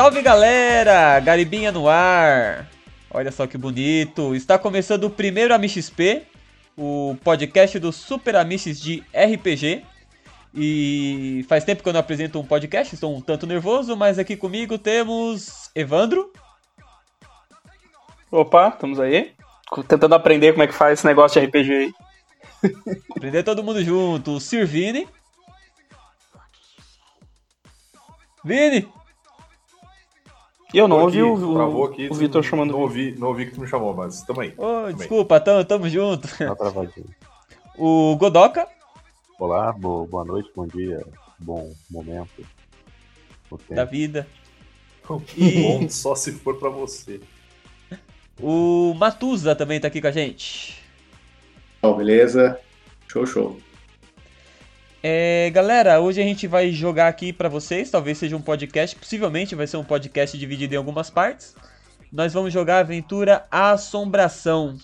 Salve galera! Garibinha no ar! Olha só que bonito! Está começando o primeiro AmiXP, o podcast do Super Amiches de RPG. E faz tempo que eu não apresento um podcast, estou um tanto nervoso, mas aqui comigo temos Evandro. Opa, estamos aí. Tentando aprender como é que faz esse negócio de RPG aí. Aprender todo mundo junto. O Sir Vini. Vini! E eu não ouvi o, o, aqui, o Vitor chamando. Não ouvi, não ouvi que tu me chamou, mas também. Oh, desculpa, tamo, tamo junto. Tá travadinho. O Godoka. Olá, boa noite, bom dia, bom momento. Da vida. E... Bom só se for pra você. O Matusa também tá aqui com a gente. Oh, beleza? Show, show. É, galera, hoje a gente vai jogar aqui para vocês, talvez seja um podcast, possivelmente vai ser um podcast dividido em algumas partes. Nós vamos jogar a aventura Assombração.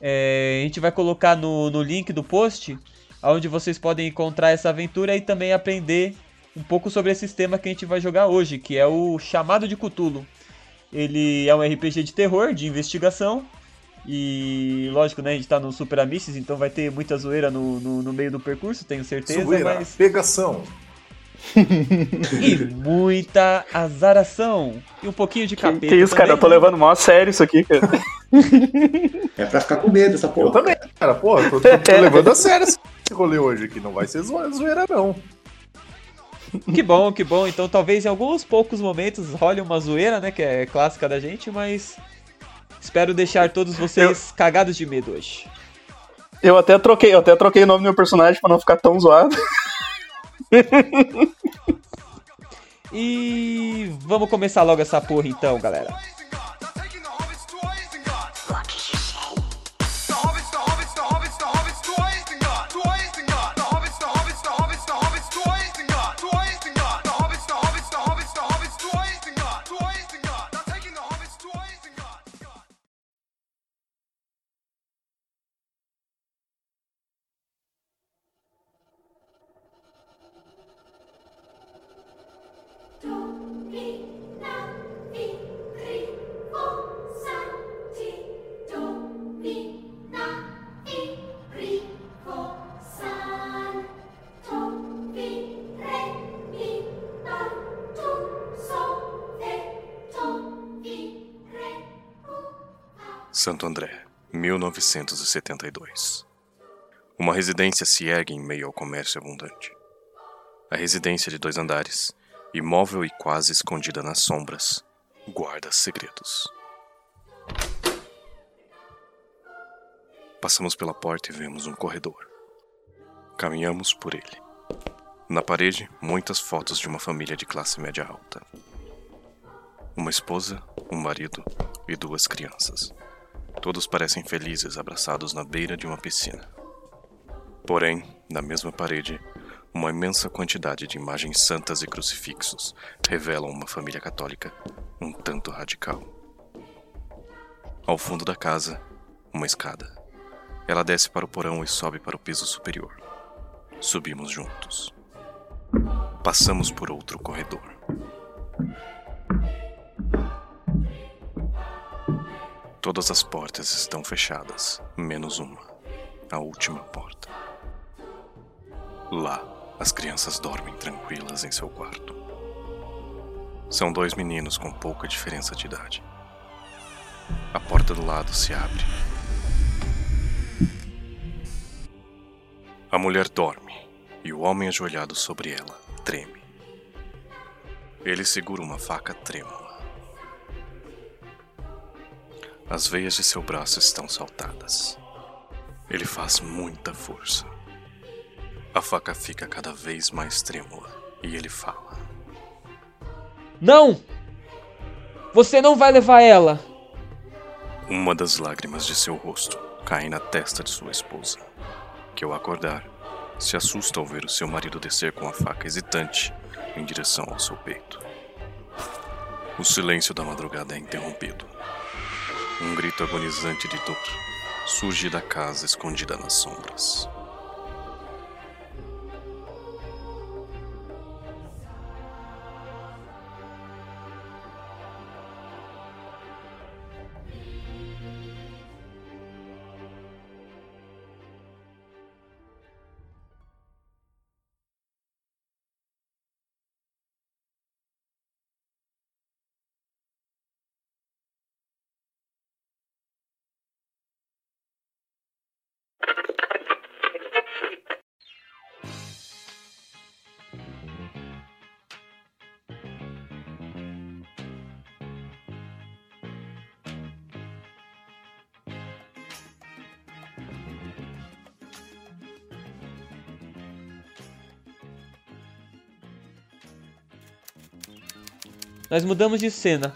É, a gente vai colocar no, no link do post, onde vocês podem encontrar essa aventura e também aprender um pouco sobre esse sistema que a gente vai jogar hoje, que é o Chamado de Cthulhu. Ele é um RPG de terror, de investigação, e lógico, né? A gente tá no Super Amices, então vai ter muita zoeira no, no, no meio do percurso, tenho certeza. Zoeira, mas... pegação. e muita azaração. E um pouquinho de capeta. Que, que isso, também, cara? Eu tô levando mó a sério isso aqui, cara. é pra ficar com medo essa porra. Eu também, cara. Pô, eu tô, tô, tô levando a sério esse rolê hoje aqui. Não vai ser zoeira, não. Que bom, que bom. Então talvez em alguns poucos momentos role uma zoeira, né? Que é clássica da gente, mas Espero deixar todos vocês eu... cagados de medo hoje. Eu até troquei, eu até troquei o nome do meu personagem para não ficar tão zoado. e vamos começar logo essa porra então, galera. Santo André, 1972. Uma residência se ergue em meio ao comércio abundante. A residência de dois andares, imóvel e quase escondida nas sombras, guarda segredos. Passamos pela porta e vemos um corredor. Caminhamos por ele. Na parede, muitas fotos de uma família de classe média alta. Uma esposa, um marido e duas crianças. Todos parecem felizes abraçados na beira de uma piscina. Porém, na mesma parede, uma imensa quantidade de imagens santas e crucifixos revelam uma família católica um tanto radical. Ao fundo da casa, uma escada. Ela desce para o porão e sobe para o piso superior. Subimos juntos. Passamos por outro corredor. Todas as portas estão fechadas, menos uma, a última porta. Lá, as crianças dormem tranquilas em seu quarto. São dois meninos com pouca diferença de idade. A porta do lado se abre. A mulher dorme e o homem ajoelhado sobre ela treme. Ele segura uma faca trêmula. As veias de seu braço estão saltadas. Ele faz muita força. A faca fica cada vez mais trêmula e ele fala: Não! Você não vai levar ela! Uma das lágrimas de seu rosto cai na testa de sua esposa, que ao acordar se assusta ao ver o seu marido descer com a faca hesitante em direção ao seu peito. O silêncio da madrugada é interrompido um grito agonizante de dor surge da casa escondida nas sombras. Nós mudamos de cena.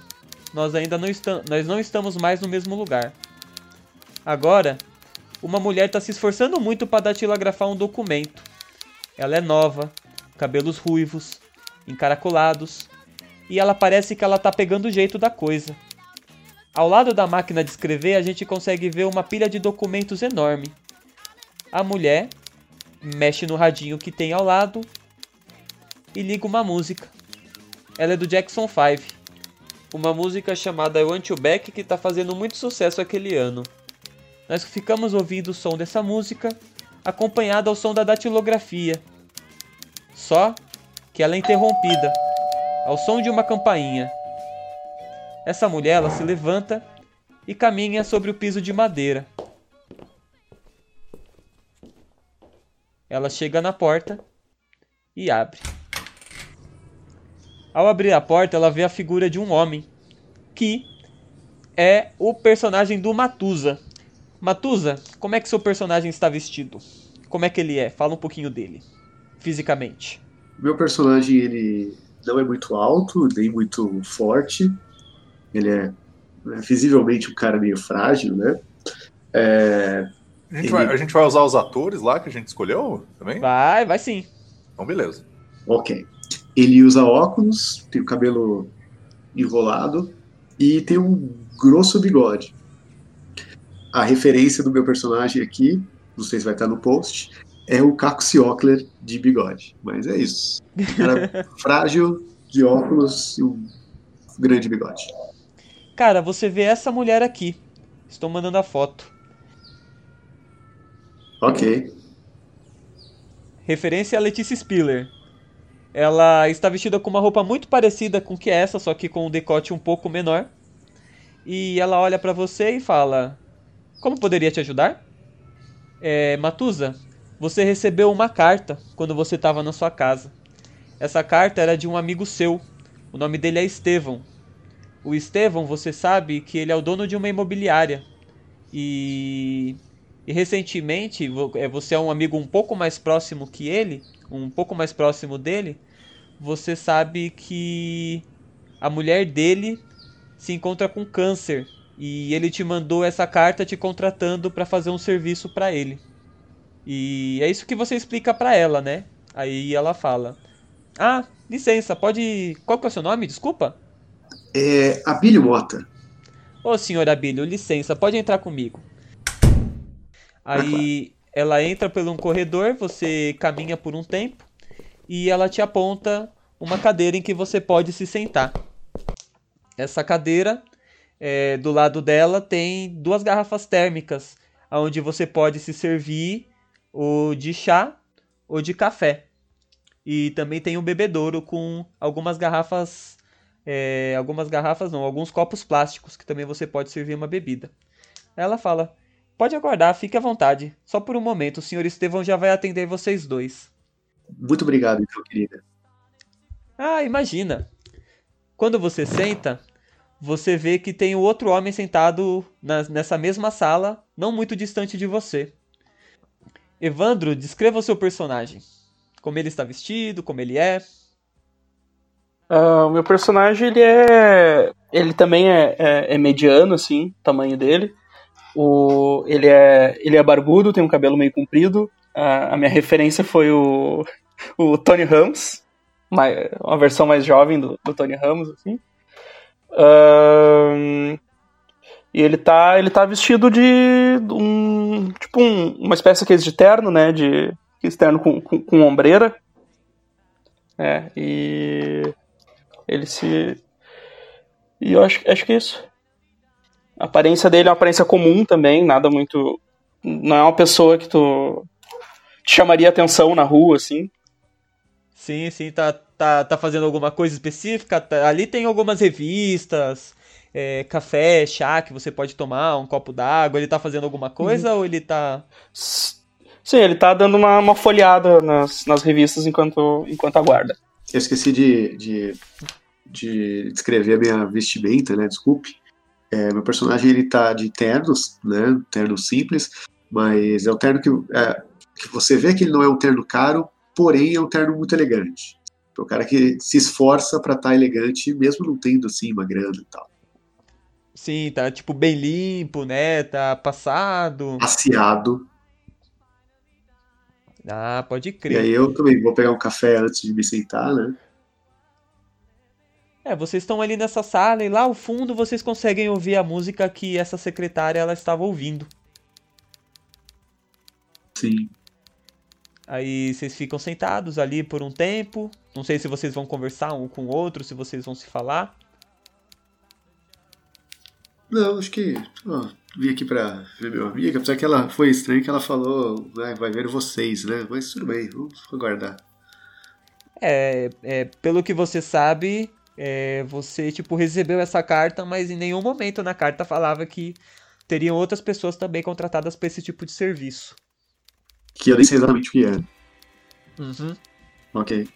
Nós ainda não, estamos, nós não estamos mais no mesmo lugar. Agora, uma mulher está se esforçando muito para datilografar um documento. Ela é nova, cabelos ruivos, encaracolados, e ela parece que ela tá pegando o jeito da coisa. Ao lado da máquina de escrever, a gente consegue ver uma pilha de documentos enorme. A mulher mexe no radinho que tem ao lado e liga uma música. Ela é do Jackson 5, uma música chamada I Want You Back que está fazendo muito sucesso aquele ano. Nós ficamos ouvindo o som dessa música, acompanhado ao som da datilografia. Só que ela é interrompida ao som de uma campainha. Essa mulher ela se levanta e caminha sobre o piso de madeira. Ela chega na porta e abre. Ao abrir a porta, ela vê a figura de um homem que é o personagem do Matusa. Matusa, como é que seu personagem está vestido? Como é que ele é? Fala um pouquinho dele, fisicamente. Meu personagem ele não é muito alto, nem muito forte. Ele é, é visivelmente um cara meio frágil, né? É, a, gente ele... vai, a gente vai usar os atores lá que a gente escolheu também? Vai, vai sim. Então, beleza. Ok. Ele usa óculos, tem o cabelo enrolado e tem um grosso bigode. A referência do meu personagem aqui, não sei se vai estar no post, é o Caco Ciocler de bigode. Mas é isso. Cara frágil, de óculos e um grande bigode. Cara, você vê essa mulher aqui. Estou mandando a foto. Ok. Referência a Letícia Spiller. Ela está vestida com uma roupa muito parecida com que essa, só que com um decote um pouco menor. E ela olha para você e fala: Como poderia te ajudar? É, Matusa, você recebeu uma carta quando você estava na sua casa. Essa carta era de um amigo seu. O nome dele é Estevão. O Estevão, você sabe que ele é o dono de uma imobiliária. E, e recentemente, é, você é um amigo um pouco mais próximo que ele, um pouco mais próximo dele. Você sabe que a mulher dele se encontra com câncer e ele te mandou essa carta te contratando para fazer um serviço para ele. E é isso que você explica para ela, né? Aí ela fala: "Ah, licença, pode, qual que é o seu nome? Desculpa?" É Abílio Mota. Ô, senhor Abílio, licença, pode entrar comigo. Aí ela entra por um corredor, você caminha por um tempo e ela te aponta uma cadeira em que você pode se sentar. Essa cadeira, é, do lado dela, tem duas garrafas térmicas, onde você pode se servir ou de chá ou de café. E também tem um bebedouro com algumas garrafas, é, algumas garrafas não, alguns copos plásticos que também você pode servir uma bebida. Ela fala: Pode aguardar, fique à vontade. Só por um momento, o senhor Estevão já vai atender vocês dois. Muito obrigado, então, querida. Ah, imagina. Quando você senta, você vê que tem o outro homem sentado na, nessa mesma sala, não muito distante de você. Evandro, descreva o seu personagem. Como ele está vestido, como ele é. Uh, o meu personagem, ele é. Ele também é, é, é mediano, assim, o tamanho dele. O, ele, é, ele é barbudo, tem um cabelo meio comprido. Uh, a minha referência foi o, o Tony Ramos, uma versão mais jovem do, do Tony Ramos, assim. Uh, e ele tá, ele tá vestido de um. Tipo um, uma espécie de terno, né? De terno com, com, com ombreira. É, e. Ele se. E eu acho, acho que é isso. A aparência dele é uma aparência comum também, nada muito. Não é uma pessoa que tu te chamaria atenção na rua, assim. Sim, sim, tá, tá, tá fazendo alguma coisa específica. Tá, ali tem algumas revistas, é, café, chá que você pode tomar, um copo d'água. Ele tá fazendo alguma coisa uhum. ou ele tá. Sim, ele tá dando uma, uma folhada nas, nas revistas enquanto, enquanto aguarda. Eu esqueci de, de, de descrever a minha vestimenta, né? Desculpe. É, meu personagem ele tá de ternos, né? Terno simples, mas é um terno que, é, que você vê que ele não é um terno caro, porém é um terno muito elegante. É o cara que se esforça pra estar elegante, mesmo não tendo, assim, uma grana e tal. Sim, tá tipo bem limpo, né? Tá passado. Passeado. Ah, pode E crer. aí eu também vou pegar um café antes de me sentar, né? É, vocês estão ali nessa sala e lá ao fundo vocês conseguem ouvir a música que essa secretária ela estava ouvindo. Sim. Aí vocês ficam sentados ali por um tempo. Não sei se vocês vão conversar um com o outro, se vocês vão se falar. Não, acho que. Ó, vim aqui pra ver meu amigo, apesar que ela foi estranho que ela falou, né, vai ver vocês, né? Mas tudo bem, vamos aguardar. É, é, pelo que você sabe, é, você tipo recebeu essa carta, mas em nenhum momento na carta falava que teriam outras pessoas também contratadas para esse tipo de serviço. Que eu nem sei exatamente o que é. Uhum. Ok.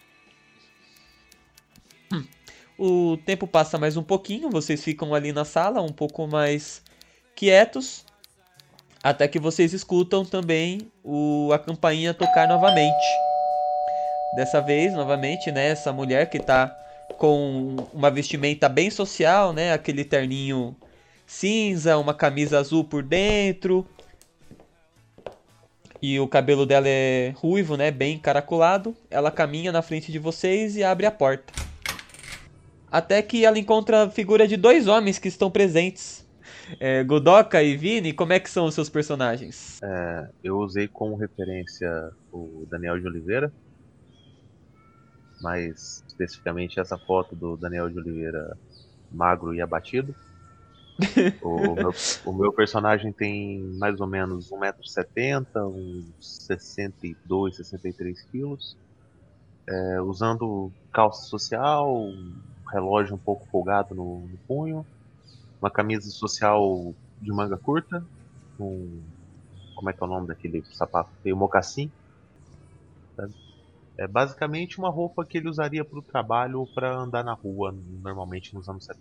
O tempo passa mais um pouquinho, vocês ficam ali na sala um pouco mais quietos, até que vocês escutam também o, a campainha tocar novamente. Dessa vez, novamente, né, essa mulher que tá com uma vestimenta bem social, né, aquele terninho cinza, uma camisa azul por dentro. E o cabelo dela é ruivo, né, bem encaracolado. Ela caminha na frente de vocês e abre a porta. Até que ela encontra a figura de dois homens que estão presentes. É, Godoka e Vini, como é que são os seus personagens? Eu usei como referência o Daniel de Oliveira, mais especificamente essa foto do Daniel de Oliveira magro e abatido. O meu, o meu personagem tem mais ou menos 1,70m, uns 62, 63 quilos. É, usando calça social, relógio um pouco folgado no, no punho, uma camisa social de manga curta, um como é que é o nome daquele sapato? Tem o mocassim. sabe? É basicamente uma roupa que ele usaria para o trabalho ou para andar na rua, normalmente nos anos 70.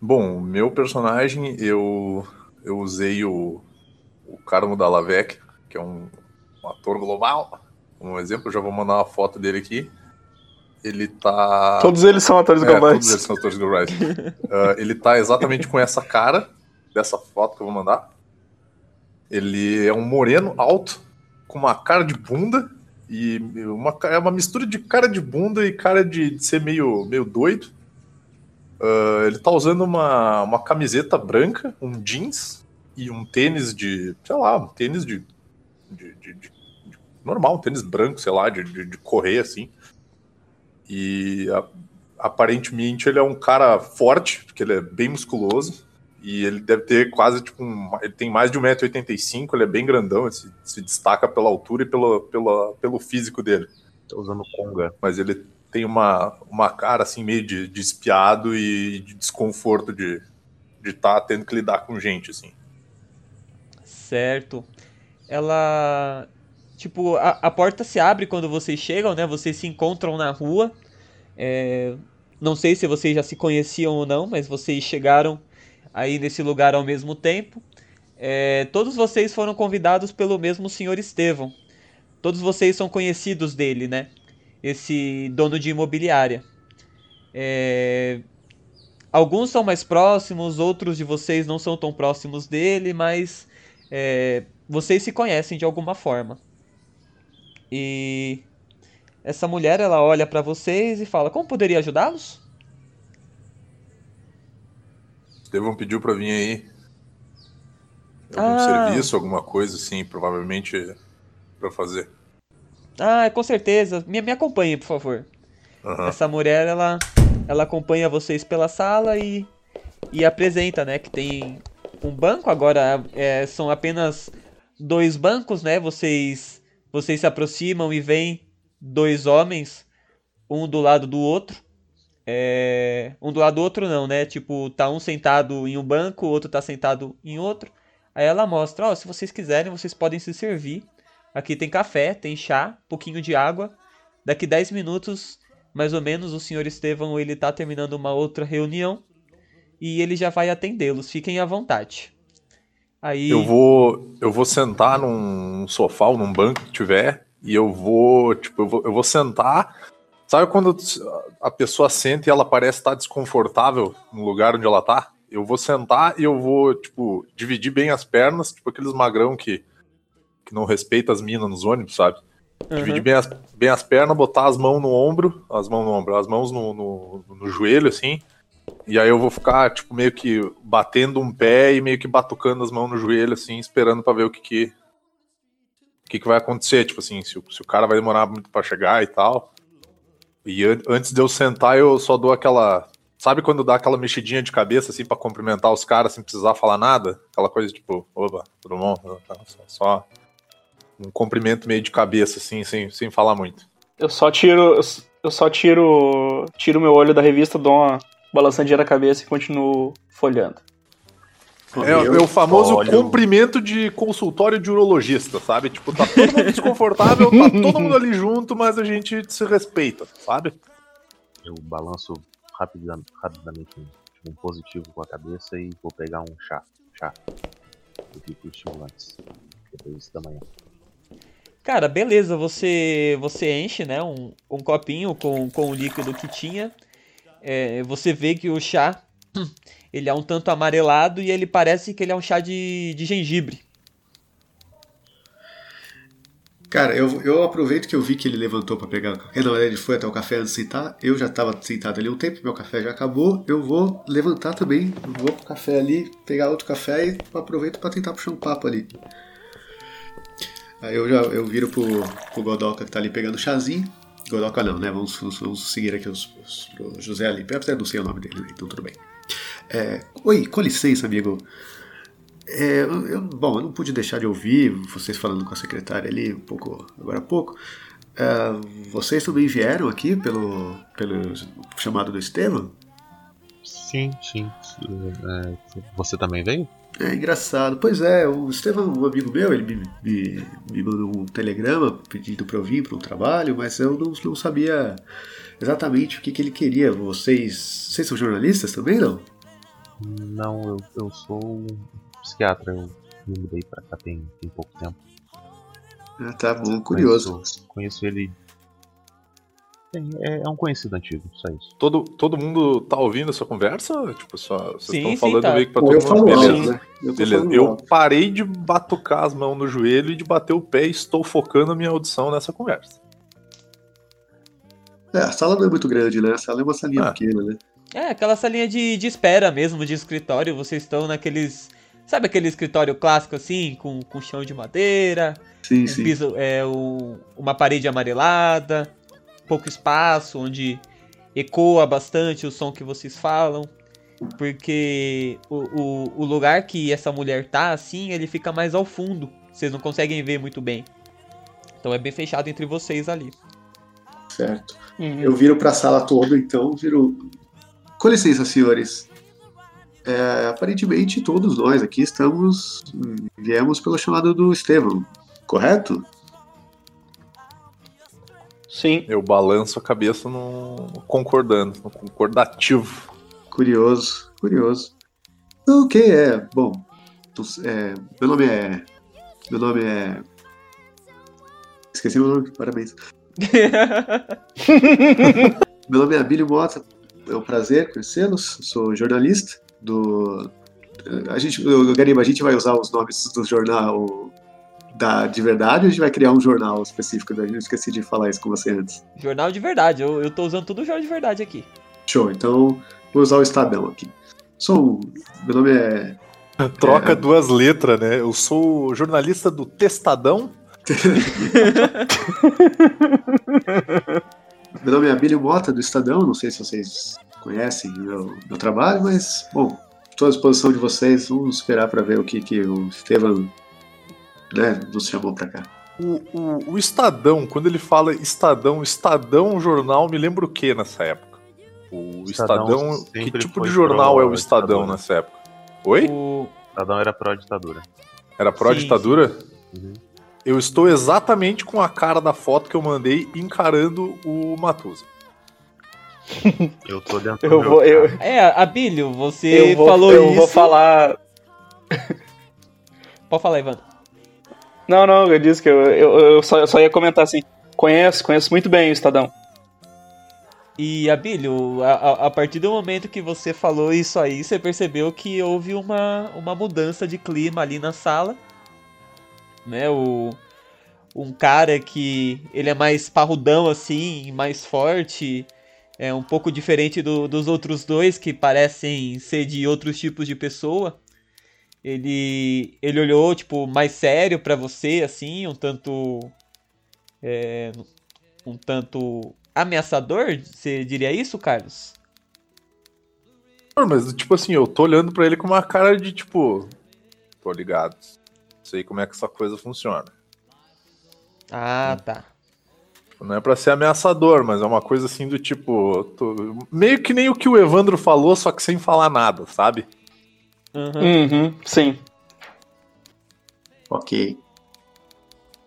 Bom, meu personagem, eu, eu usei o, o Carmo Dallavec, que é um, um ator global. Um exemplo, eu já vou mandar uma foto dele aqui. Ele tá. Todos eles são atores É, globais. todos eles são atores globais. Ah, ele tá exatamente com essa cara, dessa foto que eu vou mandar. Ele é um moreno alto, com uma cara de bunda, e uma, é uma mistura de cara de bunda e cara de, de ser meio, meio doido. Ah, ele tá usando uma, uma camiseta branca, um jeans e um tênis de, sei lá, um tênis de, de, de- de- normal, um tênis branco, sei lá, de, de, de correr assim. E a- aparentemente ele é um cara forte, porque ele é bem musculoso. E ele deve ter quase, tipo, um, ele tem mais de 1,85m, ele é bem grandão, ele se, se destaca pela altura e pelo, pela, pelo físico dele. Tô usando conga. Mas ele tem uma, uma cara, assim, meio de, de espiado e de desconforto de estar tendo que lidar com gente, assim. Certo. Ela. Tipo, a, a porta se abre quando vocês chegam, né? Vocês se encontram na rua. É, Não sei se vocês já se conheciam ou não, mas vocês chegaram aí nesse lugar ao mesmo tempo. É, Todos vocês foram convidados pelo mesmo senhor Estevão. Todos vocês são conhecidos dele, né? Esse dono de imobiliária. É, Alguns são mais próximos, outros de vocês não são tão próximos dele, mas é, vocês se conhecem de alguma forma. E essa mulher, ela olha pra vocês e fala: Como poderia ajudá-los? Estevão pediu pra vir aí. Algum Ah. serviço, alguma coisa, assim, provavelmente pra fazer. Ah, com certeza. Me, me acompanhe, por favor. Aham. Essa mulher, ela, ela acompanha vocês pela sala e, e apresenta, né, que tem um banco. Agora é, são apenas dois bancos, né? Vocês, vocês se aproximam e veem dois homens, um do lado do outro. É, um do lado do outro não, né? Tipo, tá um sentado em um banco, o outro tá sentado em outro. Aí ela mostra, ó, se vocês quiserem, vocês podem se servir. Aqui tem café, tem chá, pouquinho de água. Daqui 10 minutos, mais ou menos, o senhor Estevão ele tá terminando uma outra reunião e ele já vai atendê-los. Fiquem à vontade. Aí Eu vou, eu vou sentar num sofá ou num banco que tiver e eu vou, tipo, eu vou, eu vou sentar Sabe quando a pessoa senta e ela parece estar desconfortável no lugar onde ela tá? Eu vou sentar e eu vou, tipo, dividir bem as pernas, tipo aqueles magrão que, que não respeita as minas nos ônibus, sabe? Dividir bem as, bem as pernas, botar as mãos no ombro, as mãos no ombro, as mãos no, no, no joelho, assim. E aí eu vou ficar, tipo, meio que batendo um pé e meio que batucando as mãos no joelho, assim, esperando pra ver o que que, o que, que vai acontecer. Tipo assim, se, se o cara vai demorar muito pra chegar e tal. E an- antes de eu sentar, eu só dou aquela. Sabe quando dá aquela mexidinha de cabeça, assim, pra cumprimentar os caras sem precisar falar nada? Aquela coisa tipo, opa, tudo bom? Só, só um cumprimento meio de cabeça, assim, sem, sem falar muito. Eu só tiro. Eu só tiro. Tiro meu olho da revista, dou uma balançadinha na cabeça e continuo folhando. É, é o famoso olho- cumprimento de consultório de urologista, sabe? Tipo, tá todo mundo desconfortável, tá todo mundo ali junto, mas a gente se respeita, sabe? Eu balanço rapida- rapidamente um, positivo com a cabeça e vou pegar um chá. Chá. Eu fico estimulantes. Depois da manhã. Cara, beleza, você você enche, né, um, um copinho com, com o líquido que tinha. É, você vê que o chá, ele é um tanto amarelado e ele parece que ele é um chá de, de gengibre. Cara, eu, eu aproveito que eu vi que ele levantou pra pegar o verdade, ele foi até o café antes de sentar. Eu já tava sentado ali um tempo, meu café já acabou. Eu vou levantar também, vou pro café ali, pegar outro café e aproveito pra tentar puxar um papo ali. Aí eu já eu viro pro, pro Godoka que tá ali pegando chazinho. Godoka não, né? Vamos, vamos, vamos seguir aqui os, os, pro José ali. Eu até não sei o nome dele, né? então tudo bem. É, oi, com licença, amigo. É, eu, bom, eu não pude deixar de ouvir vocês falando com a secretária ali um pouco, agora há pouco. É, vocês também vieram aqui pelo, pelo chamado do Estevam? Sim, sim. É, você também veio? É engraçado. Pois é, o Estevam, um amigo meu, ele me, me, me mandou um telegrama pedindo para eu vir para um trabalho, mas eu não, não sabia exatamente o que, que ele queria. Vocês, vocês são jornalistas também, não? Não, eu, eu sou um psiquiatra. Eu me mudei pra cá tem, tem pouco tempo. Ah, tá bom, curioso. Conheço, conheço ele. Bem, É, é um conhecido antigo, só isso. Todo, todo mundo tá ouvindo essa conversa? Tipo, só, vocês estão falando tá. meio que pra todo eu mundo. falo Beleza. alto, né? Eu Beleza. Eu alto. parei de batucar as mãos no joelho e de bater o pé e estou focando a minha audição nessa conversa. É, a sala não é muito grande, né? A sala é uma salinha Ah. pequena, né? É, aquela salinha de, de espera mesmo, de escritório. Vocês estão naqueles. Sabe aquele escritório clássico assim, com, com chão de madeira, Sim, um sim. piso, é, o, uma parede amarelada, pouco espaço, onde ecoa bastante o som que vocês falam. Porque o, o, o lugar que essa mulher tá, assim, ele fica mais ao fundo. Vocês não conseguem ver muito bem. Então é bem fechado entre vocês ali. Certo. Uhum. Eu viro pra sala toda, então, viro. Com licença, senhores. É, aparentemente todos nós aqui estamos. viemos pelo chamado do Estevam, correto? Sim. Eu balanço a cabeça no concordando, no concordativo. Curioso, curioso. Ok, é. Bom. tu- é, meu nome é. Meu nome é. Esqueci meu nome, parabéns. Meu nome é Abílio Mota, é um prazer conhecê-los. Sou jornalista do. A gente, o Gariba, a gente vai usar os nomes do jornal da, de verdade ou a gente vai criar um jornal específico? Eu esqueci de falar isso com você antes. Jornal de verdade, eu, eu tô usando tudo jornal de verdade aqui. Show, então vou usar o Estadão aqui. Sou. um- Meu nome é. Troca duas letras, né? Eu sou jornalista do Testadão. Meu nome é Abílio Mota, do Estadão. Não sei se vocês conhecem o meu, meu trabalho, mas, bom, estou à disposição de vocês. Vamos esperar para ver o que, que o Estevam né, nos chamou para cá. O, o, o Estadão, quando ele fala Estadão, Estadão jornal, me lembra o que nessa época? O Estadão Estadão, que tipo de jornal é o. Estadão nessa época? Oi? O, O Estadão era pró-ditadura. Era pró-ditadura? Uhum. Eu estou exatamente com a cara da foto que eu mandei encarando o Matusa. Eu tô dentro Eu do meu vou- eu-. É, Abílio, você Eu vou, falou eu isso. vou falar. Pode falar, Ivan. Não, não, eu disse que eu, eu, eu só, eu só ia comentar assim. Conheço, conheço muito bem o Estadão. E, Abílio, a, a, partir do momento que você falou isso aí, você percebeu que houve uma, uma mudança de clima ali na sala. Né, o, um cara que ele é mais parrudão assim, mais forte, é um pouco diferente do, dos outros dois que parecem ser de outros tipos de pessoa. Ele ele olhou tipo mais sério para você assim, um tanto é, um tanto ameaçador? Você diria isso, Carlos? Mas, tipo assim, eu tô olhando para ele com uma cara de tipo. Tô ligado. Sei como é que essa coisa funciona. Ah, tá. Não é para ser ameaçador, mas é uma coisa assim do tipo. Tô... Meio que nem o que o Evandro falou, só que sem falar nada, sabe? Uhum, uhum sim. Ok.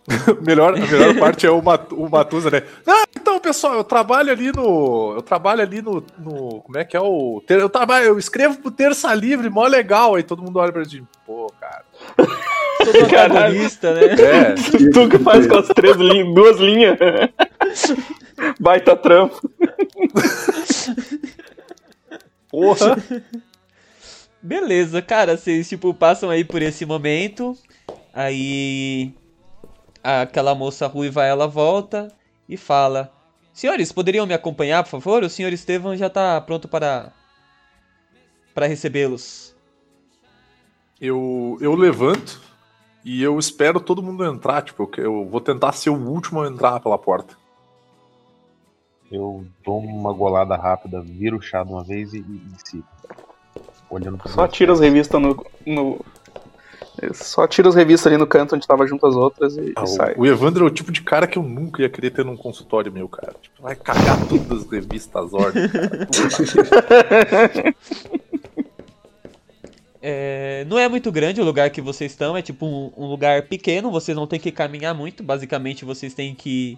melhor, a melhor parte é o, Mat, o Matusa, né? Ah, então, pessoal, eu trabalho ali no. Eu trabalho ali no. no como é que é o. Eu trabalho, eu escrevo pro Terça Livre, mó legal. Aí todo mundo olha pra gente, pô, cara. Todo antagonista, né? É. tu que faz com as três linhas, duas linhas. Baita trampo. Porra. Beleza, cara, vocês tipo passam aí por esse momento. Aí aquela moça ruiva ela volta e fala: Senhores, poderiam me acompanhar, por favor? O senhor Estevam já está pronto para para recebê-los. Eu eu levanto e eu espero todo mundo entrar, tipo, eu vou tentar ser o último a entrar pela porta. Eu dou uma golada rápida, viro o chá de uma vez e, e, e sigo. Olhando Só tira as revistas no, no, só tira as revistas ali no canto onde tava junto as outras e, ah, e sai. O Evandro é o tipo de cara que eu nunca ia querer ter num consultório meu, cara. Tipo, vai cagar todas as revistas, as ordens. é, não é muito grande o lugar que vocês estão, é tipo um, um, lugar pequeno, vocês não tem que caminhar muito. Basicamente, vocês têm que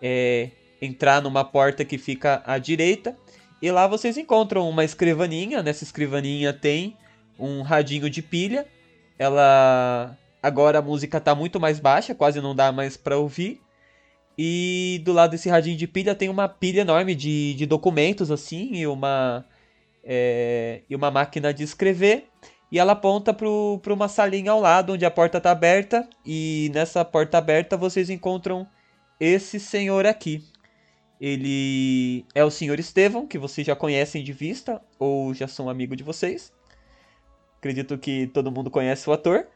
é, entrar numa porta que fica à direita. E lá vocês encontram uma escrivaninha. Nessa escrivaninha tem um radinho de pilha ela agora a música tá muito mais baixa, quase não dá mais para ouvir. E do lado desse radinho de pilha tem uma pilha enorme de, de documentos assim e uma é, e uma máquina de escrever. E ela aponta para uma salinha ao lado onde a porta está aberta. E nessa porta aberta vocês encontram esse senhor aqui. Ele é o senhor Estevão, que vocês já conhecem de vista ou já são amigo de vocês. Acredito que todo mundo conhece o ator.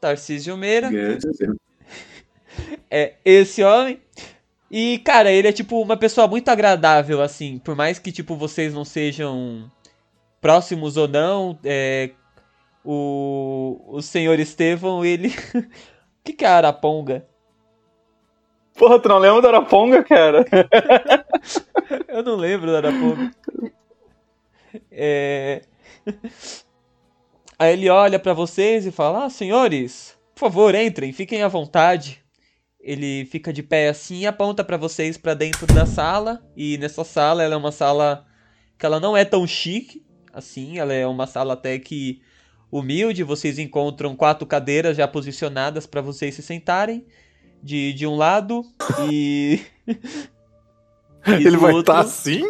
Tarcísio Meira. É esse homem. E, cara, ele é tipo uma pessoa muito agradável, assim. Por mais que, tipo, vocês não sejam próximos ou não, é, o, o senhor Estevão, ele. o que, que é a Araponga? Porra, tu não lembra da Araponga, cara? Eu não lembro da Araponga. É. Aí ele olha para vocês e fala: ah, senhores, por favor, entrem, fiquem à vontade. Ele fica de pé assim e aponta para vocês para dentro da sala. E nessa sala, ela é uma sala que ela não é tão chique assim, ela é uma sala até que humilde. Vocês encontram quatro cadeiras já posicionadas para vocês se sentarem de, de um lado e. e ele vai estar tá assim?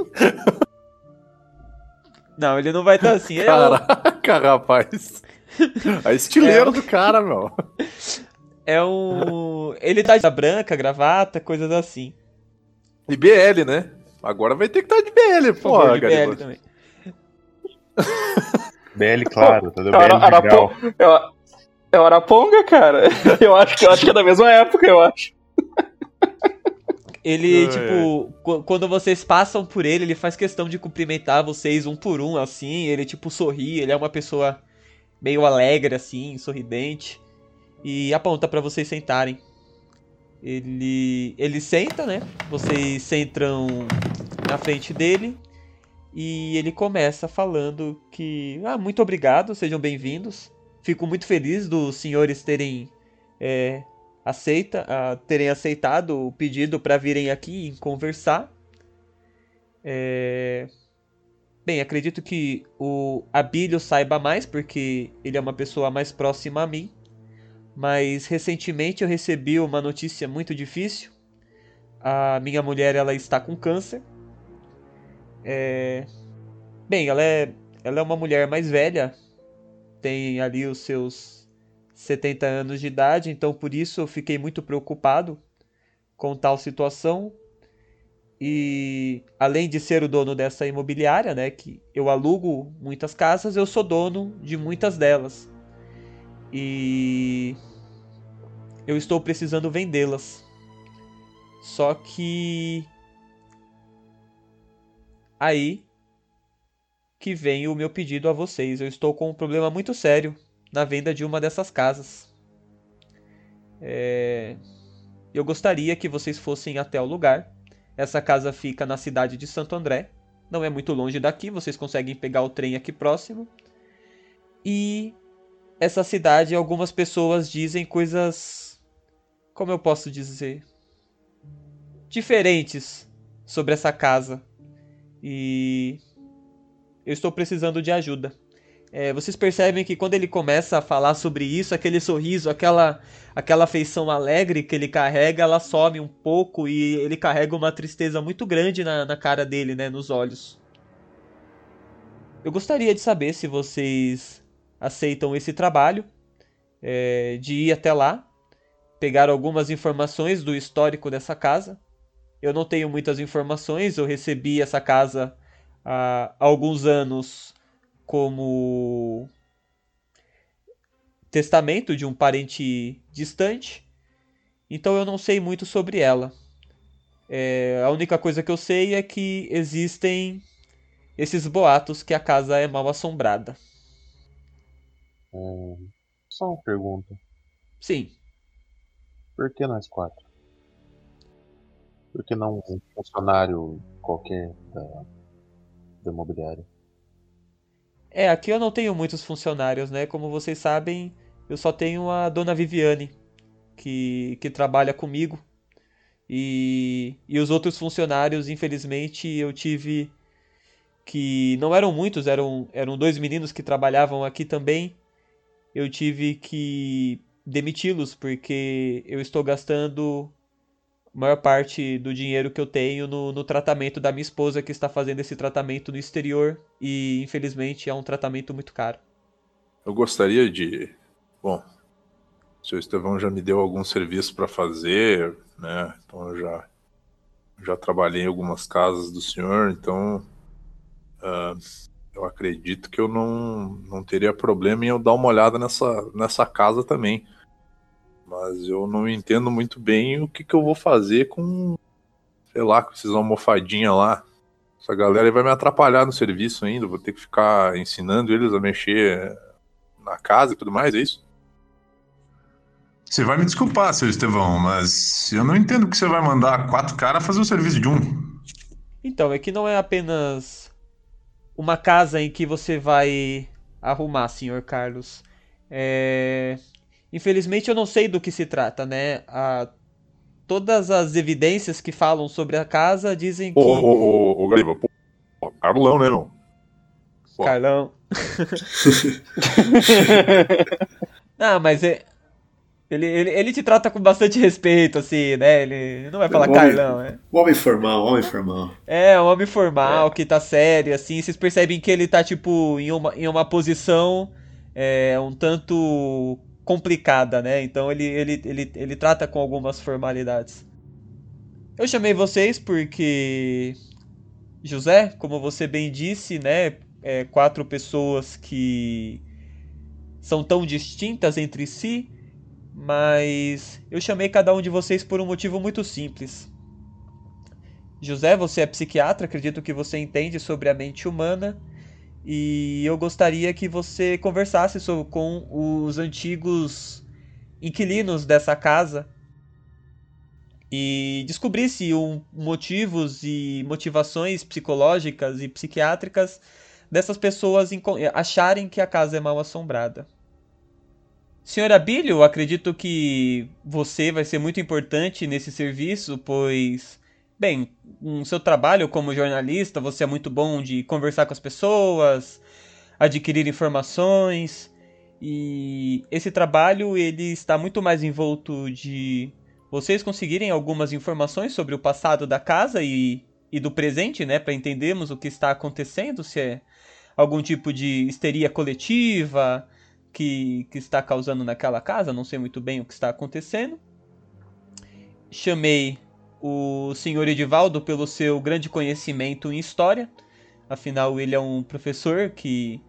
Não, ele não vai estar tá assim. É Caraca, rapaz. A estileira é... do cara, meu. É um. Ele tá de branca, gravata, coisas assim. E BL, né? Agora vai ter que estar tá de BL, pô. De BL também. BL, claro, tá BL Ara, Arapo... É o Araponga, cara. Eu acho, que, eu acho que é da mesma época, eu acho. Ele, tipo, quando vocês passam por ele, ele faz questão de cumprimentar vocês um por um, assim. Ele, tipo, sorri. Ele é uma pessoa meio alegre, assim, sorridente. E aponta para vocês sentarem. Ele, ele senta, né? Vocês sentam na frente dele. E ele começa falando que. Ah, muito obrigado, sejam bem-vindos. Fico muito feliz dos senhores terem é, aceita, uh, terem aceitado o pedido para virem aqui e conversar. É... Bem, acredito que o Abílio saiba mais, porque ele é uma pessoa mais próxima a mim. Mas recentemente eu recebi uma notícia muito difícil. A minha mulher ela está com câncer. É... Bem, ela é, ela é uma mulher mais velha, tem ali os seus 70 anos de idade, então por isso eu fiquei muito preocupado com tal situação. E além de ser o dono dessa imobiliária, né, que eu alugo muitas casas, eu sou dono de muitas delas. E eu estou precisando vendê-las. Só que aí que vem o meu pedido a vocês. Eu estou com um problema muito sério na venda de uma dessas casas. É... Eu gostaria que vocês fossem até o lugar. Essa casa fica na cidade de Santo André. Não é muito longe daqui, vocês conseguem pegar o trem aqui próximo. E essa cidade, algumas pessoas dizem coisas. Como eu posso dizer? Diferentes sobre essa casa. E eu estou precisando de ajuda. É, vocês percebem que quando ele começa a falar sobre isso, aquele sorriso, aquela, aquela feição alegre que ele carrega, ela some um pouco e ele carrega uma tristeza muito grande na, na cara dele, né, nos olhos. Eu gostaria de saber se vocês aceitam esse trabalho, é, de ir até lá, pegar algumas informações do histórico dessa casa. Eu não tenho muitas informações, eu recebi essa casa há alguns anos como testamento de um parente distante, então eu não sei muito sobre ela. É, a única coisa que eu sei é que existem esses boatos que a casa é mal assombrada. Hum, só uma pergunta. Sim. Por que nós quatro? Por que não um funcionário qualquer da, da imobiliária? É, aqui eu não tenho muitos funcionários, né? Como vocês sabem, eu só tenho a dona Viviane, que, que trabalha comigo. E, e os outros funcionários, infelizmente, eu tive que. Não eram muitos, eram, eram dois meninos que trabalhavam aqui também. Eu tive que demiti-los porque eu estou gastando maior parte do dinheiro que eu tenho no, no, tratamento da minha esposa, que está fazendo esse tratamento no exterior e infelizmente é um tratamento muito caro. Eu gostaria de. Bom, o seu Estevão já me deu algum serviço para fazer, né? Então eu já, já trabalhei em algumas casas do senhor, então uh, eu acredito que eu não, não teria problema em eu dar uma olhada nessa, nessa casa também. Mas eu não entendo muito bem o que, que eu vou fazer com, sei lá, com esses almofadinhas lá. Essa galera vai me atrapalhar no serviço ainda. Vou ter que ficar ensinando eles a mexer na casa e tudo mais, é isso? Você vai me desculpar, seu Estevão, mas eu não entendo que você vai mandar quatro caras fazer o serviço de um. Então, é que não é apenas uma casa em que você vai arrumar, senhor Carlos. É... Infelizmente eu não sei do que se trata, né? A... Todas as evidências que falam sobre a casa dizem que. Ô, ô, ô, ô, Gariba, pô, Carlão, né, não? Pô. Carlão. ah, mas é. Ele, ele, ele te trata com bastante respeito, assim, né? Ele não vai falar homem, Carlão, né? Homem formal, homem formal. É, um homem formal, é. que tá sério, assim. Vocês percebem que ele tá, tipo, em uma, em uma posição é, um tanto complicada, né? Então ele, ele, ele, ele trata com algumas formalidades. Eu chamei vocês porque José, como você bem disse, né? É, quatro pessoas que são tão distintas entre si, mas eu chamei cada um de vocês por um motivo muito simples. José, você é psiquiatra, acredito que você entende sobre a mente humana e eu gostaria que você conversasse sobre, com os antigos inquilinos dessa casa e descobrisse um, motivos e motivações psicológicas e psiquiátricas dessas pessoas acharem que a casa é mal assombrada. Senhora Abílio, acredito que você vai ser muito importante nesse serviço, pois Bem, no seu trabalho como jornalista, você é muito bom de conversar com as pessoas, adquirir informações. E esse trabalho ele está muito mais envolto de vocês conseguirem algumas informações sobre o passado da casa e, e do presente, né, para entendermos o que está acontecendo, se é algum tipo de histeria coletiva que, que está causando naquela casa, não sei muito bem o que está acontecendo. Chamei o senhor Edivaldo pelo seu grande conhecimento em história, afinal ele é um professor que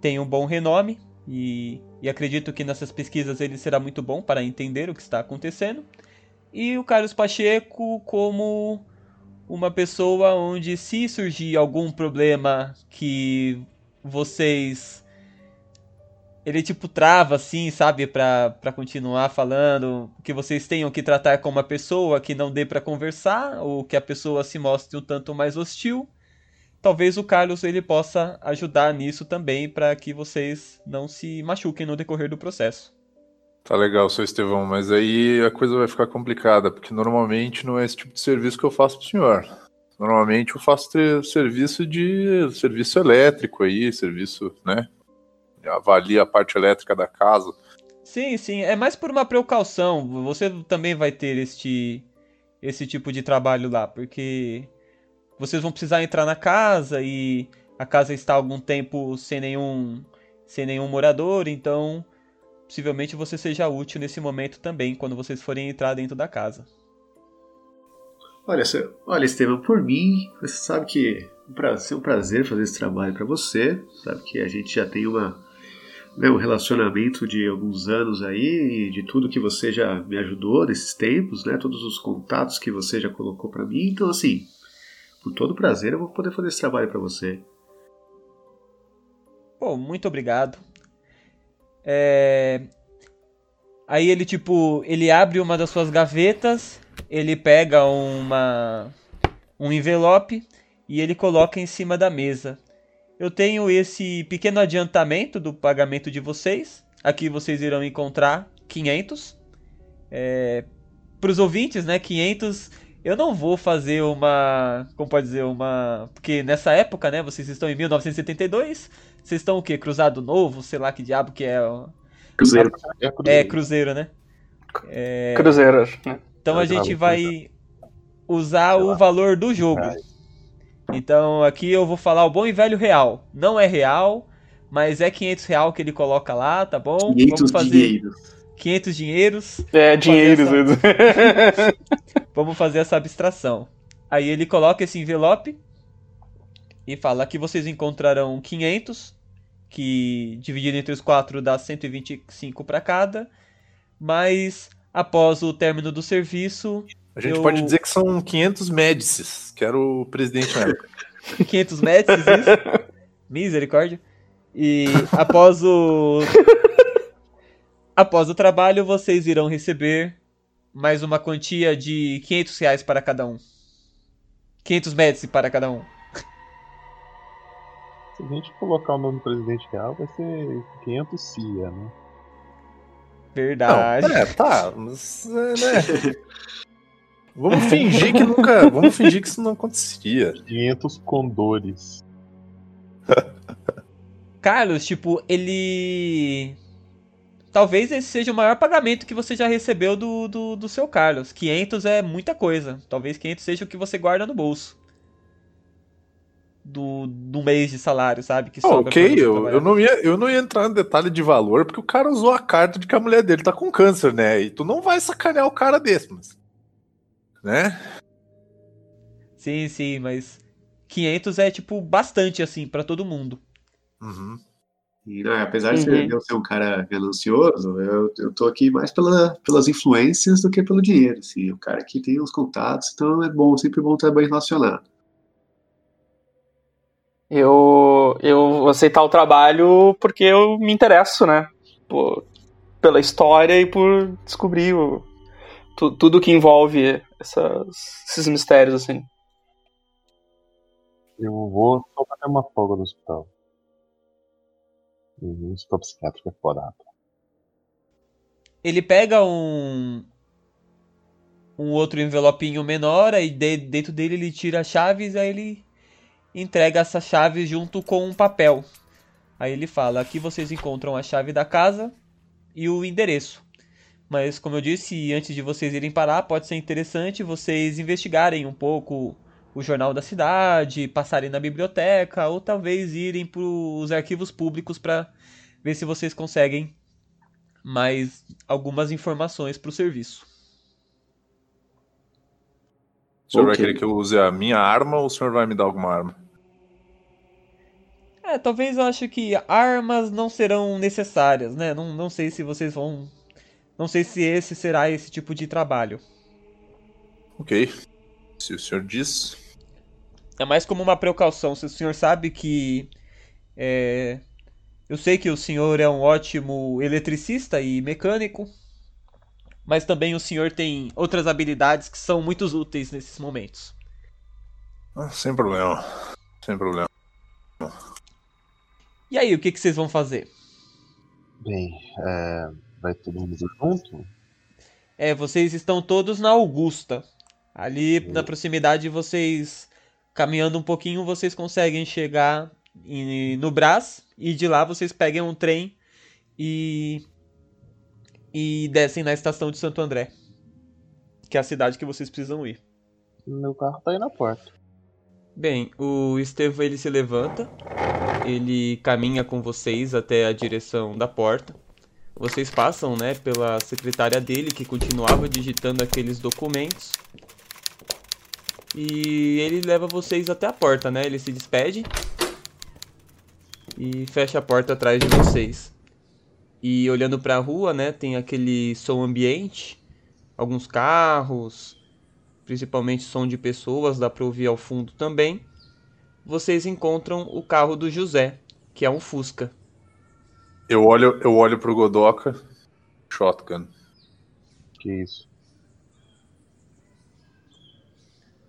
tem um bom renome e, e acredito que nessas pesquisas ele será muito bom para entender o que está acontecendo. E o Carlos Pacheco como uma pessoa onde se surgir algum problema que vocês ele tipo trava assim, sabe, para continuar falando, que vocês tenham que tratar com uma pessoa que não dê para conversar ou que a pessoa se mostre um tanto mais hostil talvez o Carlos ele possa ajudar nisso também para que vocês não se machuquem no decorrer do processo. Tá legal, seu Estevão, mas aí a coisa vai ficar complicada, porque normalmente não é esse tipo de serviço que eu faço pro senhor. Normalmente eu faço serviço de serviço elétrico aí, serviço, né? Avalia a parte elétrica da casa. Sim, sim, é mais por uma precaução. Você também vai ter este esse tipo de trabalho lá, porque vocês vão precisar entrar na casa e a casa está há algum tempo sem nenhum sem nenhum morador, então possivelmente você seja útil nesse momento também quando vocês forem entrar dentro da casa. Olha, olha Estevam, por mim, você sabe que vai ser um prazer fazer esse trabalho para você. Sabe que a gente já tem uma, né, um relacionamento de alguns anos aí, de tudo que você já me ajudou nesses tempos, né, todos os contatos que você já colocou para mim. Então, assim, com todo prazer eu vou poder fazer esse trabalho para você. Pô, muito obrigado. É... Aí ele, tipo, ele abre uma das suas gavetas, ele pega uma um envelope e ele coloca em cima da mesa. Eu tenho esse pequeno adiantamento do pagamento de vocês. Aqui vocês irão encontrar 500. É, Para os ouvintes, né? 500 eu não vou fazer uma. Como pode dizer? Uma. Porque nessa época, né? Vocês estão em 1972. Vocês estão o quê? Cruzado Novo? Sei lá que diabo que é. Cruzeiro. É, cruzeiro, é, cruzeiro né? É... Cruzeiro, né? Então a gente vai usar o valor do jogo. Então aqui eu vou falar o bom e velho real. Não é real, mas é 500 real que ele coloca lá, tá bom? 500 Vamos fazer... dinheiros. 500 dinheiros. É, dinheiros. Essa... Vamos fazer essa abstração. Aí ele coloca esse envelope e fala que vocês encontrarão 500, que dividido entre os quatro dá 125 para cada, mas após o término do serviço. A gente eu... pode dizer que são 500 médicis, que era o presidente na época. 500 médicis, isso? Misericórdia. E após o Após o trabalho, vocês irão receber mais uma quantia de 500 reais para cada um. 500 médici para cada um. Se a gente colocar o nome do presidente real, vai ser 500 CIA, né? Verdade. Não, é, tá. Mas, é, né? vamos fingir que nunca. Vamos fingir que isso não acontecia. 500 condores. Carlos, tipo, ele Talvez esse seja o maior pagamento que você já recebeu do, do, do, seu Carlos. 500 é muita coisa. Talvez 500 seja o que você guarda no bolso. Do, do mês de salário, sabe? Que oh, ok, eu, eu, não ia, eu não ia entrar no detalhe de valor, porque o cara usou a carta de que a mulher dele tá com câncer, né? E tu não vai sacanear o cara desse, mas. Né? Sim, sim, mas 500 é, tipo, bastante, assim, para todo mundo. Uhum. E, né, apesar de uhum. eu ser um cara ganancioso, eu, eu tô aqui mais pela, pelas influências do que pelo dinheiro. Assim. O cara que tem os contatos, então é bom, sempre bom estar bem relacionado. Eu, eu vou aceitar o trabalho porque eu me interesso, né? Por, pela história e por descobrir o, tu, tudo que envolve essas, esses mistérios, assim. Eu vou só uma folga no hospital. Uhum, estou psiquiátrico é foda. Ele pega um um outro envelopinho menor, aí de, dentro dele ele tira as chaves, aí ele entrega essa chave junto com um papel. Aí ele fala: aqui vocês encontram a chave da casa e o endereço. Mas como eu disse, antes de vocês irem parar, pode ser interessante vocês investigarem um pouco o jornal da cidade, passarem na biblioteca ou talvez irem para os arquivos públicos para ver se vocês conseguem mais algumas informações para o serviço. O senhor vai Ok. querer que eu use a minha arma ou o senhor vai me dar alguma arma? É, talvez eu acho que armas não serão necessárias, né? Não, não sei se vocês vão. Não sei se esse será esse tipo de trabalho. Ok. Se o senhor diz. É mais como uma precaução. Se o senhor sabe que. é, eu sei que o senhor é um ótimo eletricista e mecânico, mas também o senhor tem outras habilidades que são muito úteis nesses momentos. Ah, sem problema. Sem problema. E aí, o que, que vocês vão fazer? Bem, é, vai todo mundo junto? É, vocês estão todos na Augusta. Ali na proximidade, vocês caminhando um pouquinho, vocês conseguem chegar em- no Brás e de lá vocês pegam um trem e e descem na estação de Santo André, que é a cidade que vocês precisam ir. Meu carro tá aí na porta. Bem, o Estevão ele se levanta, ele caminha com vocês até a direção da porta. Vocês passam, né, pela secretária dele que continuava digitando aqueles documentos. E ele leva vocês até a porta, né? Ele se despede e fecha a porta atrás de vocês. E olhando pra rua, né, tem aquele som ambiente, alguns carros, principalmente som de pessoas, dá pra ouvir ao fundo também. Vocês encontram o carro do José, que é um Fusca. Eu olho, eu olho pro Godoka. Shotgun. Que isso?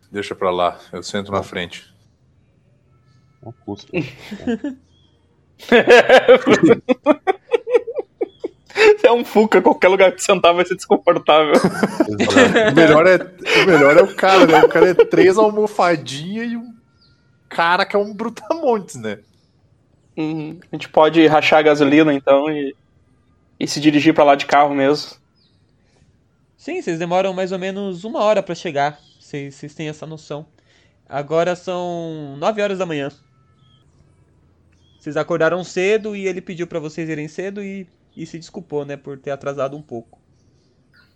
Deixa pra lá. Eu sento na frente. Não custa. é um Fuca, qualquer lugar que sentar vai ser desconfortável. O melhor é, o melhor é o cara, né? O cara é três almofadinhas e um cara que é um brutamontes, né? Uhum. A gente pode rachar a gasolina então e, e se dirigir pra lá de carro mesmo. Sim, vocês demoram mais ou menos uma hora pra chegar. Vocês, vocês têm essa noção. Agora são 9 horas da manhã. Vocês acordaram cedo e ele pediu pra vocês irem cedo e, e se desculpou, né, por ter atrasado um pouco.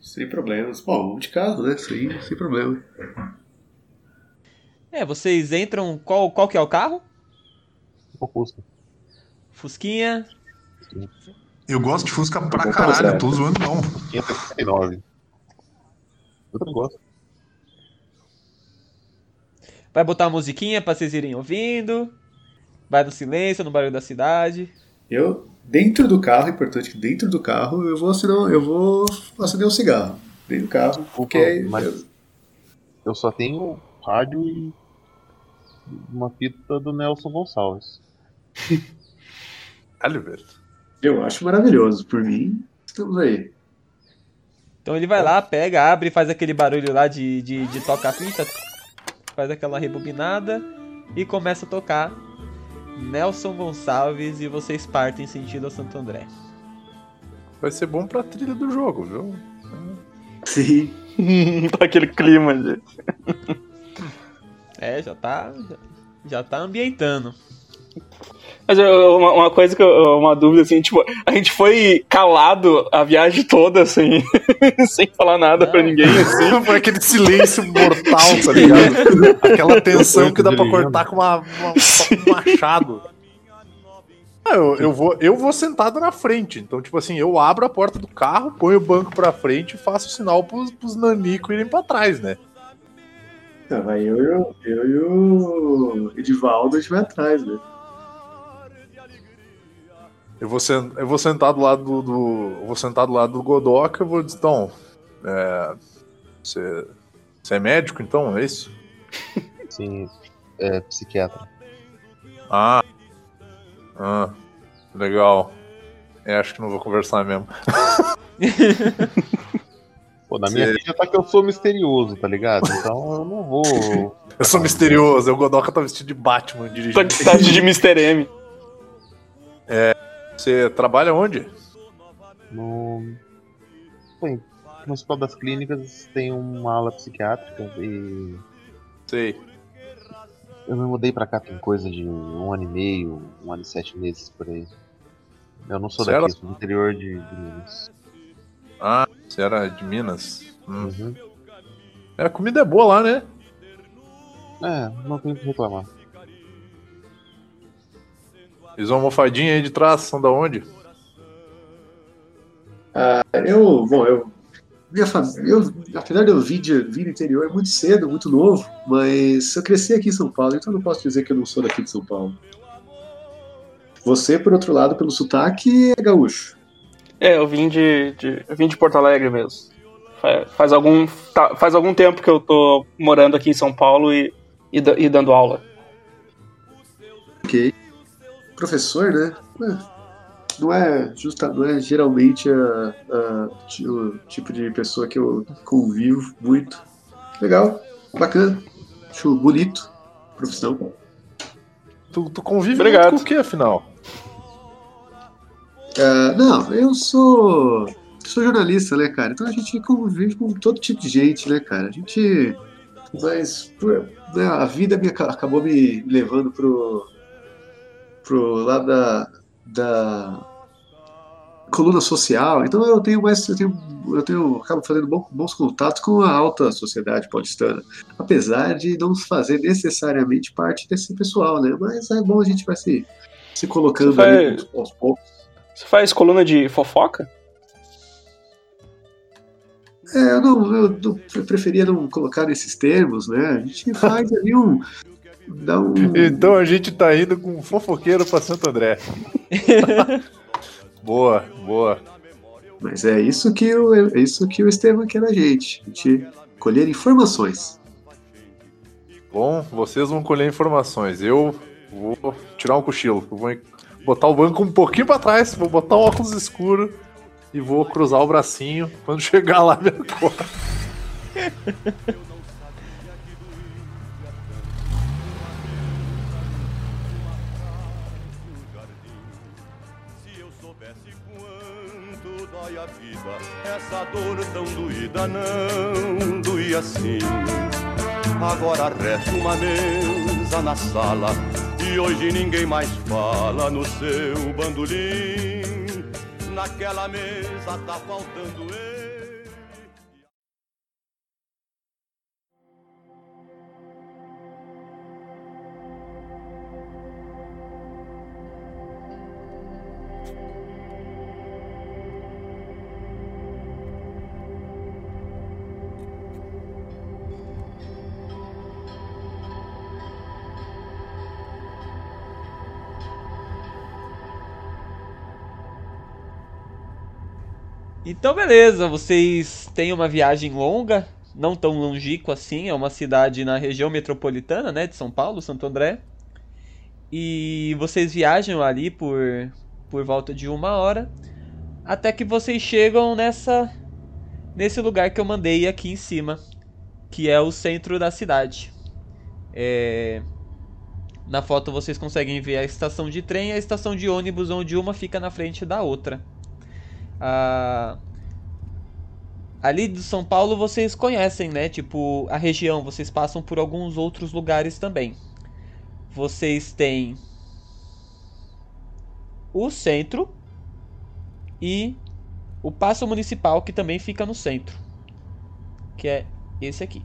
Sem problemas. Bom, vamos de carro, né? Sem, sem problema. É, vocês entram. Qual, qual que é o carro? Não custa. Fusquinha. Eu gosto de Fusca pra Bom, caralho, certo. eu tô zoando não. 539. Eu também gosto. Vai botar a musiquinha pra vocês irem ouvindo. Vai no silêncio, no barulho da cidade. Eu, dentro do carro, é importante que dentro do carro eu vou acender, eu vou acender um cigarro. Dentro do carro. Porque é mas- eu- Eu só tenho rádio e uma fita do Nelson Gonçalves. Caralho, velho. eu acho maravilhoso. Por mim, estamos aí. Então ele vai lá, pega, abre, faz aquele barulho lá de, de, de toca-fita, faz aquela rebobinada e começa a tocar Nelson Gonçalves e vocês partem sentido a Santo André. Vai ser bom pra trilha do jogo, viu? Sim. pra aquele clima de. É, já tá. Já, já tá ambientando. Mas uma, uma coisa que eu, uma dúvida assim, tipo, a gente foi calado a viagem toda, assim, sem falar nada pra Não. ninguém, assim. Foi aquele silêncio mortal, tá ligado? Aquela tensão que dá pra cortar com, uma, uma- com um machado. Ah, eu, eu, vou, eu vou sentado na frente. Então, tipo assim, eu abro a porta do carro, ponho o banco pra frente e faço sinal pros, pros nanico irem pra trás, né? Ah, vai eu, eu, eu e o Edivaldo a gente vai atrás, né? Eu vou, sen- eu vou sentar do lado do, do- eu vou sentar do lado do Godoka e vou dizer, então, é, você, você é médico, então, é isso? Sim, é psiquiatra. Ah, ah, legal. É, acho que não vou conversar mesmo. Pô, na minha Cê- ficha tá que eu sou misterioso, tá ligado? Então eu não vou. Eu sou misterioso, o Godoka tá vestido de Batman Tá dirigindo. de cidade de Mr. M. Você trabalha onde? No. Bem, no Hospital das Clínicas tem uma ala psiquiátrica e. Sei. Eu me mudei pra cá tem coisa de um ano e meio, um ano e sete meses por aí. Eu não sou Sério? daqui, sou do interior de, de Minas. Ah, você era de Minas? Hum. Uhum. É, a comida é boa lá, né? É, não tenho o que reclamar. E os almofadinhos aí de trás são da onde? Eu, bom, eu. Minha família, eu, apesar de eu vir, de, vir do interior, é muito cedo, muito novo, mas eu cresci aqui em São Paulo, então eu não posso dizer que eu não sou daqui de São Paulo. Você, por outro lado, pelo sotaque, é gaúcho. É, eu vim de, de- eu vim de Porto Alegre mesmo. Fa- Faz algum, tá- faz algum tempo que eu tô morando aqui em São Paulo e, e, e dando aula. Ok. Professor, né? É, Não é, justa, não é geralmente a- a- o tipo de pessoa que eu convivo muito. Legal, bacana, acho bonito, profissão. Tu, tu convive Obrigado. muito com o que, afinal? Ah, não, eu sou, sou jornalista, né, cara? Então a gente convive com todo tipo de gente, né, cara? A gente. Mas por- né, a vida me, aca- acabou me levando pro, pro lado da, da coluna social. Então eu tenho mais. Eu tenho, eu tenho acabo fazendo bom- bons contatos com a alta sociedade paulistana. Apesar de não fazer necessariamente parte desse pessoal, né? Mas é bom a gente vai se, se colocando Você ali faz- aos poucos. Você faz coluna de fofoca? É, eu não, eu não- eu preferia não colocar nesses termos, né? A gente faz ali um. Dá um. Então a gente tá indo com um fofoqueiro pra Santo André. boa, boa. Mas é isso que o, é isso que o Estevam quer da gente. A gente colher informações. Bom, vocês vão colher informações. Eu vou tirar um cochilo. Eu vou botar o banco um pouquinho pra trás, vou botar o óculos escuro e vou cruzar o bracinho. Quando chegar lá, me acorda. essa dor tão doída não doía assim. Agora resta uma mesa na sala e hoje ninguém mais fala no seu bandolim. Naquela mesa tá faltando ele. Então, beleza, vocês têm uma viagem longa, não tão longínqua assim, é uma cidade na região metropolitana, né, de São Paulo, Santo André. E vocês viajam ali por, por volta de uma hora, até que vocês chegam nessa nesse lugar que eu mandei aqui em cima, que é o centro da cidade. É, na foto vocês conseguem ver a estação de trem e a estação de ônibus, onde uma fica na frente da outra. Ali de São Paulo vocês conhecem, né? Tipo, a região, vocês passam por alguns outros lugares também. Vocês têm o centro e o passo municipal que também fica no centro, que é esse aqui.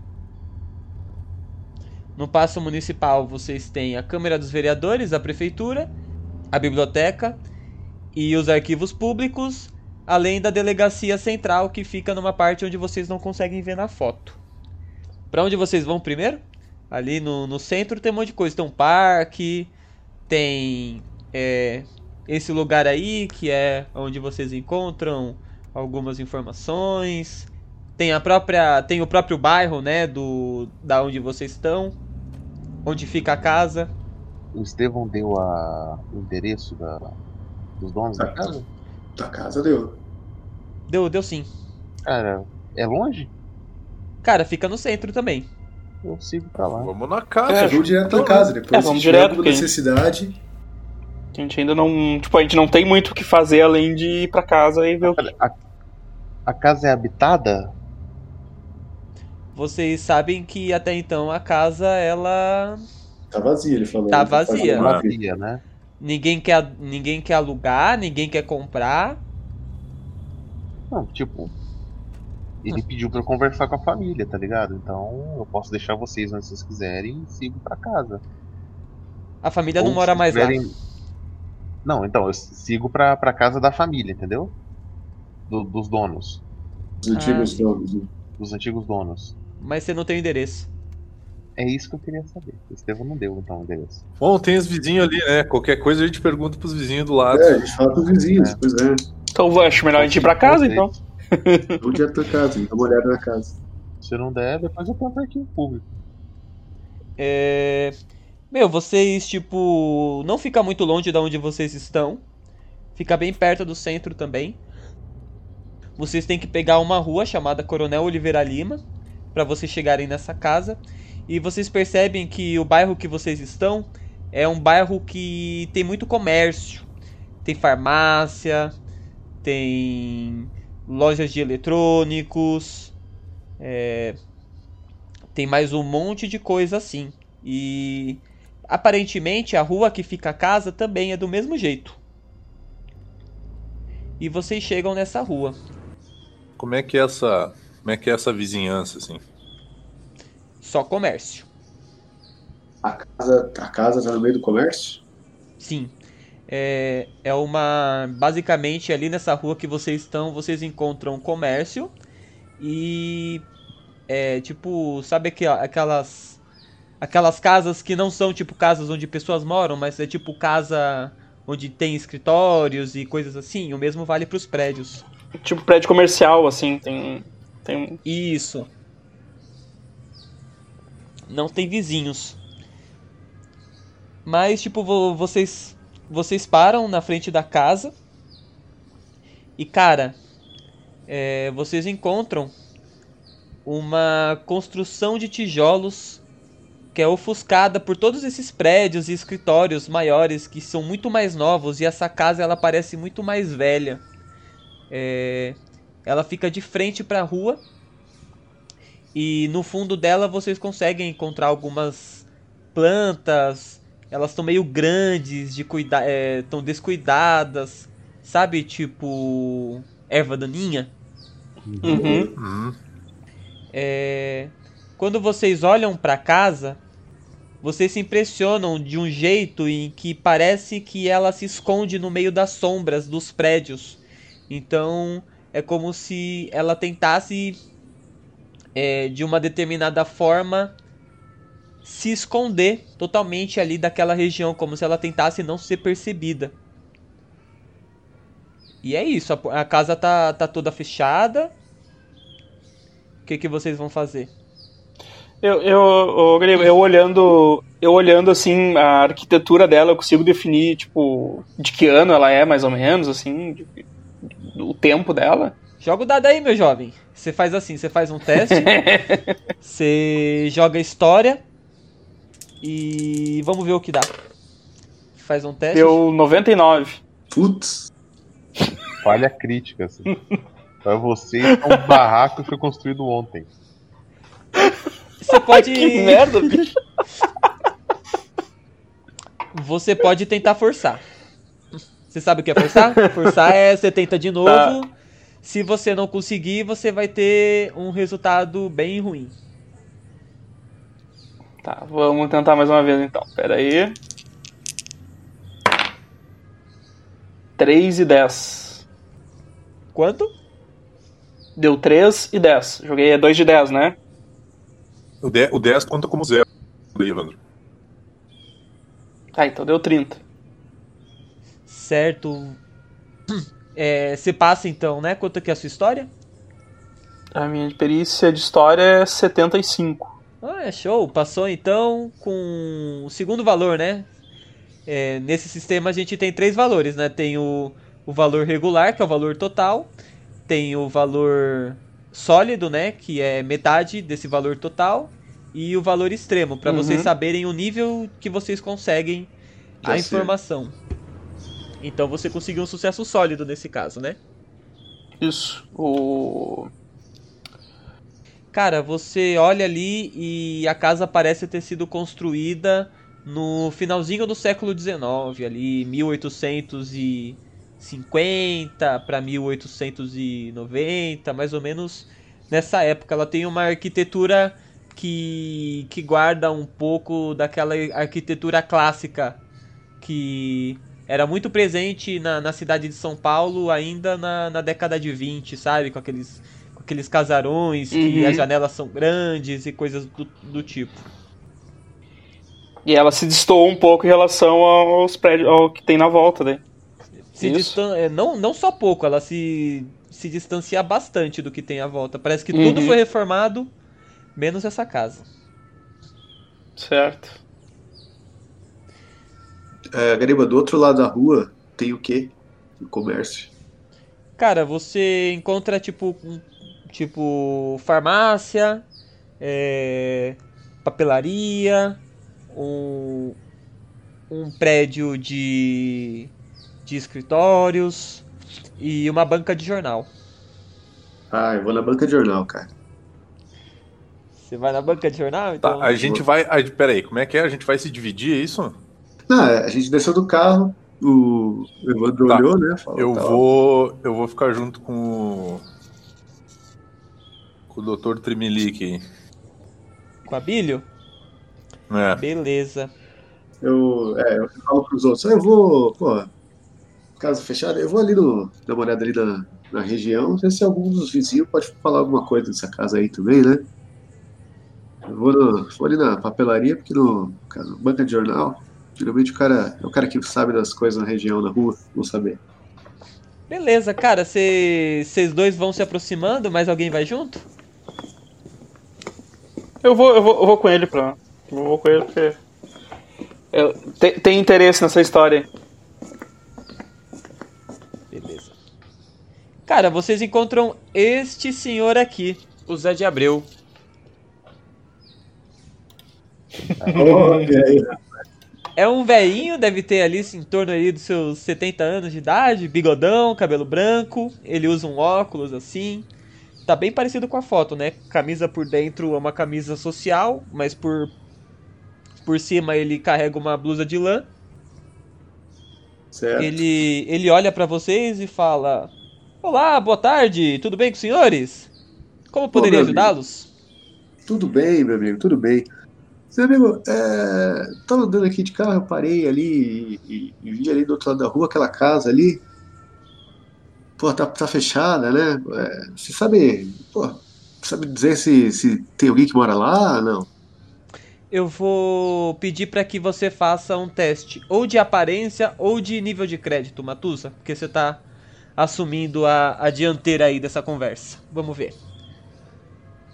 No passo municipal vocês têm a Câmara dos Vereadores, a prefeitura, a biblioteca e os arquivos públicos, além da delegacia central que fica numa parte onde vocês não conseguem ver na foto. Para onde vocês vão primeiro? Ali no, no centro tem um monte de coisa. Tem um parque, tem é, esse lugar aí que é onde vocês encontram algumas informações. Tem a própria, tem o próprio bairro, né, do da onde vocês estão, onde fica a casa. O Estevão deu a, o endereço da, dos donos da casa? Da casa deu. Deu, deu sim. Cara, é longe? Cara, fica no centro também. Eu sigo pra lá. Vamos na casa. É, vamos direto na casa. Depois, É, vamos direto, porque- necessidade. A gente ainda não. Tipo, a gente não tem muito o que fazer além de ir pra casa e ver o que. A, a casa é habitada? Vocês sabem que até então a casa ela Tá vazia, ele falou. Tá vazia. uma Vazia, né? Ninguém quer, ninguém quer alugar, ninguém quer comprar. Não, tipo. Ele pediu pra eu conversar com a família, tá ligado? Então eu posso deixar vocês onde vocês quiserem e sigo pra casa. A família não Ou mora se mais lá. Não, então eu sigo pra, pra casa da família, entendeu? Do- dos donos. Os antigos donos. né? Dos antigos donos. Mas você não tem o endereço. É isso que eu queria saber. O Estevão não deu, então, o endereço. Bom, tem os vizinhos ali, né? Qualquer coisa a gente pergunta pros vizinhos do lado. É, a gente fala com os vizinhos, pois é. Então acho melhor a gente ir pra casa, então. Vamos direto pra casa, dá uma olhada na casa. Se não der, depois eu ponto aqui o público. É... Meu, vocês, tipo, não fica muito longe de onde vocês estão. Fica bem perto do centro também. Vocês têm que pegar uma rua chamada Coronel Oliveira Lima para vocês chegarem nessa casa. E vocês percebem que o bairro que vocês estão é um bairro que tem muito comércio. Tem farmácia, tem lojas de eletrônicos, é, tem mais um monte de coisa assim. E aparentemente a rua que fica a casa também é do mesmo jeito. E vocês chegam nessa rua. Como é que é essa. Como é que é essa vizinhança, assim? Só comércio. A casa, a casa tá no meio do comércio? Sim. É, é uma. Basicamente, ali nessa rua que vocês estão, vocês encontram comércio. E. É tipo. Sabe aqu- aquelas. Aquelas casas que não são tipo casas onde pessoas moram, mas é tipo casa onde tem escritórios e coisas assim. O mesmo vale para os prédios. Tipo prédio comercial, assim, tem. Tem um. Isso. Não tem vizinhos. Mas, tipo, vo- vocês. Vocês param na frente da casa. E, cara. é, vocês encontram uma construção de tijolos que é ofuscada por todos esses prédios e escritórios maiores que são muito mais novos e essa casa ela parece muito mais velha. É, ela fica de frente para a rua e no fundo dela vocês conseguem encontrar algumas plantas. Elas estão meio grandes, de cuida estão descuidadas, sabe? Tipo erva daninha. Uhum. Hum, É, Quando vocês olham para casa, vocês se impressionam de um jeito em que parece que ela se esconde no meio das sombras dos prédios. Então é como se ela tentasse, é, de uma determinada forma, se esconder totalmente ali daquela região, como se ela tentasse não ser percebida. E é isso, a, a casa tá, tá toda fechada. O que, que vocês vão fazer? Eu, eu, Grego, eu olhando, eu olhando assim a arquitetura dela, eu consigo definir tipo de que ano ela é mais ou menos, assim, de- o tempo dela. Joga o dado aí, meu jovem. Você faz assim, você faz um teste, você joga história e vamos ver o que dá. Faz um teste. Deu 99. Putz, Falha crítica, assim. pra você, é um barraco que foi construído ontem. Você pode, Que merda, bicho. você pode tentar forçar. Você sabe o que é forçar? Forçar é você tenta de novo. Se você não conseguir, você vai ter um resultado bem ruim. Tá, vamos tentar mais uma vez então. Pera aí. 3 e 10. Quanto? Deu 3 e 10. Joguei 2 de 10, né? o, 10, o 10 conta como zero, Evandro. Tá, então deu 30. Certo. É, você passa então, né? Quanto que é a sua história? A minha perícia de história é 75. Ah, é show. Passou então com o segundo valor, né? É, nesse sistema a gente tem três valores, né? Tem o, o valor regular, que é o valor total. Tem o valor sólido, né? Que é metade desse valor total. E o valor extremo, para Uhum. vocês saberem o nível que vocês conseguem a sei. informação. Então você conseguiu um sucesso sólido nesse caso, né? Isso. O. Cara, você olha ali e a casa parece ter sido construída no finalzinho do século XIX, ali 1850 para 1890, mais ou menos nessa época. Ela tem uma arquitetura que, que guarda um pouco daquela arquitetura clássica que era muito presente na, na cidade de São Paulo ainda na, na década de 20, sabe? Com aqueles, com aqueles casarões que Uhum. as janelas são grandes e coisas do, do tipo. E ela se destoou um pouco em relação aos prédios, ao que tem na volta, né? Se distan é, não, não só pouco, ela se, se distancia bastante do que tem à volta. Parece que Uhum. tudo foi reformado, menos essa casa. Certo. É, Gariba, do outro lado da rua tem o quê? O comércio. Cara, você encontra tipo, tipo farmácia, é, papelaria, um, um prédio de, de escritórios e uma banca de jornal. Ah, eu vou na banca de jornal, cara. Você vai na banca de jornal? Tá, Então, a gente vai. A, peraí, como é que é? A gente vai se dividir, é isso? Não, a gente desceu do carro, o Evandro Tá. olhou, né? Falou, Eu tá, vou. Eu vou ficar junto com o. Com o Dr. Trimilique. com a Bilho? É. Beleza. Eu, é, eu falo pros outros, "Ah, eu vou, pô, casa fechada, eu vou ali no, dar uma olhada ali na, na região, ver se algum dos vizinhos pode falar alguma coisa dessa casa aí também, né? Eu vou, no, vou ali na papelaria, porque no cara, banca de jornal, geralmente o cara é o cara que sabe das coisas na região, na rua, vou saber. Beleza, cara, vocês dois vão se aproximando, mas alguém vai junto? Eu vou, eu vou, eu vou com ele pra. Eu vou com ele porque. Eu, tem, tem interesse nessa história. Beleza. Cara, vocês encontram este senhor aqui, o Zé de Abreu. É um velhinho, deve ter ali em torno ali dos seus 70 anos de idade, bigodão, cabelo branco, ele usa um óculos assim. Tá bem parecido com a foto, né? Camisa por dentro é uma camisa social, mas por por cima ele carrega uma blusa de lã. Certo? Ele, ele olha pra vocês e fala: Olá, boa tarde, tudo bem com os senhores? Como poderia ajudá-los? Tudo bem, meu amigo, tudo bem. Meu amigo, é, tava andando aqui de carro, eu parei ali e, e- e vi ali do outro lado da rua aquela casa ali. Pô, tá, tá fechada, né? É, você sabe, pô, sabe dizer se, se tem alguém que mora lá? Não. Eu vou pedir pra que você faça um teste ou de aparência ou de nível de crédito, Matusa, porque você tá assumindo a, a dianteira aí dessa conversa. Vamos ver.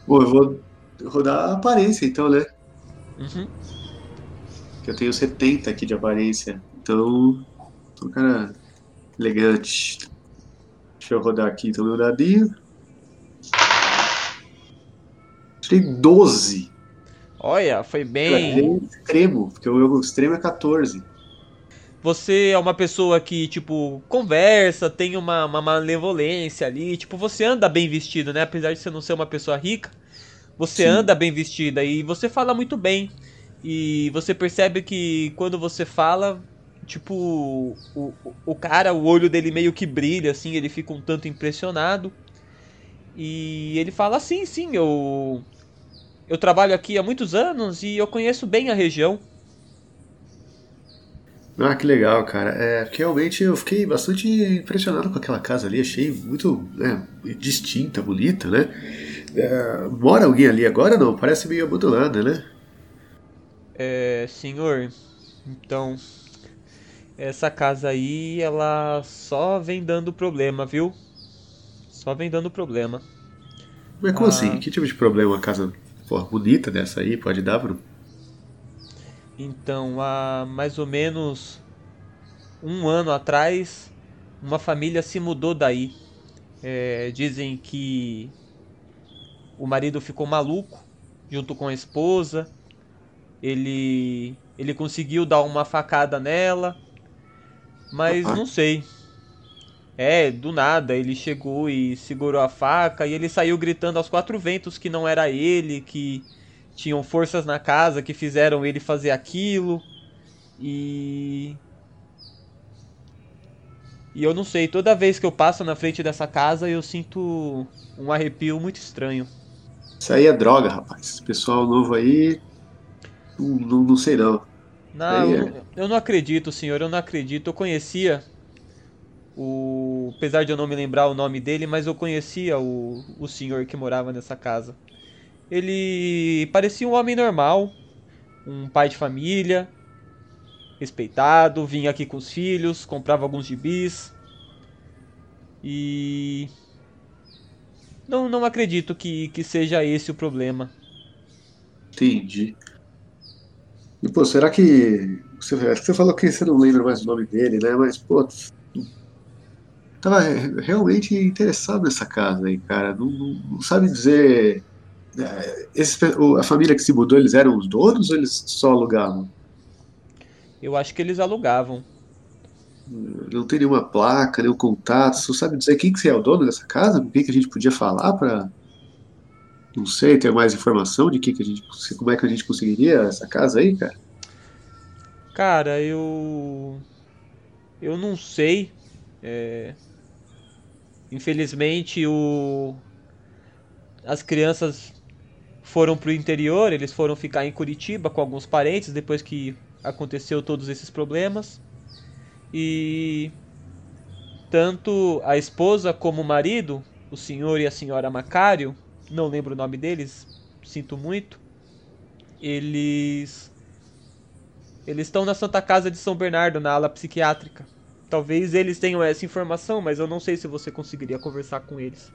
Pô, eu vou rodar a aparência então, né? Uhum. Eu tenho 70 aqui de aparência. Então, um cara elegante. Deixa eu rodar aqui então meu dadinho. Tirei 12. Olha, foi bem. extremo, porque o meu extremo é 14. Você é uma pessoa que, tipo, conversa, tem uma, uma malevolência ali. Tipo, você anda bem vestido, né? Apesar de você não ser uma pessoa rica, você Sim. anda bem vestida e você fala muito bem. E você percebe que quando você fala, tipo, o, o, cara, o olho dele meio que brilha, assim, ele fica um tanto impressionado. E ele fala: Sim, sim, eu. Eu trabalho aqui há muitos anos e eu conheço bem a região. Ah, que legal, cara. É, realmente eu fiquei bastante impressionado com aquela casa ali. Achei muito né, distinta, bonita, né? É, mora alguém ali agora? Não, parece meio abandonada, né? É, senhor, então essa casa aí, ela só vem dando problema, viu? Só vem dando problema. Mas como Ah. assim? Que tipo de problema uma casa bonita dessa aí pode dar, Bruno? Então, há mais ou menos um ano atrás, uma família se mudou daí. É, dizem que o marido ficou maluco junto com a esposa. Ele ele conseguiu dar uma facada nela, mas não sei. É, do nada ele chegou e segurou a faca e ele saiu gritando aos quatro ventos que não era ele, que tinham forças na casa que fizeram ele fazer aquilo. E. E eu não sei, toda vez que eu passo na frente dessa casa eu sinto um arrepio muito estranho. Isso aí é droga, rapaz. Pessoal novo aí. Não, não, não sei não. Não, é- eu, não- eu não acredito, senhor, eu não acredito. Eu conhecia o. Apesar de eu não me lembrar o nome dele, mas eu conhecia o, o senhor que morava nessa casa. Ele parecia um homem normal, um pai de família, respeitado, vinha aqui com os filhos, comprava alguns gibis. E. Não, não acredito que, que seja esse o problema. Entendi. E, pô, será que. Você, acho que você falou que você não lembra mais o nome dele, né? Mas, pô. Tava re- realmente interessado nessa casa aí, cara. Não, não- não sabe dizer. é, pe- o- a família que se mudou, eles eram os donos ou eles só alugavam? Eu acho que eles alugavam. Não tem nenhuma placa, nenhum contato. Você sabe dizer quem que é o dono dessa casa? Com quem que a gente podia falar para não sei, ter mais informação de que que a gente, como é que a gente conseguiria essa casa aí, cara? Cara, eu. Eu não sei. É, Infelizmente, o. As crianças foram pro interior, eles foram ficar em Curitiba com alguns parentes depois que aconteceu todos esses problemas. E. Tanto a esposa como o marido, o senhor e a senhora Macário, não lembro o nome deles, sinto muito. Eles eles estão na Santa Casa de São Bernardo, na ala psiquiátrica. Talvez eles tenham essa informação, mas eu não sei se você conseguiria conversar com eles.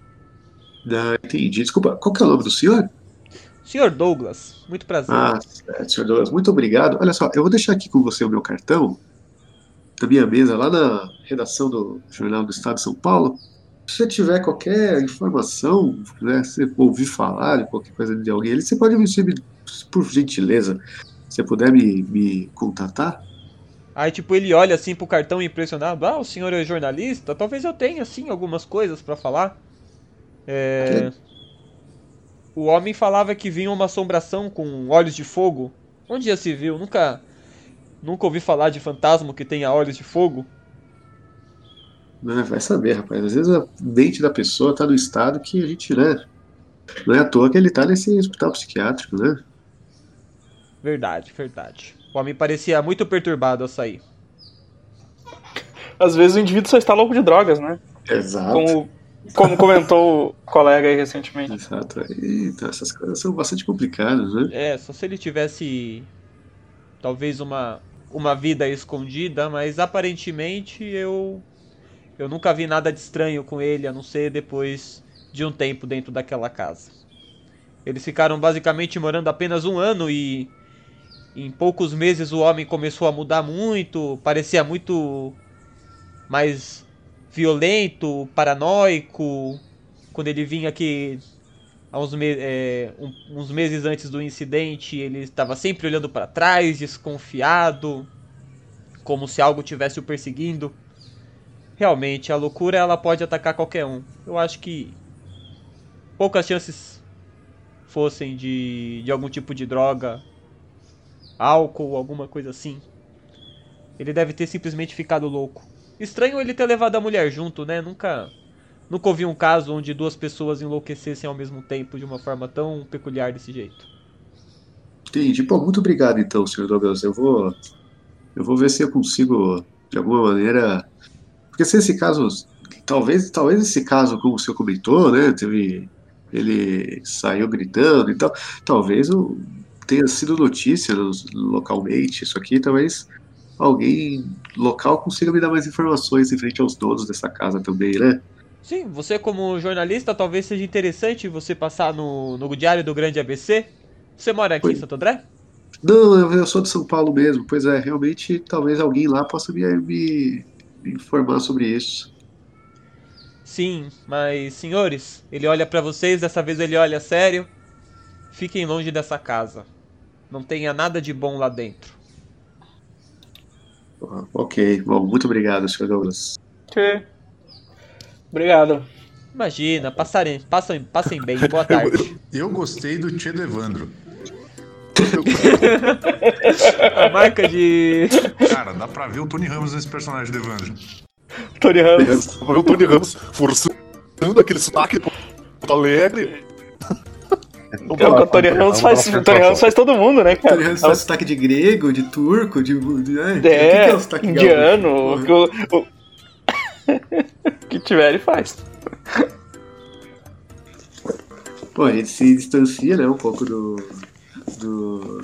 Ah, entendi. Desculpa, qual que é o nome do senhor? Senhor Douglas, muito prazer. Ah, certo, senhor Douglas, muito obrigado. Olha só, eu vou deixar aqui com você o meu cartão, na minha mesa, lá na redação do Jornal do Estado de São Paulo. Se você tiver qualquer informação, né, se você ouvir falar de qualquer coisa de alguém ali, você pode me, por gentileza, se você puder me, me contatar. Aí, tipo, ele olha assim pro cartão impressionado. Ah, o senhor é jornalista? Talvez eu tenha, sim, algumas coisas pra falar. É... O homem falava que vinha uma assombração com olhos de fogo. Onde já se viu? Nunca... Nunca ouvi falar de fantasma que tenha olhos de fogo. Né, vai saber, rapaz. Às vezes a mente da pessoa tá no estado que a gente, né? Não é à toa que ele tá nesse hospital psiquiátrico, né? Verdade, verdade. O homem parecia muito perturbado ao sair. Às vezes o indivíduo só está louco de drogas, né? Exato. Como, como comentou o colega aí recentemente. Exato. Então, essas coisas são bastante complicadas, né? É, só se ele tivesse talvez uma uma vida escondida, mas aparentemente eu eu nunca vi nada de estranho com ele, a não ser depois de um tempo dentro daquela casa. Eles ficaram basicamente morando apenas um ano e em poucos meses o homem começou a mudar muito, parecia muito mais violento, paranoico. Quando ele vinha aqui uns, me é, um- uns meses antes do incidente, ele estava sempre olhando para trás, desconfiado, como se algo tivesse o perseguindo. Realmente, a loucura ela pode atacar qualquer um. Eu acho que poucas chances fossem de, de algum tipo de droga, álcool, alguma coisa assim. Ele deve ter simplesmente ficado louco. Estranho ele ter levado a mulher junto, né? Nunca Nunca ouvi um caso onde duas pessoas enlouquecessem ao mesmo tempo de uma forma tão peculiar desse jeito. Entendi. Pô, muito obrigado então, senhor Douglas. Eu vou, eu vou ver se eu consigo, de alguma maneira. Porque se esse caso. Talvez, talvez esse caso, como o senhor comentou, né? Teve. Ele saiu gritando e tal. Talvez o, tenha sido notícia localmente. Isso aqui, talvez alguém local consiga me dar mais informações em frente aos donos dessa casa também, né? Sim, você como jornalista talvez seja interessante você passar no, no Diário do Grande ABC. Você mora aqui em Oi. Santo André? Não, eu sou de São Paulo mesmo. Pois é, realmente, talvez alguém lá possa me, me- informar sobre isso. Sim, mas senhores, ele olha pra vocês, dessa vez ele olha sério. Fiquem longe dessa casa. Não tenha nada de bom lá dentro. Ah, Ok, bom, muito obrigado, senhor Douglas. Ok. Obrigado. Imagina, passarem, passem, passem bem, boa tarde. Eu gostei do Tchê do Evandro. A marca de. Cara, dá pra ver o Tony Ramos nesse personagem do Evandro. Tony Ramos. O Tony Ramos forçando aquele sotaque Porto Alegre. O Tony Ramos faz, o Tony Ramos faz todo mundo, né, cara? Tony Ramos faz sotaque de grego, de turco, de. de é, o que É, que é o sotaque indiano, o- o que tiver ele faz. Pô, a gente se distancia, né, um pouco do. do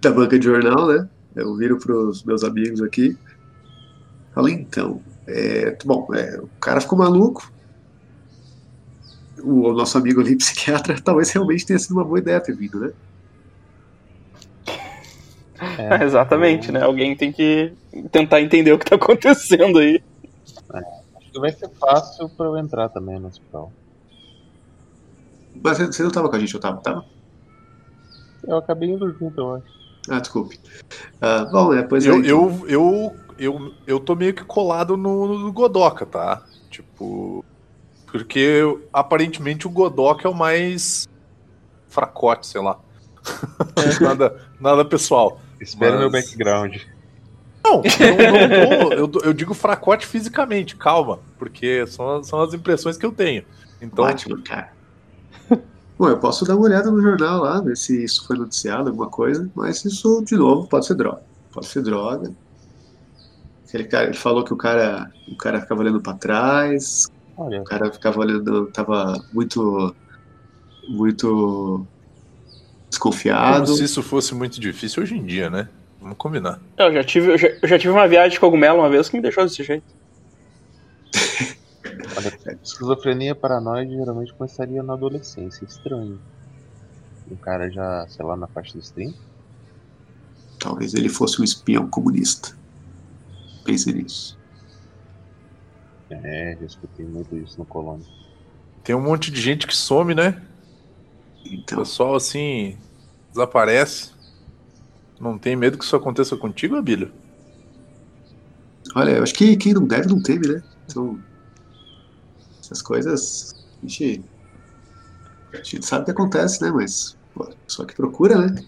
da banca de jornal, né? Eu viro pros meus amigos aqui. Falo, então, é, bom, é, o cara ficou maluco. O, nosso amigo ali, psiquiatra, talvez realmente tenha sido uma boa ideia ter vindo, né? É, Exatamente, né? Alguém tem que tentar entender o que tá acontecendo aí. Acho que vai ser fácil pra eu entrar também no hospital. Mas você não tava com a gente, eu tava, tava? Eu acabei indo junto, eu acho. Ah, desculpe. Ah, bom, é, pois é. Eu, então. eu, eu, eu, eu tô meio que colado no, no Godoka, tá? Tipo. Porque aparentemente o Godoka é o mais fracote, sei lá. nada, nada pessoal. Espera Mas- meu background. Não, não, não, eu, eu digo fracote fisicamente, calma. Porque são, são as impressões que eu tenho. Então, Batman, cara. Bom, eu posso dar uma olhada no jornal lá, ver se isso foi noticiado, alguma coisa, mas isso, de novo, pode ser droga. Pode ser droga. Aquele cara, ele falou que o cara, o cara ficava olhando pra trás, Olha, o cara ficava olhando, tava muito, muito desconfiado. como se isso fosse muito difícil hoje em dia, né? Vamos combinar. Eu já tive, eu já, eu já tive uma viagem de cogumelo uma vez que me deixou desse jeito. olha, esquizofrenia paranoide geralmente começaria na adolescência. Estranho. Um cara já, sei lá, na faixa dos 30. Talvez ele fosse um espião comunista. Pense nisso. É, já escutei muito isso no Colônia. Tem um monte de gente que some, né? O Então, pessoal assim desaparece. Não tem medo que isso aconteça contigo, Abílio? olha, eu acho que quem não deve não teme, né? Então, essas coisas, a gente, a gente sabe o que acontece, né? Mas, pô, só que procura, né?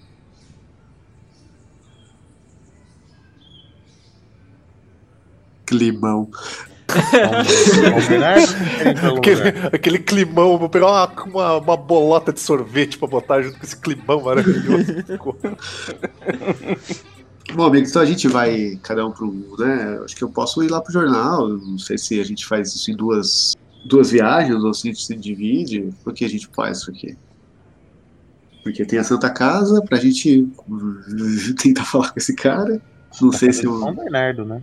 Climão. Algum Aquele, aquele climão, vou pegar uma, uma, uma bolota de sorvete pra botar junto com esse climão maravilhoso. Bom, amigos, então a gente vai cada um para um, né? Acho que eu posso ir lá pro jornal. Não sei se a gente faz isso em duas, duas viagens ou se a gente se divide. Por que a gente faz isso aqui? Porque tem a Santa Casa pra gente tentar falar com esse cara. Não sei se São eu. Bernardo, né?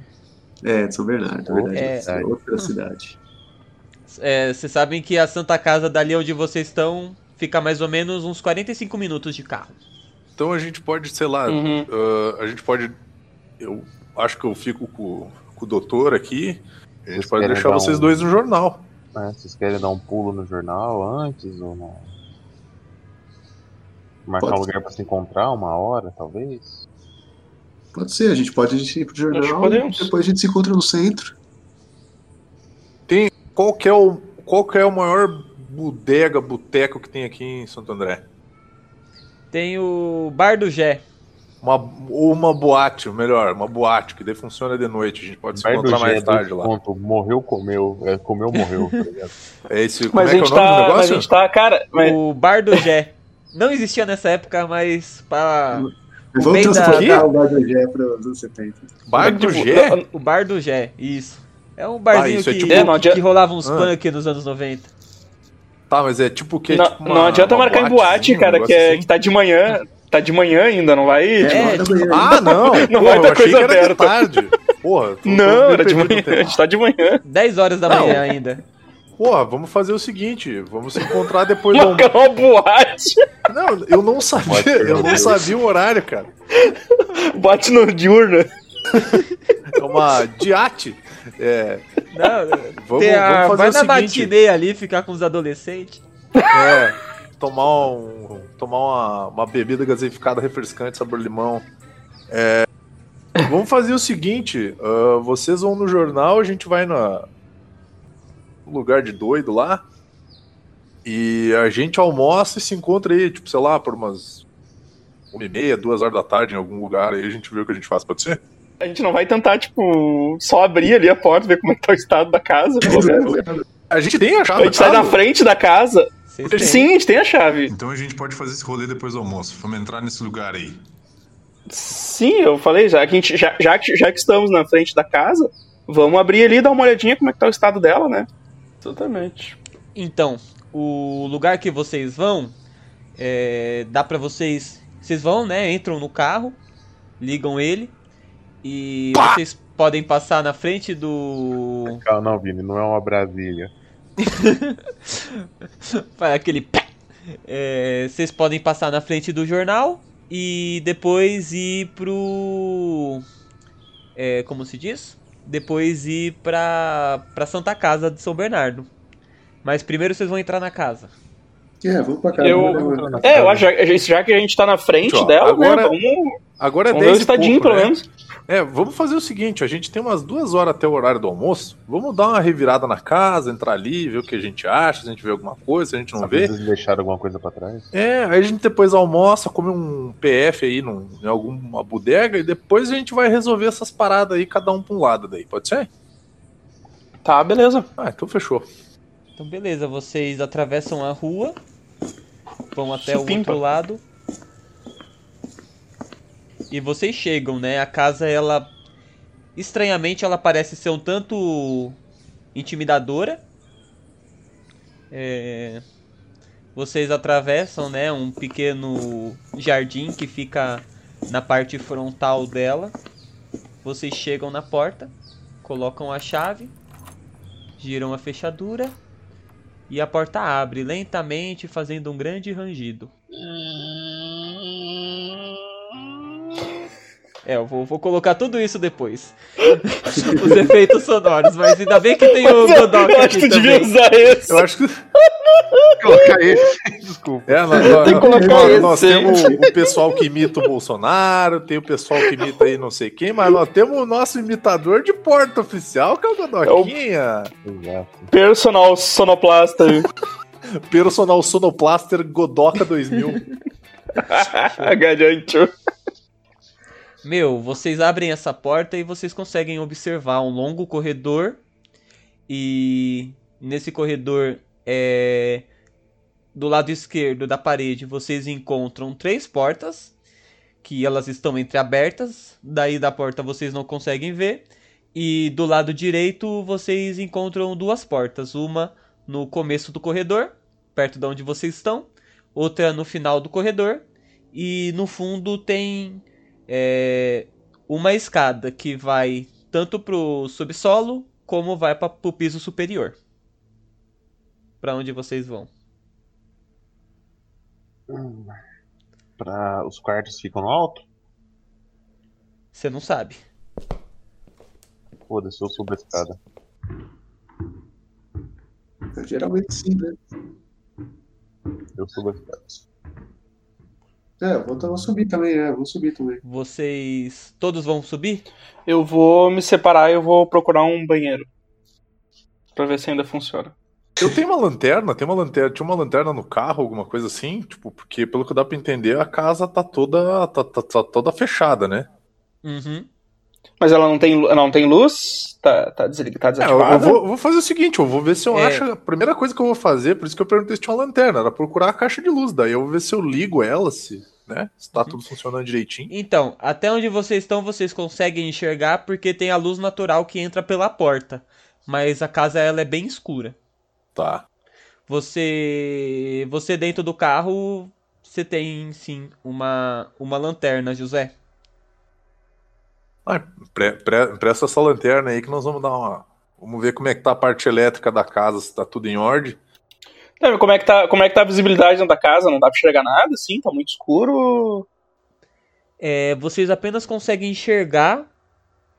É, de São Bernardo, é verdade. É. É outra cidade. É, vocês sabem que a Santa Casa dali onde vocês estão fica mais ou menos uns 45 minutos de carro. Então a gente pode, sei lá, Uhum. ah, a gente pode. Eu acho que eu fico com, com o doutor aqui. A gente Vocês pode deixar vocês um- dois no jornal. É, Vocês querem dar um pulo no jornal antes ou não? Marcar Pode um lugar pra se encontrar, uma hora, talvez? Pode ser, a gente pode ir pro Acho que jornal e depois a gente se encontra no centro. Qual que é o, qual que é o maior bodega, boteco que tem aqui em Santo André? Tem o Bar do Gé. Uma, ou uma boate, ou melhor, uma boate, que daí funciona de noite. A gente pode se Bar do encontrar mais Gé, tarde lá. ponto, morreu, comeu. É, comeu, morreu, tá ligado? É esse, como Mas é a que é o gente nome do tá. Mas a negócio? gente tá, cara. Mas, O Bar do Gé. Não existia nessa época, mas para Vamos transportar o Bar do Gé para os anos 70. Bar do tipo, Gé? não- o Bar do Gé, isso. É um barzinho isso é que, tipo- É, não adianta- que rolava uns Ah. punk nos anos 90. Tá, mas é tipo o quê? não, Tipo uma- não adianta marcar em boate, boatezinha, um cara, que, é, assim? que tá de manhã. Tá de manhã ainda, não vai? É, tipo, da manhã. Ah, não! Não Pô, vai achei coisa que era de aberta. tarde. Porra, tô- tô não, meio era de manhã. A gente tá de manhã. 10 horas da Não. manhã ainda. Porra, vamos fazer o seguinte, vamos se encontrar depois do almoço. Uma boate. Não, eu não sabia, eu não sabia o horário, cara. Boate no diurno. É uma diate. É, Não, vamos, tem a- vamos vai fazer na o seguinte. matinê ali, ficar com os adolescentes. É, tomar um, tomar uma, uma bebida gaseificada refrescante, sabor limão. É, vamos fazer o seguinte, ah, vocês vão no jornal, a gente vai na no lugar de doido lá E a gente almoça e se encontra aí, tipo, sei lá, por umas uma e meia, duas horas da tarde em algum lugar, aí a gente vê o que a gente faz, pode ser? A gente não vai tentar, tipo, só abrir ali a porta, ver como é que tá o estado da casa, pelo menos. A gente tem a chave A gente sai na frente da casa. Têm. Sim, a gente tem a chave. Então a gente pode fazer esse rolê depois do almoço. Vamos entrar nesse lugar aí. Sim, eu falei, já que, a gente, já, já, que, já que estamos na frente da casa, vamos abrir ali e dar uma olhadinha como é que tá o estado dela, né? Exatamente. Então, o lugar que vocês vão, é, dá pra vocês. Vocês vão, né? Entram no carro, ligam ele e vocês podem passar na frente do. Calma, não, Vini, não é uma Brasília. Faz aquele. pá. É, vocês podem passar na frente do jornal e depois ir pro. É, como se diz? Depois ir pra, pra Santa Casa de São Bernardo. Mas primeiro vocês vão entrar na casa. É, vamos pra cá. Eu-. É, eu acho já, já que a gente tá na frente Ó, dela, agora- né? Vamos, Agora é vamos ver o 10 estadinho, pouco, pelo né? menos. É, vamos fazer o seguinte, a gente tem umas duas horas até o horário do almoço, vamos dar uma revirada na casa, entrar ali, ver o que a gente acha, se a gente vê alguma coisa, se a gente não Sabe vê. Eles deixaram alguma coisa pra trás? É, aí a gente depois almoça, come um PF aí num, em alguma bodega e depois a gente vai resolver essas paradas aí, cada um pra um lado daí, pode ser? Tá, beleza. Ah, então fechou. Então beleza, vocês atravessam a rua, vão até o Supimpa. outro lado. E vocês chegam, né? A casa, ela. Estranhamente, ela parece ser um tanto intimidadora. É, Vocês atravessam, né? Um pequeno jardim que fica na parte frontal dela. Vocês chegam na porta, colocam a chave, giram a fechadura e a porta abre lentamente, fazendo um grande rangido. É, eu vou, vou colocar tudo isso depois. Os efeitos sonoros, mas ainda bem que tem o Godok eu acho aqui que tu devia também. usar esse. Eu acho que. Colocar esse, desculpa. É, nós, Tem que colocar nós- esse, nós temos o pessoal que imita o Bolsonaro, tem o pessoal que imita aí não sei quem, mas nós temos o nosso imitador de porta oficial, que é o Godoquinha. Exato. Personal sonoplasta aí. Personal Sonoplaster Godoca 2000. Garanto. Meu, vocês abrem essa porta e vocês conseguem observar um longo corredor. E nesse corredor, é, do lado esquerdo da parede, vocês encontram três portas. Que elas estão entreabertas. Daí da porta vocês não conseguem ver. E do lado direito vocês encontram duas portas. Uma no começo do corredor, perto de onde vocês estão. Outra no final do corredor. E no fundo tem é, uma escada que vai tanto pro subsolo como vai para o piso superior. Para onde vocês vão? Pra... Os quartos ficam no alto? Você não sabe. Foda-se, eu subo a escada. Geralmente sim, né? Eu subo a escada. É, eu vou, eu vou subir também, é, vou subir também. Vocês todos vão subir? Eu vou me separar e eu vou procurar um banheiro. Pra ver se ainda funciona. Eu tenho uma lanterna, tem uma lanterna, tinha uma lanterna no carro, alguma coisa assim, tipo, porque pelo que dá pra entender, a casa tá toda, tá, tá- tá toda fechada, né? Uhum. Mas ela não tem, não tem luz? Tá, tá, deslig- tá É, eu, desativada? vou, eu vou fazer o seguinte, eu vou ver se eu É. acho. A primeira coisa que eu vou fazer, por isso que eu perguntei se tinha uma lanterna, era procurar a caixa de luz. Daí eu vou ver se eu ligo ela, se, né? Se tá tudo funcionando direitinho. Então, até onde vocês estão, vocês conseguem enxergar porque tem a luz natural que entra pela porta. Mas a casa ela é bem escura. Tá. Você, você dentro do carro, você tem sim uma uma lanterna, José. Ah, pre- pre- presta essa lanterna aí que nós vamos dar uma. Vamos ver como é que tá a parte elétrica da casa, se tá tudo em ordem. Não, como é que tá, como é que tá a visibilidade dentro da casa? Não dá pra enxergar nada, assim? Tá muito escuro? É, vocês apenas conseguem enxergar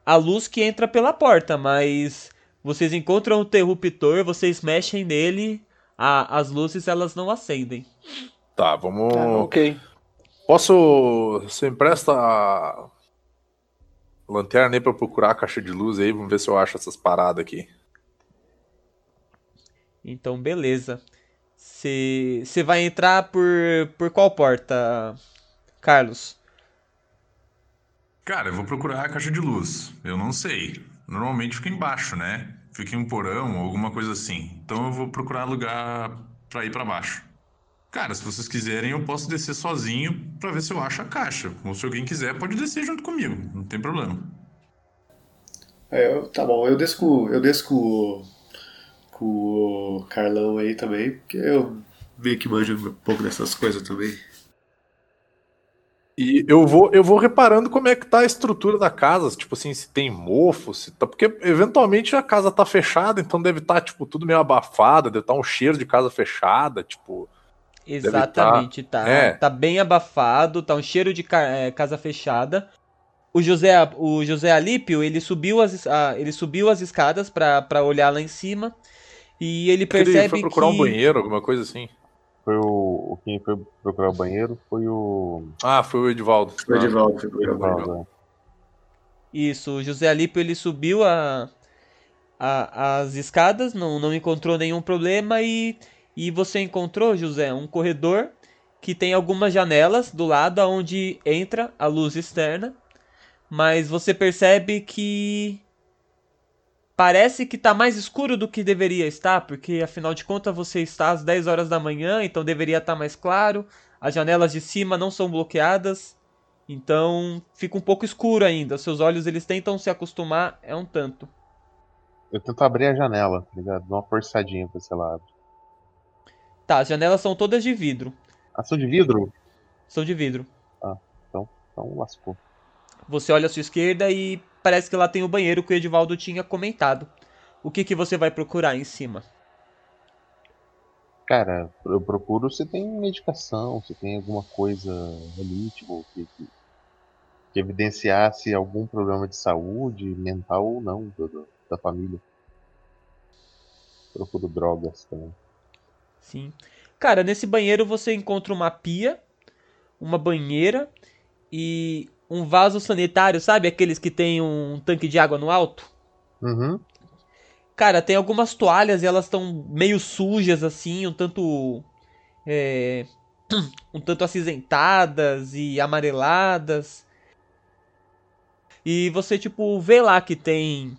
a luz que entra pela porta, mas vocês encontram o interruptor, vocês mexem nele, a- as luzes elas não acendem. Tá, vamos. Ah, ok. Posso. Você empresta lanterna aí pra procurar a caixa de luz aí? Vamos ver se eu acho essas paradas aqui. Então, beleza. Você vai entrar por, por qual porta, Carlos? Cara, eu vou procurar a caixa de luz. Eu não sei. Normalmente fica embaixo, né? Fica em um porão ou alguma coisa assim. Então eu vou procurar lugar pra ir pra baixo. Cara, se vocês quiserem, eu posso descer sozinho pra ver se eu acho a caixa. Ou se alguém quiser, pode descer junto comigo. Não tem problema. É, eu- tá bom, eu desço, com- eu desço com, o- com o Carlão aí também, porque eu meio que manjo um pouco dessas coisas também. E eu vou, eu vou reparando como é que tá a estrutura da casa, tipo assim, se tem mofo, se tá, porque eventualmente a casa tá fechada, então deve estar tipo tudo meio abafado, deve estar um cheiro de casa fechada, tipo, Exatamente, tá. É. Tá bem abafado, tá um cheiro de ca- é, casa fechada. O José, o José Alípio, ele subiu as, ah, ele subiu as escadas pra, pra olhar lá em cima e ele percebe ele foi procurar que... um banheiro, alguma coisa assim. Foi o, o quem foi procurar o banheiro foi o Ah, foi o Edivaldo. O Edivaldo foi o. Edivaldo? Isso, o José Alípio ele subiu a, a- as escadas, não, não encontrou nenhum problema e, e você encontrou, José, um corredor que tem algumas janelas do lado onde entra a luz externa, mas você percebe que parece que está mais escuro do que deveria estar, porque afinal de contas você está às 10 horas da manhã, então deveria estar mais claro. As janelas de cima não são bloqueadas. Então fica um pouco escuro ainda. Seus olhos eles tentam se acostumar, é um tanto. Eu tento abrir a janela, tá ligado? Dá uma forçadinha pra esse lado. Tá, as janelas são todas de vidro. Ação de vidro? São de vidro. Então lascou. Você olha à sua esquerda e parece que lá tem o banheiro que o Edivaldo tinha comentado. O que, que você vai procurar em cima? Cara, eu procuro se tem medicação, se tem alguma coisa ali, tipo, que, que, que evidenciasse algum problema de saúde, mental ou não, do- do- da família. Procuro drogas também. Sim. Cara, nesse banheiro você encontra uma pia, uma banheira e um vaso sanitário, sabe? Aqueles que tem um tanque de água no alto? Uhum. Cara, tem algumas toalhas e elas estão meio sujas assim, um tanto. é, um tanto acinzentadas e amareladas. E você, tipo, vê lá que tem.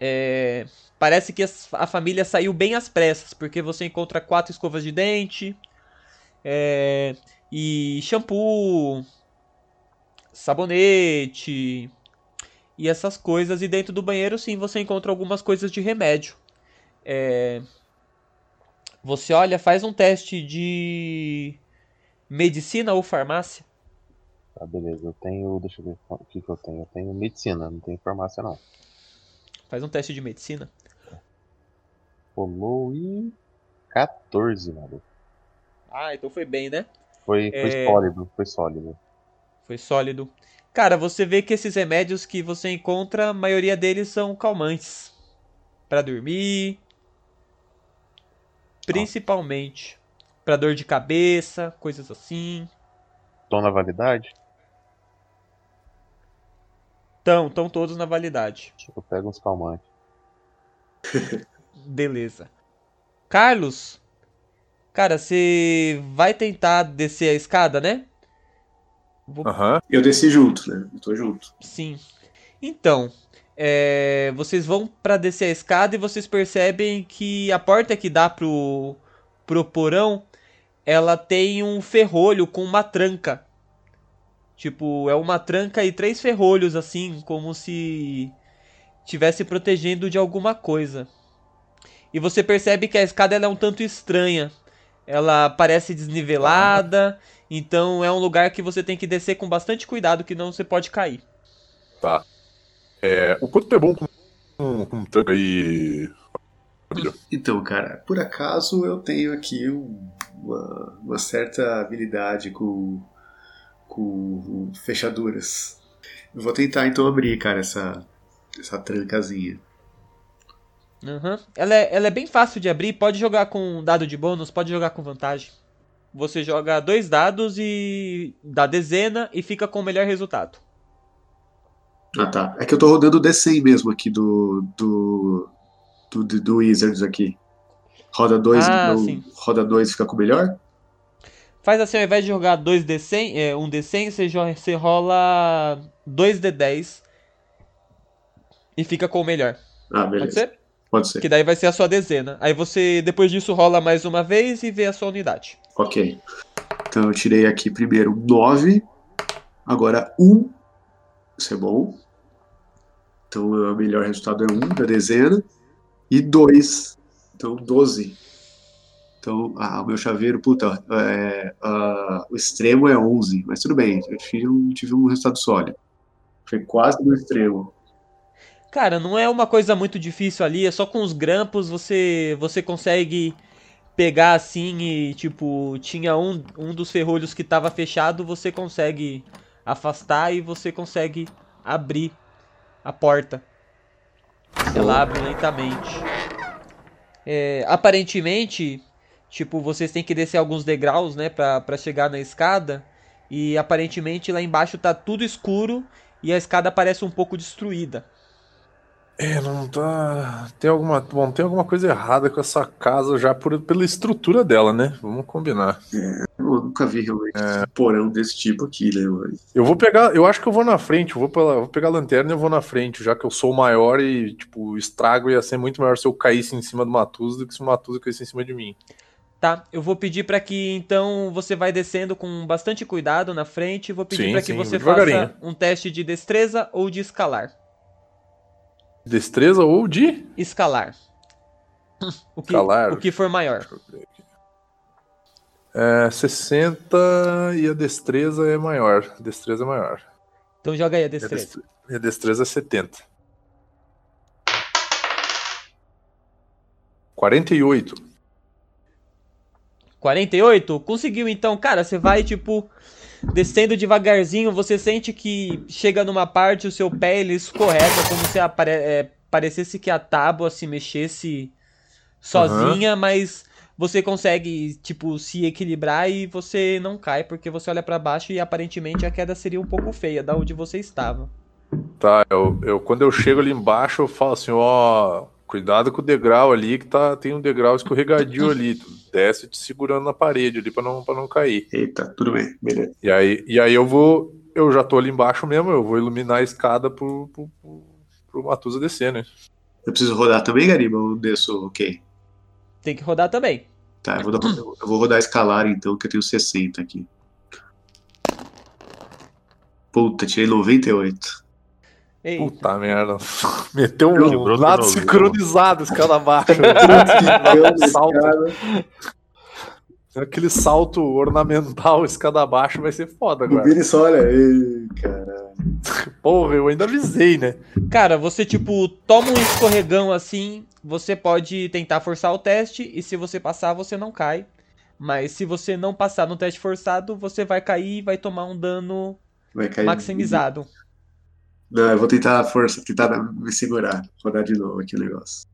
É, parece que a família saiu bem às pressas, porque você encontra quatro escovas de dente. é, e shampoo. Sabonete e essas coisas. E dentro do banheiro, sim, você encontra algumas coisas de remédio. É, Você olha, faz um teste de medicina ou farmácia. Tá, beleza. Eu tenho. Deixa eu ver o que, que eu tenho. Eu tenho medicina, não tenho farmácia não. Faz um teste de medicina. Rolou e. 14, mano. Ah, então foi bem, né? Foi, foi É. sólido, foi sólido. Foi sólido. Cara, você vê que esses remédios que você encontra, a maioria deles são calmantes. Pra dormir. Principalmente. Pra dor de cabeça, coisas assim. Estão na validade? Estão, estão todos na validade. Eu pego uns calmantes. Beleza. Carlos, cara, você vai tentar descer a escada, né? Vou- Aham. Eu desci junto, né? Eu tô junto. Sim. Então, é, vocês vão pra descer a escada e vocês percebem que a porta que dá pro, pro porão, ela tem um ferrolho com uma tranca. Tipo, é uma tranca e três ferrolhos assim, como se tivesse protegendo de alguma coisa. E você percebe que a escada ela é um tanto estranha. Ela parece desnivelada, então é um lugar que você tem que descer com bastante cuidado, que não você pode cair. Tá. É, o quanto é bom com, com, com tranca aí. Família? Então, cara, por acaso eu tenho aqui um- uma, uma certa habilidade com, com fechaduras. Eu vou tentar então abrir, cara, essa, essa trancazinha. Aham. Ela, é, ela é bem fácil de abrir, pode jogar com dado de bônus, pode jogar com vantagem. Você joga dois dados e dá dezena e fica com o melhor resultado. Ah, tá. É que eu tô rodando o D100 mesmo aqui do, do, do, do, Wizards aqui. Roda 2 Ah, sim. roda 2 fica com o melhor? Faz assim, ao invés de jogar 2 D100, é, um D100, você, você rola 2 D10 e fica com o melhor. Ah, Pode beleza. ser? Pode ser. Que daí vai ser a sua dezena. Aí você, depois disso, rola mais uma vez e vê a sua unidade. Ok. Então eu tirei aqui primeiro 9, agora 1. Isso é bom. Então o melhor resultado é 1 da dezena. E 2. Então 12. Então, ah, o meu chaveiro, puta, é, ah, o extremo é 11. Mas tudo bem, eu tive um, tive um resultado sólido. Foi quase no extremo. Cara, não é uma coisa muito difícil ali, é só com os grampos você você consegue pegar assim e tipo, tinha um, um dos ferrolhos que tava fechado, você consegue afastar e você consegue abrir a porta. Ela abre lentamente. É, aparentemente, tipo, vocês têm que descer alguns degraus, né, pra, pra chegar na escada. E aparentemente lá embaixo tá tudo escuro e a escada parece um pouco destruída. É, não tá. Tem alguma. Bom, tem alguma coisa errada com essa casa já por, pela estrutura dela, né? Vamos combinar. Eu nunca vi realmente um porão desse tipo aqui, né, mano? Eu vou pegar. Eu acho que eu vou na frente. Eu vou, pela, vou pegar a lanterna e eu vou na frente, já que eu sou o maior e, tipo, o estrago ia ser muito maior se eu caísse em cima do Matuso do que se o Matuso caísse em cima de mim. Tá, eu vou pedir pra que então você vai descendo com bastante cuidado na frente. Vou pedir pra que você faça um teste de destreza ou de escalar. Destreza ou de. Escalar. O que, Escalar. o que for maior. É, 60 e a destreza é maior. A destreza é maior. Então joga aí a destreza. destre- e a destreza é 70. 48. 48? Conseguiu então, cara, você vai tipo descendo devagarzinho, você sente que chega numa parte o seu pé ele escorrega como se apare- é, parecesse que a tábua se mexesse sozinha, mas você consegue tipo se equilibrar e você não cai porque você olha pra baixo e aparentemente a queda seria um pouco feia da onde você estava. Tá, eu, eu quando eu chego ali embaixo, eu falo assim, ó, cuidado com o degrau ali, que tá, tem um degrau escorregadio ali. Desce te segurando na parede ali pra não, pra não cair. Eita, tudo bem, beleza. E aí, e aí eu vou. Eu já tô ali embaixo mesmo, eu vou iluminar a escada pro, pro, pro, pro Matusa descer, né? Eu preciso rodar também, Gariba? Ou desço, ok. Tem que rodar também. Tá, eu vou, dar- eu vou rodar escalar então, que eu tenho 60 aqui. Puta, tirei 98. Ei, Puta merda. Meteu um Quebrou lado sincronizado escada abaixo. salto, aquele salto ornamental escada abaixo vai ser foda O agora. Billy só olha. Ei, caralho. Porra, eu ainda avisei, né? Cara, você tipo toma um escorregão assim, você pode tentar forçar o teste e se você passar você não cai. Mas se você não passar no teste forçado, você vai cair e vai tomar um dano Vai cair. maximizado. Não, eu vou tentar força, tentar me segurar. Rodar de novo aqui o negócio.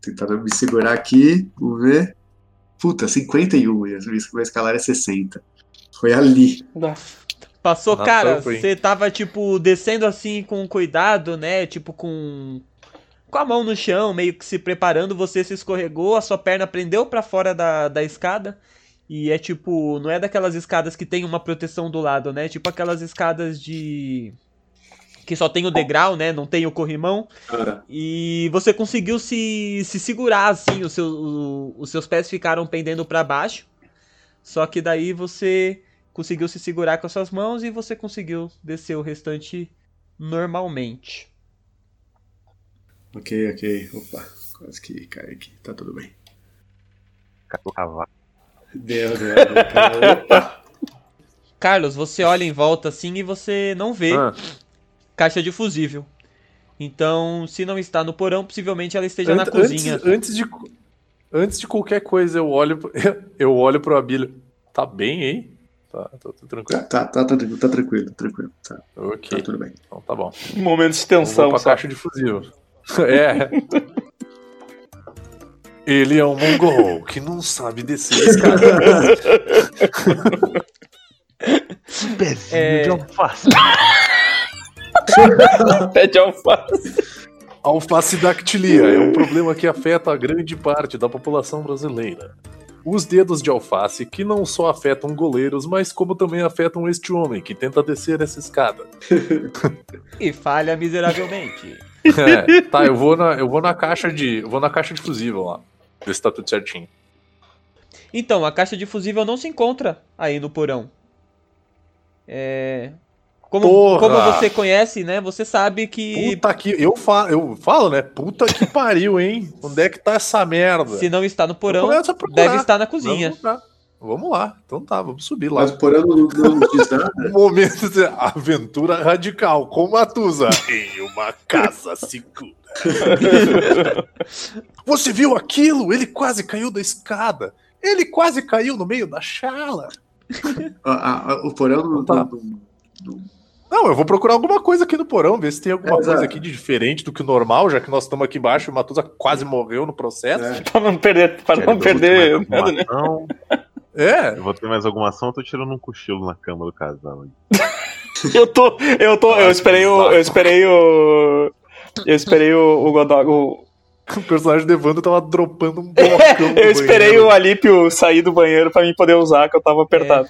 Tentar me segurar aqui, vamos ver. Puta, 51, e a minha escalar é 60. Foi ali. Passou, Na cara, você tava tipo descendo assim com cuidado, né? Tipo com com a mão no chão, meio que se preparando, você se escorregou, a sua perna prendeu pra fora da, da escada. E é tipo, não é daquelas escadas que tem uma proteção do lado, né? Tipo aquelas escadas de que só tem o degrau, né? Não tem o corrimão. Ah, E você conseguiu se, se segurar assim, os seus, o- os seus pés ficaram pendendo pra baixo. Só que daí você conseguiu se segurar com as suas mãos e você conseguiu descer o restante normalmente. ok, ok. Opa, quase que cai aqui. Tá tudo bem. Catou cavalo. Deu, deu, deu. cara. Opa. Carlos, você olha em volta assim e você não vê Ah, caixa de fusível. Então, se não está no porão, possivelmente ela esteja na antes, cozinha. antes, antes de, antes de qualquer coisa, eu olho, pro- eu olho pro Abílio. Tá bem, hein? Tá, tá, tá tranquilo? Tá, tá, tá, tá tranquilo, tranquilo. Tá, tá Ok, tudo bem. então tá bom. Momento de tensão, pra só. caixa de fuzil. É. Ele é um mongol que não sabe descer escada. Pezinho É. de alface. Pé de alface. Alfacidactilia é um problema que afeta a grande parte da população brasileira. Os dedos de alface que não só afetam goleiros, mas como também afetam este homem que tenta descer essa escada. E falha miseravelmente. É, tá, eu vou na, eu vou na caixa de, eu vou na caixa de fusível lá. Ver se tá tudo certinho. Então, a caixa de fusível não se encontra aí no porão. É. Como, Porra! como você conhece, né? Você sabe que Puta que. Eu falo, eu falo, né? Puta que pariu, hein? Onde é que tá essa merda? se não está no porão, deve estar na cozinha. Vamos lá. Então tá, vamos subir lá. Mas por ano não nada. Momento de aventura radical com Matusa em uma casa segura. Você viu aquilo? Ele quase caiu da escada. Ele quase caiu no meio da chala. A- a- a- o porão não, Tá. não- não- Não, eu vou procurar alguma coisa aqui no porão, ver se tem alguma É, coisa exato. aqui de diferente do que o normal, já que nós estamos aqui embaixo e o Matusa quase morreu no processo. é. Pra não perder, pra não perder nada, né? É, Eu vou ter mais alguma ação, eu tô tirando um cochilo na cama do casal. Eu tô, eu tô, eu esperei o, eu esperei o, eu esperei o, o Godog, o- o personagem de Evandro tava dropando um blocão. eu esperei banheiro. o Alípio sair do banheiro pra mim poder usar, que eu tava apertado.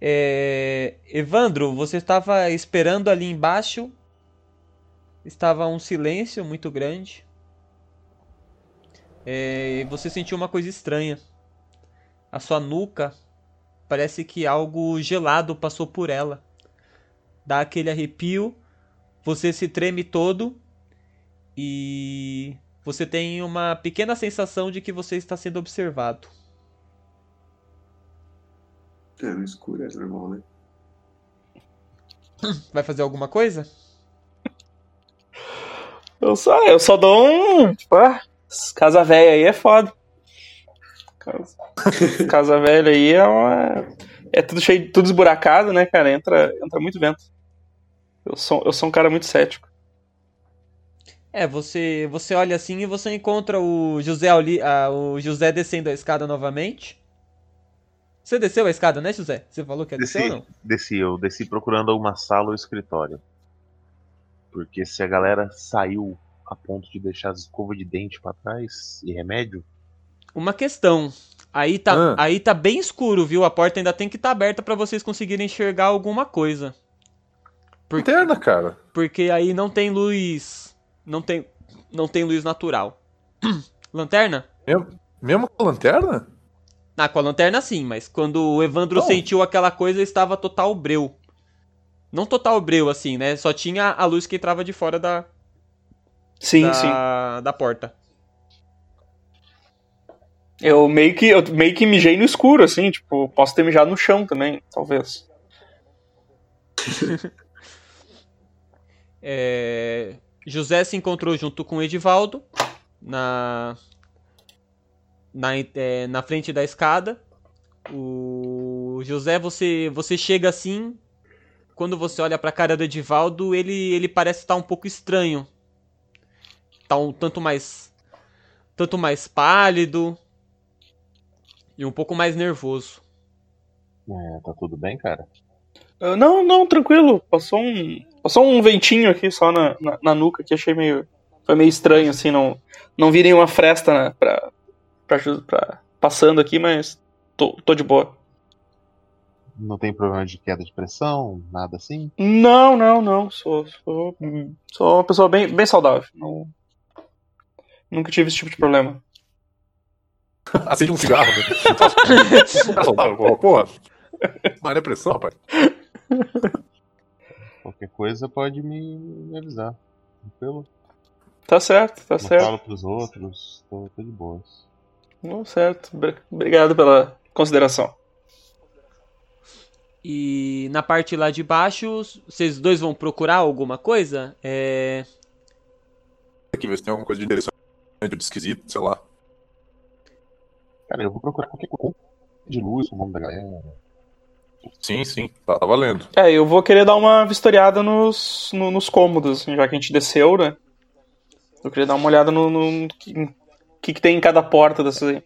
É, Evandro, você estava esperando ali embaixo. Estava um silêncio muito grande. É, você sentiu uma coisa estranha. A sua nuca parece que algo gelado passou por ela. Dá aquele arrepio, você se treme todo e você tem uma pequena sensação de que você está sendo observado. É, no escuro é normal, né? Vai fazer alguma coisa? Eu só, eu só dou um, tipo, ah, casa velha aí é foda. Casa, casa velha aí é uma, é tudo cheio, tudo esburacado, né, cara? Entra, entra muito vento. Eu sou, eu sou um cara muito cético. É, você você olha assim e você encontra o José ali, ah, o José descendo a escada novamente. Você desceu a escada, né, José? Você falou que ia descer ou não? desci, eu desci procurando alguma sala ou escritório. Porque se a galera saiu a ponto de deixar as escovas de dente pra trás e remédio, Uma questão. Aí tá, Ah. aí tá bem escuro, viu? A porta ainda tem que estar aberta pra vocês conseguirem enxergar alguma coisa. Por- Lanterna, cara. Porque aí não tem luz, não tem não tem luz natural. Lanterna? Mesmo, mesmo com a lanterna? Ah, com a lanterna sim, mas quando o Evandro Não. sentiu aquela coisa, estava total breu. Não total breu, assim, né? Só tinha a luz que entrava de fora da, Sim, da, sim. da porta. Eu meio que eu meio que mijei no escuro, assim, tipo, posso ter mijado no chão também, talvez. É, José se encontrou junto com o Edivaldo na, na, é, na frente da escada. O José, você, você chega assim. Quando você olha pra cara do Edivaldo, ele, ele parece estar um pouco estranho. Tá um tanto mais. Tanto mais pálido. E um pouco mais nervoso. é, tá tudo bem, cara? Ah, não, não, tranquilo. Passou um passou um ventinho aqui só na, na, na nuca que achei meio foi meio estranho assim, não não vi nenhuma fresta né, pra, pra, pra- passando aqui, mas tô, tô de boa. Não tem problema de queda de pressão, nada assim? Não, não, não. Sou, sou, sou uma pessoa bem, bem saudável. Não, nunca tive esse tipo de problema. Acende um cigarro, né? Saudável, porra. Mas depressão, rapaz. Qualquer coisa pode me, avisar. Tranquilo? Tá certo, tá Não certo. falo pros outros, tô, tô de boas. Não, certo. Br- Obrigado pela consideração. E na parte lá de baixo, vocês dois vão procurar alguma coisa? É. Aqui, ver se tem alguma coisa de interessante, de esquisito, sei lá. Cara, eu vou procurar qualquer coisa de luz, o nome da galera. Sim, sim, tá, tá valendo. É, eu vou querer dar uma vistoriada nos, no- nos cômodos, assim, já que a gente desceu, né? Eu queria dar uma olhada no, no que, que, que tem em cada porta dessas aí.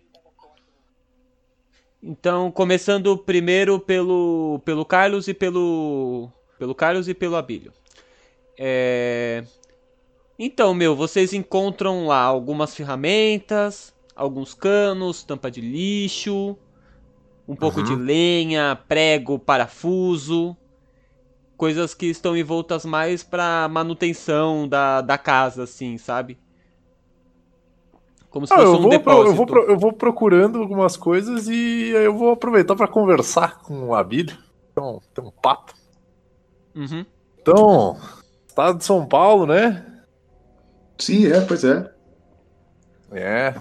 Então, começando primeiro pelo, pelo Carlos e pelo pelo Carlos e pelo Abílio. É... Então, meu, vocês encontram lá algumas ferramentas, alguns canos, tampa de lixo, um pouco de lenha, prego, parafuso, coisas que estão envoltas mais pra manutenção da, da casa, assim, sabe? Como se Ah, fosse eu, um vou, pro- depósito. eu, vou eu vou procurando algumas coisas e aí eu vou aproveitar pra conversar com o Abílio. Então, tem um papo. Uhum. Então, estado de São Paulo, né? Sim, é, pois é. É.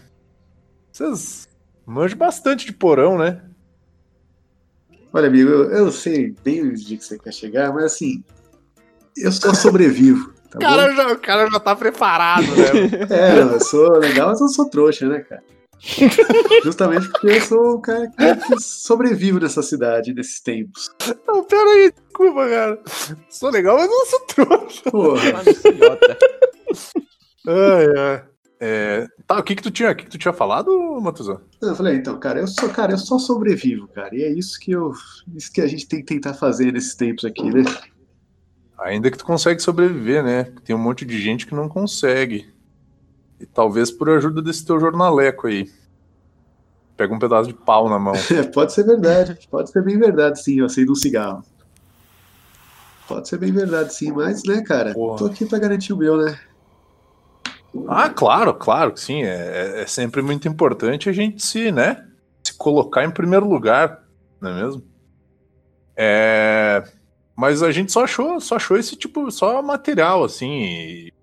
Vocês manjam bastante de porão, né? Olha, amigo, eu, eu sei bem o dia que você quer chegar, mas assim, eu só sobrevivo. Tá O cara, já, o cara já tá preparado, né? É, eu sou legal, mas eu sou trouxa, né, cara? Justamente porque eu sou um cara que sobrevivo nessa cidade, nesses tempos. não, pera aí, desculpa, cara. Sou legal, mas não sou trouxa. Porra. Ai. É, tá, o que que tu tinha, o que que tu tinha falado, Matuzão? Eu falei, então, cara, eu sou, cara, eu só sobrevivo, cara. E é isso que eu. Isso que a gente tem que tentar fazer nesses tempos aqui, né? Ainda que tu consegue sobreviver, né? Tem um monte de gente que não consegue. E talvez por ajuda desse teu jornaleco aí. Pega um pedaço de pau na mão. É, pode ser verdade, pode ser bem verdade, sim, eu acendo um cigarro. Pode ser bem verdade, sim, mas, né, cara, Porra. tô aqui pra garantir o meu, né? Ah, claro, claro que sim. É, é sempre muito importante a gente se, né? Se colocar em primeiro lugar, não é mesmo? É, mas a gente só achou, só achou esse tipo, só material, assim. E...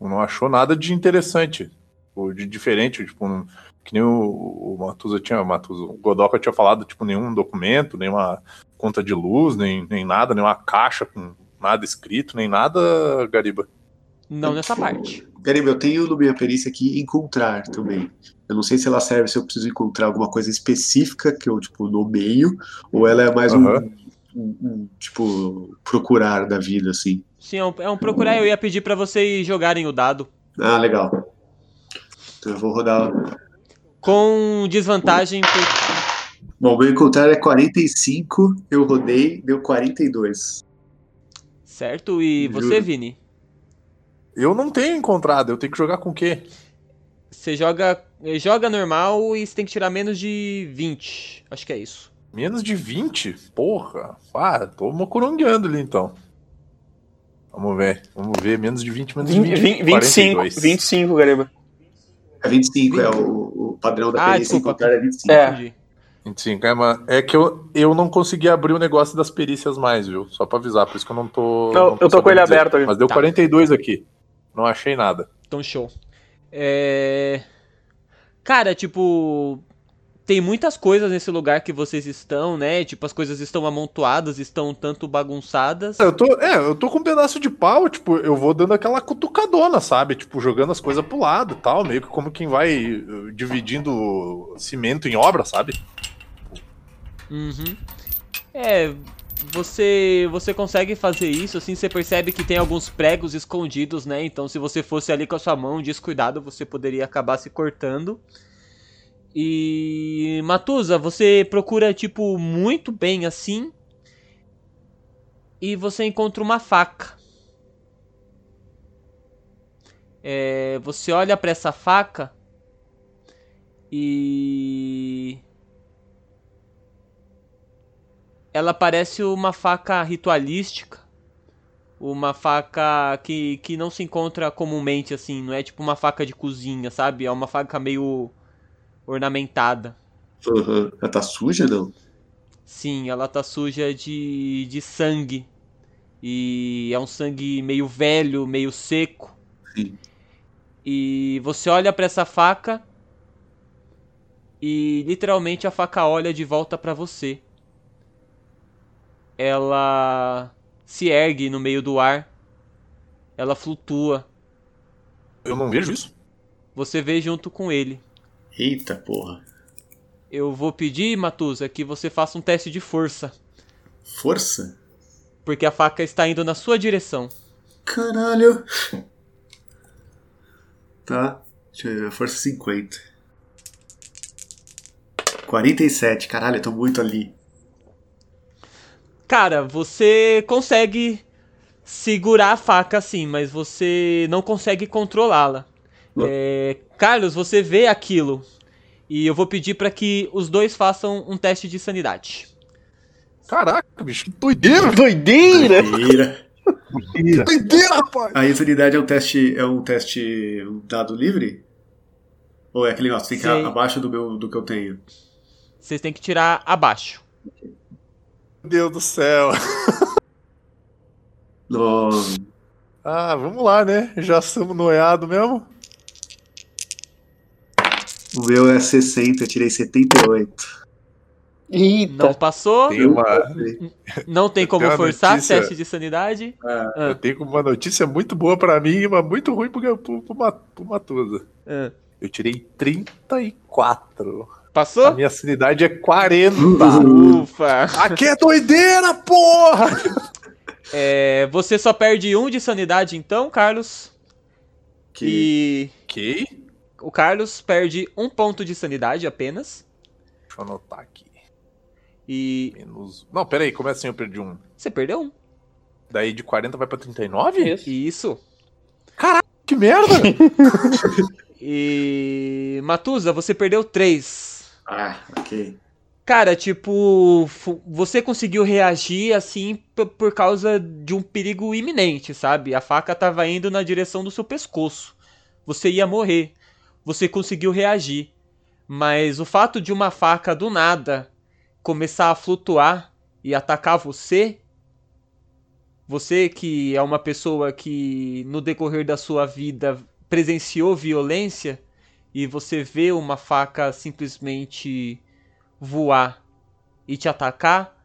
Não achou nada de interessante, ou de diferente, tipo, um- que nem o, o Matusa tinha, o Matusa, o Godoka tinha falado, tipo, nenhum documento, nenhuma conta de luz, nem, nem nada, nenhuma caixa com nada escrito, nem nada, Gariba. Não nessa parte. Gariba, eu tenho no minha perícia aqui encontrar também. Eu não sei se ela serve se eu preciso encontrar alguma coisa específica que eu, tipo, nomeio, ou ela é mais um, Aham. um- um, tipo, procurar da vida, assim. Sim, é um, é um procurar. Eu ia pedir pra vocês jogarem o dado. Ah, legal. Então eu vou rodar. Com desvantagem, por- Bom, meu encontrar é 45, eu rodei, deu 42. certo? E você, Juro. Vini? Eu não tenho encontrado, eu tenho que jogar com o quê? Você joga, joga normal e você tem que tirar menos de 20. Acho que é isso. Menos de 20? Porra. Ah, tô mocorongueando ali então. Vamos ver, vamos ver. Menos de 20, menos de 20. 20, 25, 42. 25, Gariba. É 25, é o, o padrão da Ah, perícia desculpa. encontrar é 25. É. Entendi. 25, é, mas é que eu, eu não consegui abrir o negócio das perícias mais, viu? Só pra avisar, por isso que eu não tô. Não, não eu tô com ele dizer. aberto aqui. Mas deu Tá. 42 aqui. Não achei nada. Então, show. É... Cara, tipo. Tem muitas coisas nesse lugar que vocês estão, né? Tipo, as coisas estão amontoadas, estão tanto bagunçadas. Eu tô, é, eu tô com um pedaço de pau, tipo, eu vou dando aquela cutucadona, sabe? Tipo, jogando as coisas pro lado e tal, meio que como quem vai eh, dividindo cimento em obra, sabe? Uhum. É, você você consegue fazer isso, assim, você percebe que tem alguns pregos escondidos, né? Então, se você fosse ali com a sua mão descuidado, você poderia acabar se cortando. E Matusa, você procura tipo muito bem assim e você encontra uma faca. É, você olha pra essa faca e ela parece uma faca ritualística, uma faca que, que não se encontra comumente assim, não é tipo uma faca de cozinha, sabe? É uma faca meio ornamentada. Uhum. Ela tá suja, não? Sim, ela tá suja de, de sangue. E é um sangue meio velho, meio seco. Sim. E você olha pra essa faca e literalmente a faca olha de volta pra você. Ela se ergue no meio do ar. Ela flutua. Eu não vejo isso. Você vê junto com ele. Eita porra. Eu vou pedir, Matusa, que você faça um teste de força. Força? Porque a faca está indo na sua direção. Caralho. Tá. Deixa eu ver. Força 50. 47. Caralho, eu tô muito ali. Cara, você consegue segurar a faca assim, mas você não consegue controlá-la. É, Carlos, você vê aquilo. E eu vou pedir para que os dois façam um teste de sanidade. Caraca, bicho, que doideira! Doideira! Doideira. Que doideira, rapaz! A insanidade é um teste. É um teste. um dado livre? Ou é aquele negócio, tem que ir abaixo do, meu, do que eu tenho? Vocês têm que tirar abaixo. Meu Deus do céu. No... Ah, vamos lá, né? Já somos noiados mesmo. O meu é 60, eu tirei 78. Eita! Não passou, Tem uma, não tem como forçar notícia. teste de sanidade. Ah, Ah, eu tenho uma notícia muito boa pra mim, mas muito ruim pro, pro, pro, pro Matusa. ah. Eu tirei 34. A Passou? minha sanidade é 40. Ufa! Aqui é doideira, porra! É, você só perde um de sanidade então, Carlos. que... E Ok. o Carlos perde um ponto de sanidade apenas. Deixa eu anotar aqui. E Menos. Não, peraí, como é assim eu perdi um? você perdeu um. Daí de 40 vai pra 39? Isso. Isso. Que merda! E. Matusa, você perdeu três. Ah, ok. Cara, tipo, você conseguiu reagir assim por causa de um perigo iminente, sabe? A faca tava indo na direção do seu pescoço. Você ia morrer. Você conseguiu reagir. Mas o fato de uma faca do nada começar a flutuar e atacar você, você que é uma pessoa que no decorrer da sua vida presenciou violência e você vê uma faca simplesmente voar e te atacar,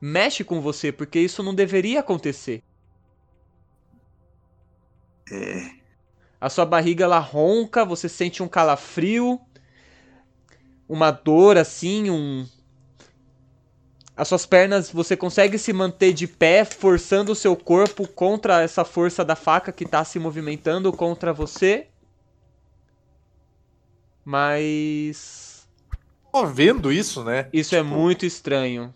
mexe com você, porque isso não deveria acontecer. É. A sua barriga ela ronca, você sente um calafrio, uma dor assim, um as suas pernas, você consegue se manter de pé, forçando o seu corpo contra essa força da faca que tá se movimentando contra você. Mas Tô vendo isso, né? isso é muito estranho.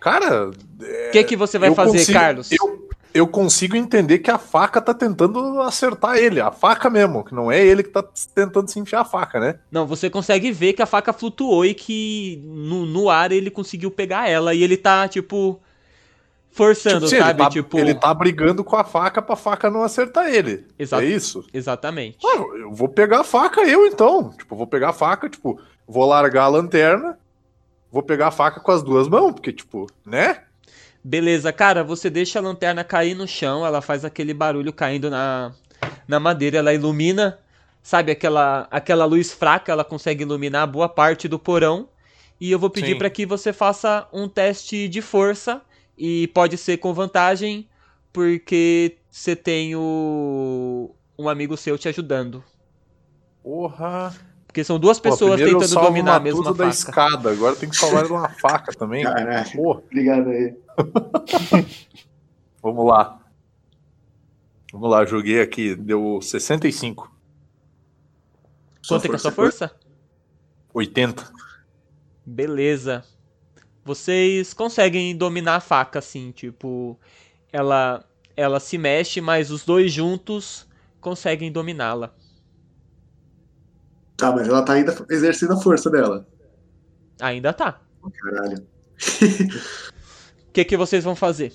Cara, O que que você vai eu fazer, consigo- Carlos? Eu, eu consigo entender que a faca tá tentando acertar ele. A faca mesmo, que não é ele que tá tentando se enfiar a faca, né? Não, você consegue ver que a faca flutuou e que no, no ar ele conseguiu pegar ela. E ele tá, tipo, forçando, Tipo, sabe? ele, tá, tipo, ele tá brigando com a faca pra faca não acertar ele. Exato. É isso? exatamente. Ah, eu vou pegar a faca eu então. Tipo, vou pegar a faca, tipo, vou largar a lanterna, vou pegar a faca com as duas mãos, porque, tipo, né? Beleza, cara, você deixa a lanterna cair no chão, ela faz aquele barulho caindo na, na madeira, ela ilumina, sabe, aquela, aquela luz fraca, ela consegue iluminar boa parte do porão. E eu vou pedir para que você faça um teste de força, e pode ser com vantagem, porque você tem o, um amigo seu te ajudando. Porra. Porque são duas Pô, pessoas eu tentando dominar a mesma tudo da faca. escada, agora tem que salvar uma faca também. Caralho. Porra, Obrigado aí. vamos lá. Vamos lá, joguei aqui, deu 65, Quanto é que é a sua força? 80. Beleza. Vocês conseguem dominar a faca, assim, tipo, ela, ela se mexe, mas os dois juntos conseguem dominá-la. Tá, mas ela tá ainda exercendo a força dela. Ainda tá. Caralho. O que, que vocês vão fazer?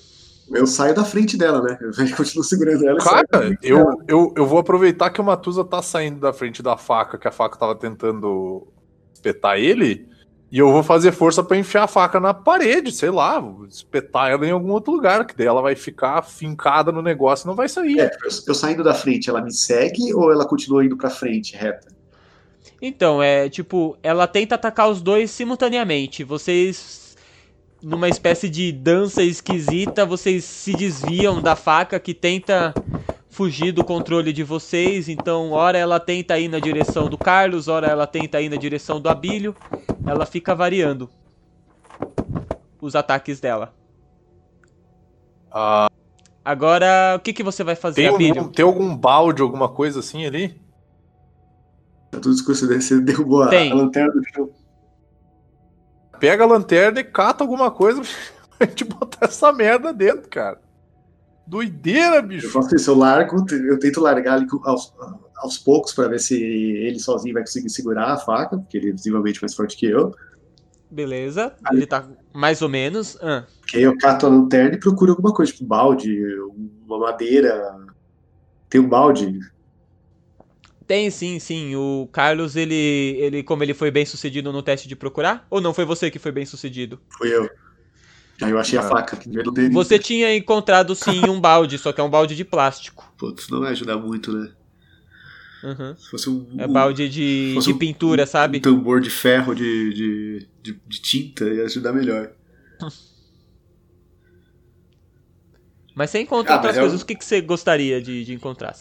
Eu saio da frente dela, né? Eu continuo segurando ela Cara, eu, dela. eu, eu vou aproveitar que o Matusa tá saindo da frente da faca, que a faca tava tentando espetar ele, e eu vou fazer força pra enfiar a faca na parede, sei lá, vou espetar ela em algum outro lugar, que daí ela vai ficar fincada no negócio e não vai sair. É, eu, eu saindo da frente, ela me segue ou ela continua indo pra frente, reta? Então, é tipo, ela tenta atacar os dois simultaneamente. Vocês, numa espécie de dança esquisita, vocês se desviam da faca que tenta fugir do controle de vocês. Então, ora ela tenta ir na direção do Carlos, ora ela tenta ir na direção do Abílio. Ela fica variando os ataques dela. Ah, Agora, o que, que você vai fazer, tem, Abílio? algum, tem algum balde, alguma coisa assim ali? Tá tudo escuro, você derrubou a, Tem. a lanterna do chão. Pega a lanterna e cata alguma coisa pra gente botar essa merda dentro, cara. Doideira, Eu bicho. faço isso, eu largo, eu tento largar ele aos, aos poucos para ver se ele sozinho vai conseguir segurar a faca, porque ele é visivelmente mais forte que eu. Beleza. Ele tá mais ou menos. Ah, Que aí eu cato a lanterna e procuro alguma coisa, tipo balde, uma madeira. Tem um balde. Tem sim, sim. O Carlos, ele, ele, como ele foi bem sucedido no teste de procurar? Ou não foi você que foi bem sucedido? Fui eu. Aí eu achei a Ah. faca primeiro dele. Você tinha encontrado sim um balde, só que é um balde de plástico. Putz, não vai ajudar muito, né? Uhum. Se fosse um, É balde de, fosse de um- pintura, um sabe? tambor de ferro de, de, de, de tinta ia ajudar melhor. Mas você encontra Ah, outras é coisas. um- O que, que você gostaria de, de encontrar?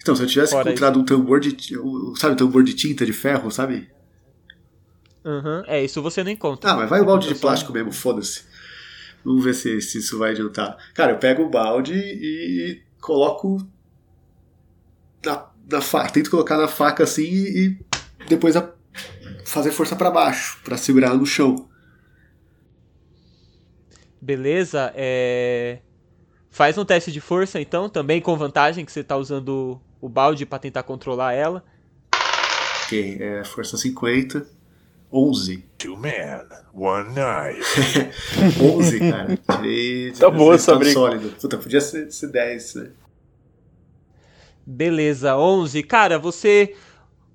Então, se eu tivesse Fora encontrado um tambor de. Sabe, tambor de tinta de ferro, sabe? Uhum. É, isso você não encontra. Ah, mas vai o balde de Eu plástico mesmo, foda-se. Vamos ver se, se isso vai adiantar. Cara, eu pego o balde e coloco na, na faca. Tento colocar na faca assim e, e depois a- fazer força pra baixo, pra segurar no chão. Beleza, é... Faz um teste de força, então, também com vantagem, que você tá usando o balde pra tentar controlar ela. Ok, é força 50. 11. Two men, one knife. 11, cara. Tirei. Tá boa essa resultado briga. sólido. Puta, podia ser, ser 10, né? Beleza, 11. Cara, você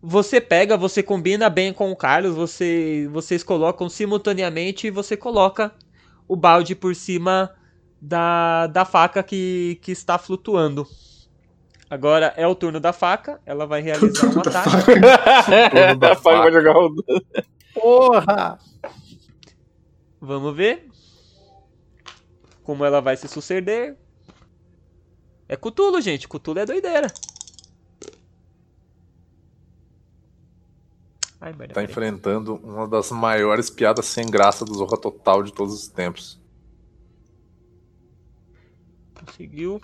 você pega, você combina bem com o Carlos, você vocês colocam simultaneamente e você coloca o balde por cima da, da faca que, que está flutuando. Agora é o turno da faca, ela vai realizar um Turno da ataque. Turno da faca vai faca. jogar o Porra! Vamos ver como ela vai se suceder. É Cutulo, gente. Cutulo é doideira. Ai, merda. Tá enfrentando uma das maiores piadas sem graça do Zorra Total de todos os tempos. Conseguiu.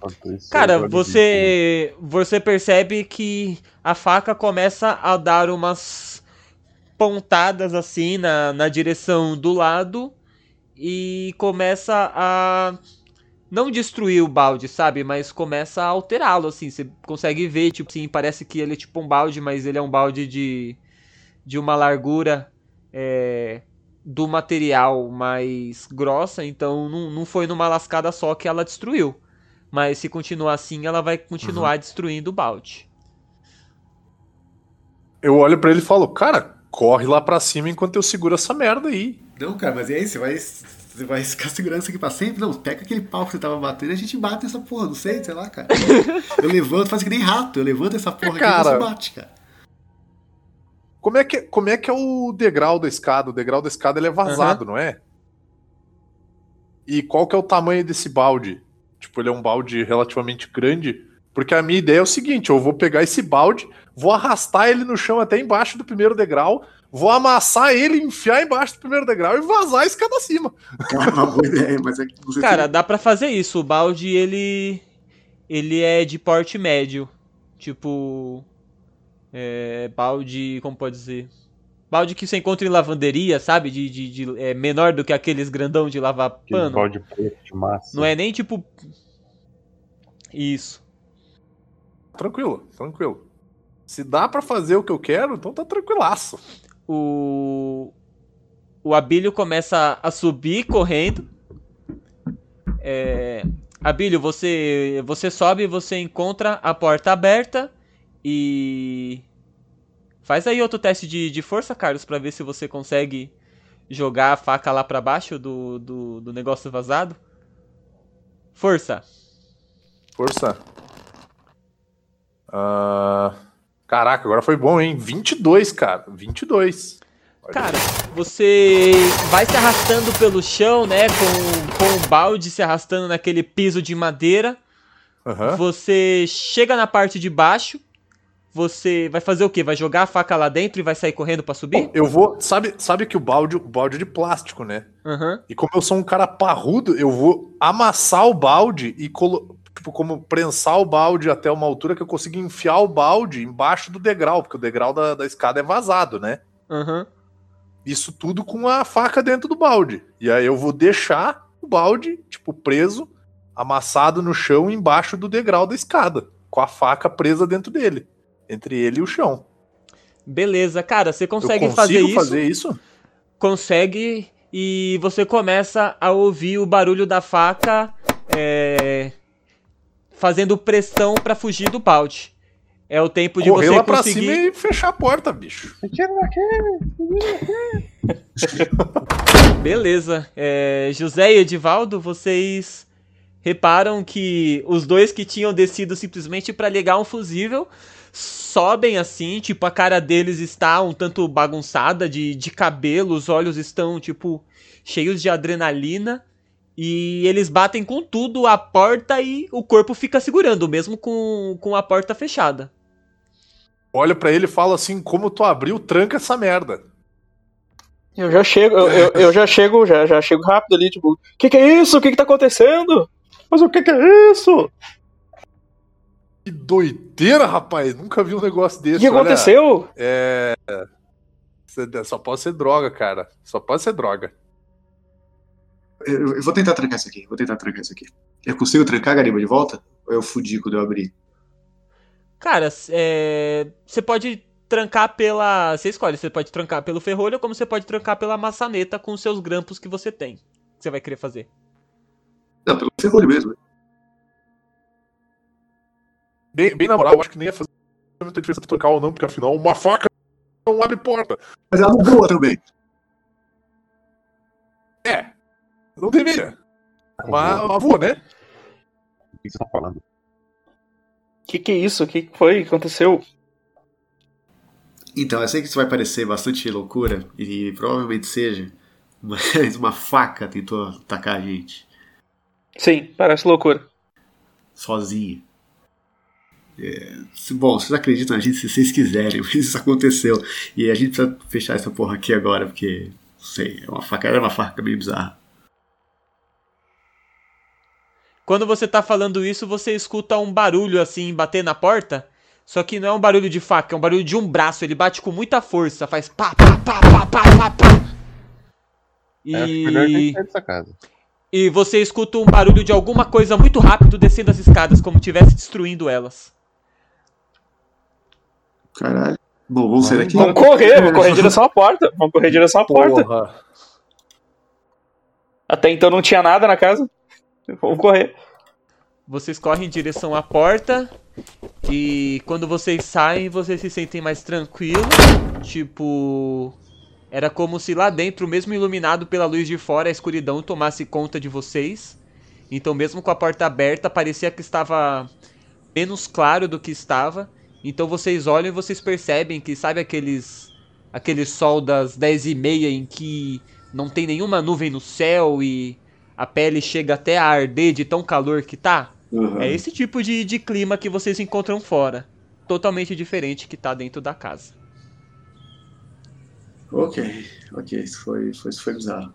Cara, você você percebe que a faca começa a dar umas pontadas assim na, na direção do lado e começa a não destruir o balde, sabe? Mas começa a alterá-lo assim. Você consegue ver, tipo assim, parece que ele é tipo um balde, mas ele é um balde de de uma largura é, do material mais grossa, então não, não foi numa lascada só que ela destruiu. Mas se continuar assim, ela vai continuar destruindo o balde. Eu olho pra ele e falo, cara, corre lá pra cima enquanto eu seguro essa merda aí. Não, cara, mas e aí? Você vai, você vai ficar segurando isso aqui pra sempre? Não, pega aquele pau que você tava batendo e a gente bate nessa porra, não sei, sei lá, cara. Eu levanto, faz que nem rato, eu levanto essa porra aqui e Cara. você bate, cara. Como é, que, como é que é o degrau da escada? O degrau da escada ele é vazado, não é? E qual que é o tamanho desse balde? Tipo, ele é um balde relativamente grande. Porque a minha ideia é o seguinte: eu vou pegar esse balde, vou arrastar ele no chão até embaixo do primeiro degrau, vou amassar ele, enfiar embaixo do primeiro degrau e vazar a escada acima. Cara, uma boa ideia, mas é que você Cara, dá pra fazer isso. O balde, ele. Ele é de porte médio. Tipo. É. Balde. Como pode dizer? Balde que você encontra em lavanderia, sabe? De, de, de- é menor do que aqueles grandão de lavar pano. balde preto de massa. Não é nem tipo. Isso. Tranquilo, tranquilo. Se dá pra fazer o que eu quero, então tá tranquilaço. o o Abílio começa a subir correndo. É, Abílio, você você sobe, você encontra a porta aberta e faz aí outro teste de, de força, Carlos, pra ver se você consegue jogar a faca lá pra baixo do, do, do negócio vazado. Força. Força. Ah, Caraca, agora foi bom, hein? 22, cara. 22. Olha. Cara, você vai se arrastando pelo chão, né? Com, com o balde se arrastando naquele piso de madeira. Aham. Você chega na parte de baixo. Você vai fazer o quê? Vai jogar a faca lá dentro e vai sair correndo pra subir? Eu vou. Sabe, sabe que o balde, o balde é de plástico, né? Aham. E como eu sou um cara parrudo, eu vou amassar o balde e colo... tipo, como prensar o balde até uma altura que eu consiga enfiar o balde embaixo do degrau, porque o degrau da, da escada é vazado, né? Aham. Isso tudo com a faca dentro do balde. E aí eu vou deixar o balde, tipo, preso amassado no chão embaixo do degrau da escada, com a faca presa dentro dele, entre ele e o chão. Beleza, cara, você Eu consegue consigo fazer isso? fazer isso? Consegue e você começa a ouvir o barulho da faca é, fazendo pressão pra fugir do paute. É o tempo de Correr você lá pra conseguir. cima e fechar a porta, bicho. Beleza. É, José e Edivaldo, vocês reparam que os dois que tinham descido simplesmente pra ligar um fusível sobem assim, tipo, a cara deles está um tanto bagunçada de, de cabelo, os olhos estão, tipo, cheios de adrenalina. E eles batem com tudo a porta e o corpo fica segurando, mesmo com, com a porta fechada. Olha pra ele e fala assim: como tu abriu, tranca essa merda. Eu já chego, eu, eu, eu já chego, já, já chego rápido ali, tipo, o que, que é isso? O que, que tá acontecendo? Mas o que, que é isso? Que doideira, rapaz. Nunca vi um negócio O desse. que Olha, aconteceu? É. Só pode ser droga, cara. Só pode ser droga. Eu, eu vou tentar trancar isso aqui. Vou tentar trancar isso aqui. Eu consigo trancar a gariba de volta? Ou eu fudi quando eu abri? Cara, é, você pode trancar pela. Você escolhe, você pode trancar pelo ferrolho, como você pode trancar pela maçaneta com os seus grampos que você tem. Que você vai querer fazer. Não, pelo ferrolho mesmo. Bem, bem na moral, eu acho que nem ia fazer muita diferença trocar ou não, porque afinal, uma faca não abre porta. Mas ela não voa também. É. Não deveria. Mas, mas vou, né? O que vocês estão falando? O que, que é isso? O que foi? O que aconteceu? Então, eu sei que isso vai parecer bastante loucura, e provavelmente seja, mas uma faca tentou atacar a gente, Sim, parece loucura. sozinha. É, bom, vocês acreditam na gente se vocês quiserem, mas isso aconteceu. E a gente precisa fechar essa porra aqui agora, porque, não sei, é uma faca, era uma faca meio bizarra. Quando você tá falando isso, você escuta um barulho assim bater na porta. Só que não é um barulho de faca, é um barulho de um braço. Ele bate com muita força, faz pá, pá, pá, pá, pá, pá, pá. É, E, sair dessa casa. e você escuta um barulho de alguma coisa muito rápido descendo as escadas, como estivesse destruindo elas. Caralho. Bom, vamos sair daqui? Vamos correr, vamos correr em direção à porta. Vamos correr em direção à porta. Até então não tinha nada na casa. Vamos correr. Vocês correm em direção à porta e quando vocês saem, vocês se sentem mais tranquilos. Tipo, era como se lá dentro, mesmo iluminado pela luz de fora, a escuridão tomasse conta de vocês. Então, mesmo com a porta aberta, parecia que estava menos claro do que estava. Então, vocês olham e vocês percebem que, sabe aqueles aquele sol das 10 e meia em que não tem nenhuma nuvem no céu e a pele chega até a arder de tão calor que tá? Uhum. É esse tipo de, de clima que vocês encontram fora. Totalmente diferente que tá dentro da casa. Ok, ok, isso foi, foi, isso foi bizarro.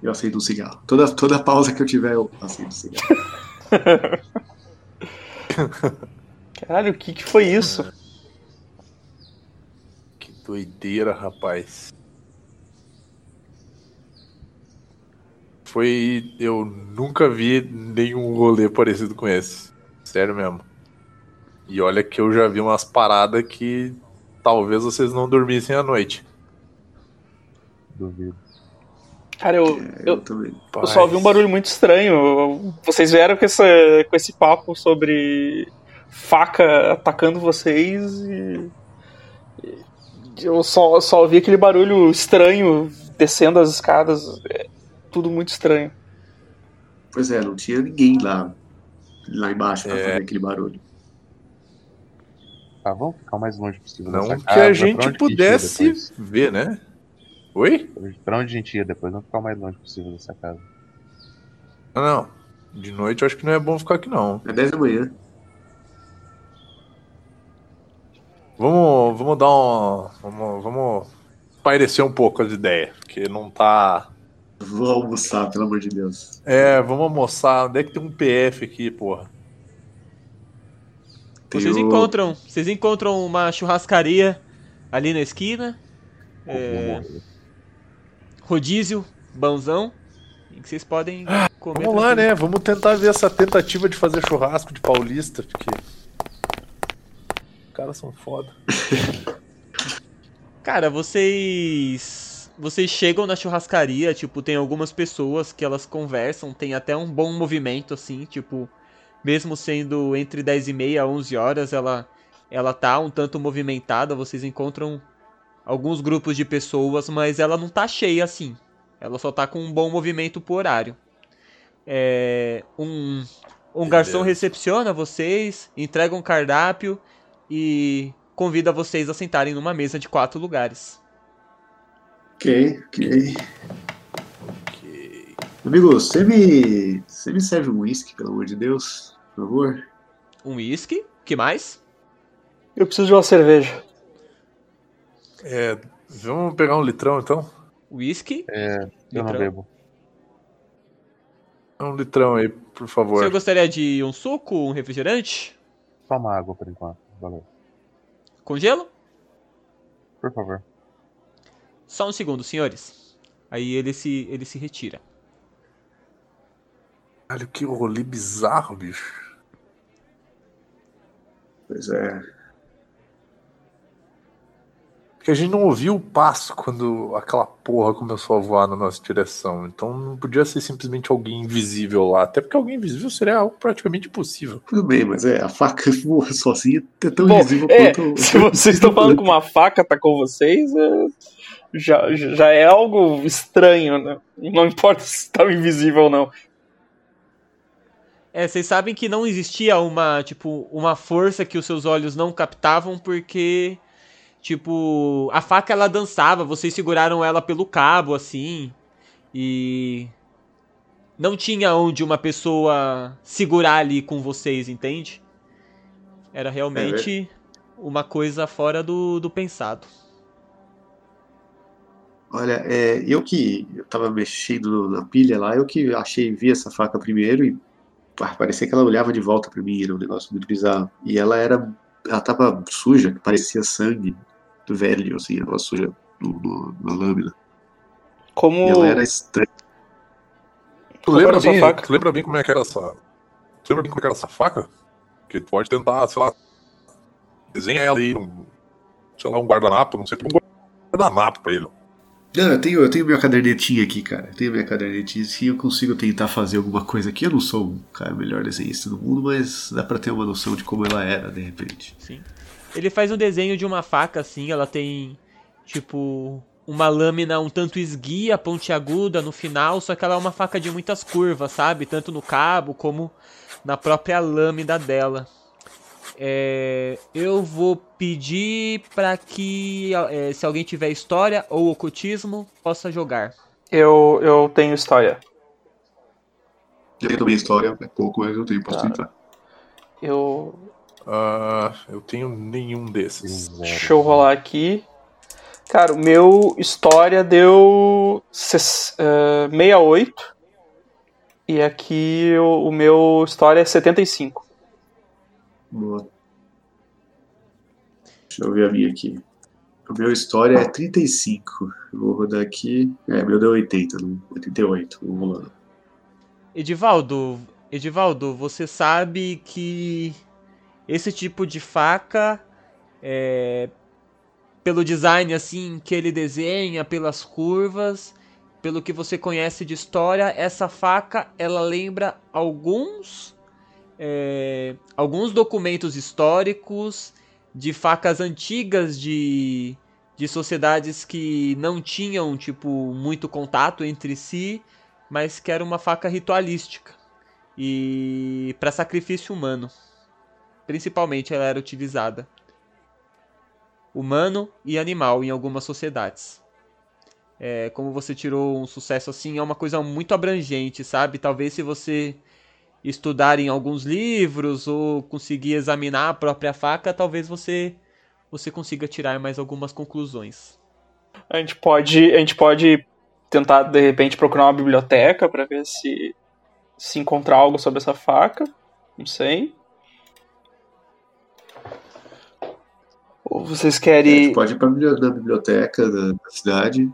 Eu aceito um cigarro. Toda, toda pausa que eu tiver, eu aceito um cigarro. Caralho, o que, que foi isso? Que doideira, rapaz. Foi. Eu nunca vi nenhum rolê parecido com esse. Sério mesmo. E olha que eu já vi umas paradas que talvez vocês não dormissem à noite. Duvido. Cara, eu, É, eu, eu também. eu só ouvi um barulho muito estranho. Vocês vieram com, essa, com esse papo sobre faca atacando vocês e. e Eu só, só ouvi aquele barulho estranho descendo as escadas. Tudo muito estranho. Pois é, não tinha ninguém lá, lá embaixo pra É. fazer aquele barulho. Tá, vamos ficar o mais longe possível Não que casa. a gente pudesse depois? ver, né? Oi? Pra onde a gente ia depois? Vamos ficar o mais longe possível dessa casa. Não, não. De noite eu acho que não é bom ficar aqui, não. É 10 da manhã. Vamos, vamos dar um. Vamos, vamos espairecer um pouco as ideias. Porque não tá. Vou almoçar, pelo amor de Deus. É, vamos almoçar. Onde é que tem um PF aqui, porra? Tem Vocês o- encontram, vocês encontram uma churrascaria ali na esquina. É, rodízio, banzão. Em que vocês podem comer. Vamos lá, né? Vamos tentar ver essa tentativa de fazer churrasco de paulista, porque. Os caras são foda. Cara, vocês. Vocês chegam na churrascaria, tipo, tem algumas pessoas que elas conversam, tem até um bom movimento, assim, tipo, mesmo sendo entre 10 e meia a 11 horas, ela, ela tá um tanto movimentada, vocês encontram alguns grupos de pessoas, mas ela não tá cheia assim. Ela só tá com um bom movimento por horário. É, um, um garçom recepciona vocês, entrega um cardápio e convida vocês a sentarem numa mesa de quatro lugares. Ok, ok. Amigo, você me. Você me serve um whisky, pelo amor de Deus? Por favor? Um whisky, que mais? Eu preciso de uma cerveja. É. Vamos pegar um litrão então? Whisky. É, eu não litrão. bebo. Um litrão aí, por favor. Você gostaria de um suco, um refrigerante? Só uma água por enquanto. Valeu. Com gelo? Por favor. Só um segundo, senhores. Aí ele se, ele se retira. Caralho, que rolê bizarro, bicho. Pois é. Porque a gente não ouviu o passo quando aquela porra começou a voar na nossa direção. Então não podia ser simplesmente alguém invisível lá. Até porque alguém invisível seria algo praticamente impossível. Tudo bem, mas é, a faca voa sozinha é tão Bom, invisível é, quanto. se vocês estão falando que uma faca tá com vocês, é, já, já é algo estranho, né? Não importa se tá invisível ou não. É, vocês sabem que não existia uma, tipo, uma força que os seus olhos não captavam porque, tipo, a faca ela dançava, vocês seguraram ela pelo cabo, assim, e não tinha onde uma pessoa segurar ali com vocês, entende? Era realmente uma coisa fora do, do pensado. Olha, é, eu que eu tava mexendo na pilha lá, eu que achei, vi essa faca primeiro e pá, parecia que ela olhava de volta pra mim, era um negócio muito bizarro. E ela era, ela tava suja, que parecia sangue do velho, assim, ela suja no, no- na lâmina. Como. E ela era estranha. Tu lembra, bem, faca? tu lembra bem como é que era essa. Tu lembra bem como é que era essa faca? Que tu pode tentar, sei lá. Desenha ela aí, um, sei lá, um guardanapo, não sei, um guardanapo pra ele. Não, eu tenho, eu tenho minha cadernetinha aqui, cara. Eu tenho minha cadernetinha aqui, eu consigo tentar fazer alguma coisa aqui. Eu não sou o cara melhor desenhista do mundo, mas dá pra ter uma noção de como ela era, de repente. Sim. Ele faz um desenho de uma faca assim, ela tem tipo uma lâmina um tanto esguia, pontiaguda no final, só que ela é uma faca de muitas curvas, sabe? Tanto no cabo como na própria lâmina dela. É, eu vou pedir para que é, se alguém tiver história ou ocultismo possa jogar. Eu, eu tenho história. Eu tenho também história, é pouco, mas eu tenho, posso Tá. tentar. Eu. Ah, eu tenho nenhum desses. Deixa eu rolar aqui. Cara, o meu história deu ses- eh, 68. E aqui o, o meu história é 75. Boa. Deixa eu ver a minha aqui. O meu história é 35. Eu vou rodar aqui. É, meu deu 80, não, 88. Vamos rolando. Edivaldo, Edivaldo, você sabe que esse tipo de faca, é, pelo design assim que ele desenha, pelas curvas, pelo que você conhece de história, essa faca ela lembra alguns é, alguns documentos históricos de facas antigas de de sociedades que não tinham tipo muito contato entre si mas que era uma faca ritualística e para sacrifício humano. Principalmente ela era utilizada humano e animal em algumas sociedades. É, como você tirou um sucesso assim, é uma coisa muito abrangente, sabe? Talvez se você estudar em alguns livros ou conseguir examinar a própria faca, talvez você você consiga tirar mais algumas conclusões. A gente pode, a gente pode tentar de repente procurar uma biblioteca para ver se se encontrar algo sobre essa faca. Não sei. Ou vocês A querem gente pode ir pra bibli- na biblioteca da, da cidade.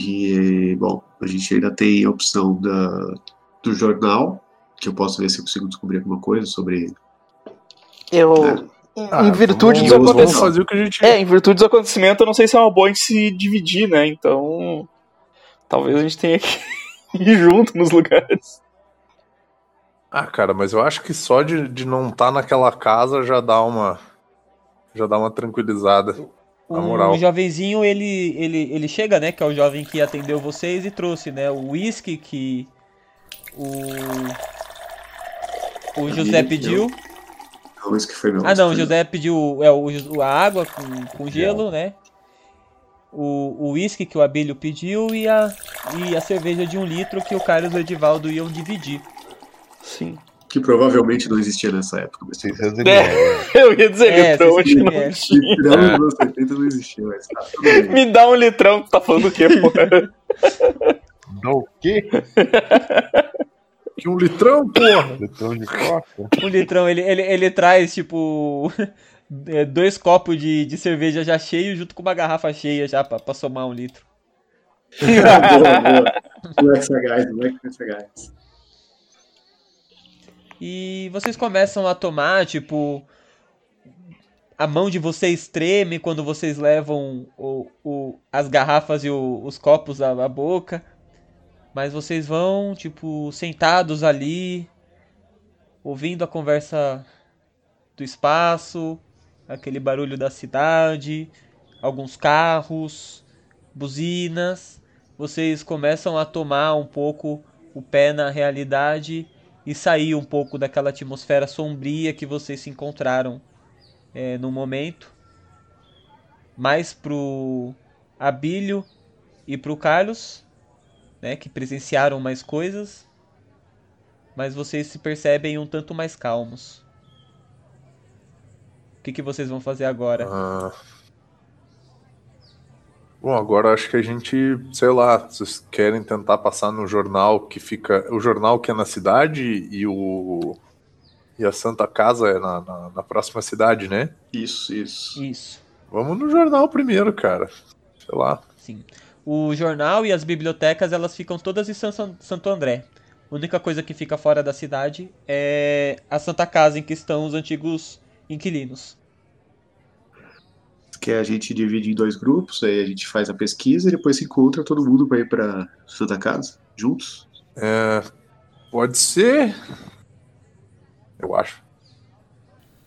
E, bom, a gente ainda tem a opção da, do jornal, que eu posso ver se eu consigo descobrir alguma coisa sobre. Eu. Ah, em virtude dos acontecimentos. o gente. É, em virtude dos acontecimentos, eu não sei se é uma boa a gente se dividir, né? Então. Talvez a gente tenha que ir junto nos lugares. Ah, cara, mas eu acho que só de, de não estar naquela casa já dá uma. Já dá uma tranquilizada. Na moral. O jovenzinho, ele, ele, ele chega, né? Que é o jovem que atendeu vocês e trouxe, né? O whisky que o. O José pediu. Que foi meu. Ah, não, o José pediu é, o, a água com, com gelo, né? O, o whisky que o Abílio pediu e a, e a cerveja de um litro que o Carlos e o Edivaldo iam dividir. Sim. Que provavelmente não existia nessa época. Mas 600 É. Eu ia dizer, É, litrão, que não conhecem. tinha. tirando É. os anos 70 não existia, mas tá tudo bem. Me dá um litrão, tu tá falando o quê, porra? Não, o quê? Que um litrão, porra! Litrão de coca? Um litrão, ele, ele, ele traz, tipo, é, dois copos de, de cerveja já cheio junto com uma garrafa cheia já pra, pra somar um litro. boa, boa. Moleque sagaz, moleque sagaz. E vocês começam a tomar, tipo. A mão de vocês treme quando vocês levam o, o, as garrafas e o- os copos à, à boca. Mas vocês vão, tipo, sentados ali, ouvindo a conversa do espaço, aquele barulho da cidade, alguns carros, buzinas. Vocês começam a tomar um pouco o pé na realidade e sair um pouco daquela atmosfera sombria que vocês se encontraram é, no momento. Mais pro Abílio e pro Carlos, né, que presenciaram mais coisas, mas vocês se percebem um tanto mais calmos. O que, que vocês vão fazer agora? Ah. Bom, agora acho que a gente, sei lá, vocês querem tentar passar no jornal que fica. O jornal que é na cidade e o. E a Santa Casa é na, na, na próxima cidade, né? Isso, isso. Isso. Vamos no jornal primeiro, cara. Sei lá. Sim. O jornal e as bibliotecas, elas ficam todas em San- San- Santo André. A única coisa que fica fora da cidade é a Santa Casa em que estão os antigos inquilinos. Que a gente divide em dois grupos, aí a gente faz a pesquisa e depois se encontra todo mundo pra ir pra Santa Casa, juntos. É, pode ser. Eu acho.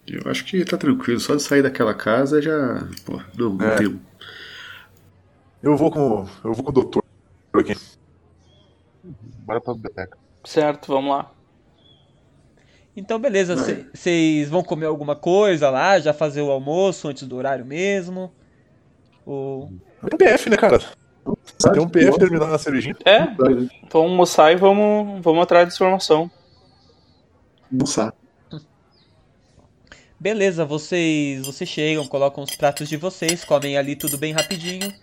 Eu acho que tá tranquilo, só de sair daquela casa já. Pô, não, não É. tem. Eu vou com. Eu vou com o doutor aqui. Bora pra biblioteca. Certo, vamos lá. Então, beleza, vocês vão comer alguma coisa lá, já fazer o almoço antes do horário mesmo? Ou... Tem um PF, né, cara? Tem um PF terminando na cervejinha. É, vamos almoçar e vamos, vamos atrás de informação. Almoçar. Beleza, vocês, vocês chegam, colocam os pratos de vocês, comem ali tudo bem rapidinho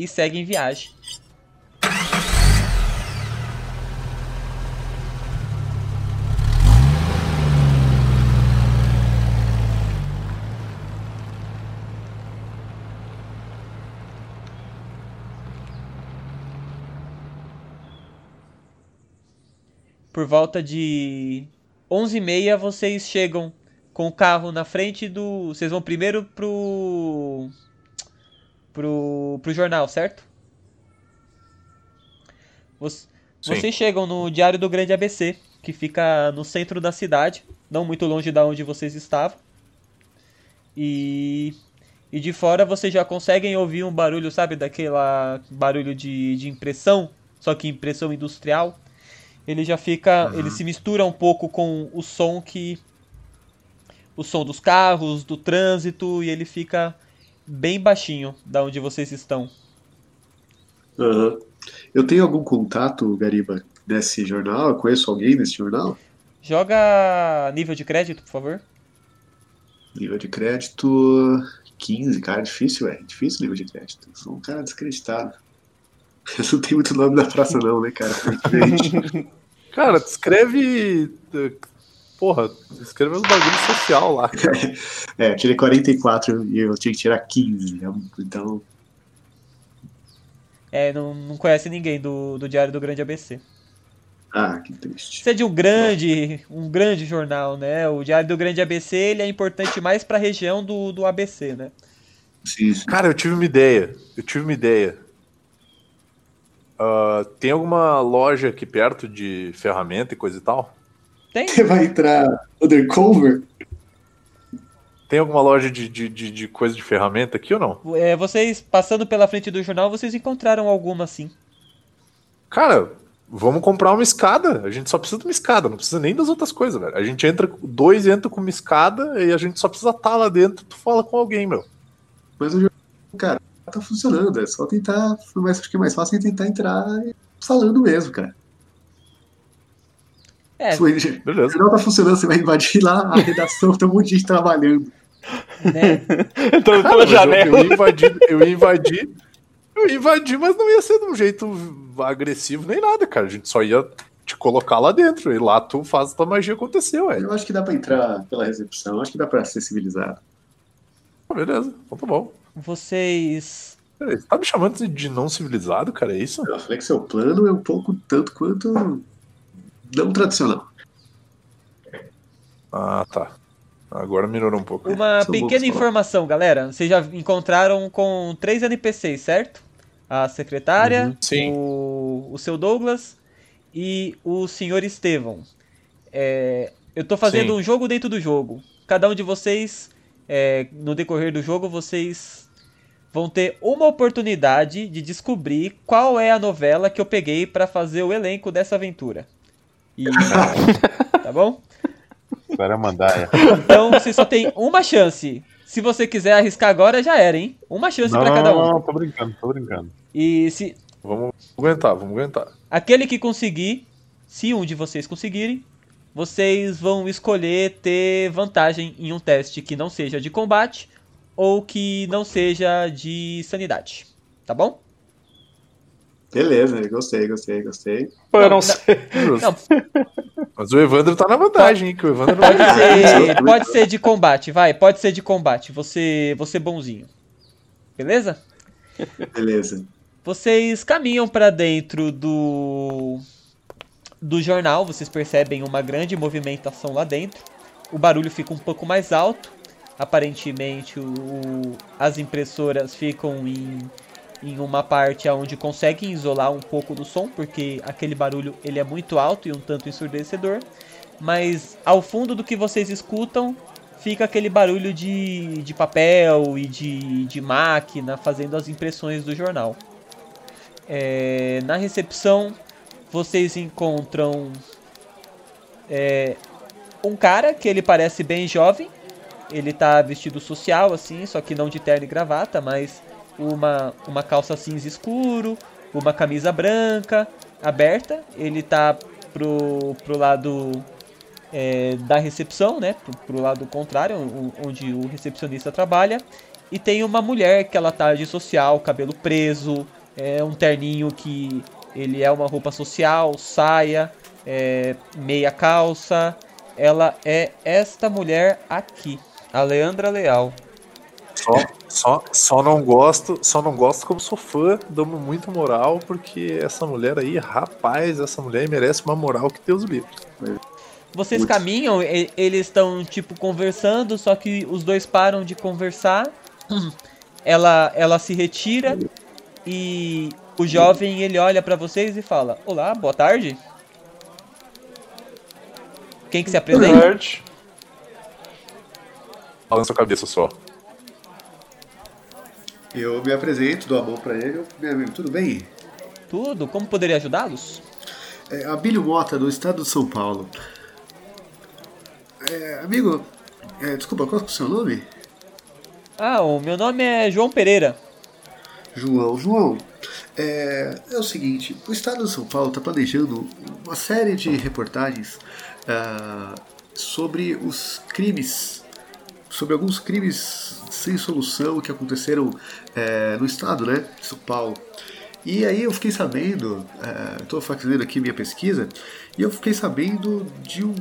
e seguem viagem. Por volta de 11h30 vocês chegam com o carro na frente do. Vocês vão primeiro pro. Pro, pro jornal, certo? Voc- Sim. Vocês chegam no Diário do Grande ABC, que fica no centro da cidade, não muito longe da onde vocês estavam. E. E de fora vocês já conseguem ouvir um barulho, sabe? Daquela barulho de, de impressão, só que impressão industrial. Ele já fica. Ele se mistura um pouco com o som que o som dos carros, do trânsito, e ele fica bem baixinho da onde vocês estão. Aham. Eu tenho algum contato, Gariba, nesse jornal? Eu conheço alguém nesse jornal? Joga nível de crédito, por favor. Nível de crédito 15, cara, difícil, é. Difícil nível de crédito. Sou um cara descreditado. Eu não tenho muito nome na praça, não, né, cara? Cara, escreve. Porra, escreve uns bagulho social lá. É, eu tirei 44 e eu tinha que tirar 15. Então, É, não, não conhece ninguém do, do Diário do Grande ABC. Ah, que triste. Isso é de um grande, um grande jornal, né? O Diário do Grande ABC ele é importante mais para a região do, do ABC, né? Sim, sim. Cara, eu tive uma ideia. Eu tive uma ideia. Ah, tem alguma loja aqui perto de ferramenta e coisa e tal? Tem? Você vai entrar undercover? Tem alguma loja de, de, de, de coisa de ferramenta aqui ou não? É, vocês, passando pela frente do jornal, vocês encontraram alguma sim. Cara, vamos comprar uma escada. A gente só precisa de uma escada, não precisa nem das outras coisas, velho. A gente entra, dois entra com uma escada e a gente só precisa estar lá dentro. Tu fala com alguém, meu. Mas o jogo, cara, tá funcionando. É só tentar. Mas acho que é mais fácil é tentar entrar falando mesmo, cara. É, Se o o Beleza. jornal tá funcionando, você vai invadir lá a redação, tem um monte de gente trabalhando. né? Eu, janela. eu ia invadir, eu ia invadir, eu ia invadir, mas não ia ser de um jeito agressivo nem nada, cara. A gente só ia te colocar lá dentro. E lá tu faz a tua magia acontecer, ué. Eu acho que dá pra entrar pela recepção, acho que dá pra ser civilizado. Beleza, então tá bom. Vocês. Peraí, Você tá me chamando de- de não civilizado, cara? É isso? Eu falei que seu plano é um pouco tanto quanto não tradicional. Ah, tá. Agora melhorou um pouco. Uma São pequena informação, galera. Vocês já encontraram com três NPCs, certo? A secretária, Uhum, sim. o, o seu Douglas e o senhor Estevão. É, eu tô fazendo Sim. um jogo dentro do jogo. Cada um de vocês, é, no decorrer do jogo, vocês vão ter uma oportunidade de descobrir qual é a novela que eu peguei pra fazer o elenco dessa aventura. E, tá bom? Agora é mandaia. Então você só tem uma chance. Se você quiser arriscar agora, já era, hein? Uma chance Não, pra cada um. não, tô brincando, tô brincando. E se Vamos aguentar, vamos aguentar. aquele que conseguir, se um de vocês conseguirem, vocês vão escolher ter vantagem em um teste que não seja de combate ou que não seja de sanidade. Tá bom? Beleza, gostei, gostei, gostei. Pô, eu Não, não sei. Não. Mas o Evandro tá na vantagem, hein? Que o Evandro não Pode vai ser, pode ser de combate, vai. Pode ser de combate. Você, você bonzinho. Beleza? Beleza. Vocês caminham pra dentro do do jornal, vocês percebem uma grande movimentação lá dentro. O barulho fica um pouco mais alto. Aparentemente, o- as impressoras ficam em, em uma parte onde conseguem isolar um pouco do som, porque aquele barulho ele é muito alto e um tanto ensurdecedor. Mas ao fundo do que vocês escutam, fica aquele barulho de, de papel e de, de máquina fazendo as impressões do jornal. É, na recepção, vocês encontram é, um cara que ele parece bem jovem. Ele tá vestido social, assim, só que não de terno e gravata, mas uma, uma calça cinza escuro, uma camisa branca aberta. Ele tá pro, pro lado é, da recepção, né? Pro, pro lado contrário, onde o recepcionista trabalha. E tem uma mulher que ela tá de social, cabelo preso, é um terninho que ele é uma roupa social, saia, é, meia calça. Ela é esta mulher aqui, a Leandra Leal. Só, só, só não gosto, só não gosto como sou fã, damos muito moral, porque essa mulher aí, rapaz, essa mulher merece uma moral que Deus livre. Vocês Putz. caminham, e- eles estão tipo conversando, só que os dois param de conversar. Ela, ela se retira e o jovem ele olha pra vocês e fala: Olá, boa tarde. Quem que se apresenta? Balança a cabeça só. Eu me apresento, dou a mão pra ele. Meu amigo, tudo bem? Tudo? Como poderia ajudá-los? É, Abílio Mota, do estado de São Paulo. É, amigo, é, desculpa, qual é o seu nome? Ah, o meu nome é João Pereira. João. João, é, é o seguinte, o Estado de São Paulo está planejando uma série de reportagens ah, sobre os crimes, sobre alguns crimes sem solução que aconteceram é, no Estado, né, de São Paulo. E aí eu fiquei sabendo, estou fazendo aqui minha pesquisa, e eu fiquei sabendo de um,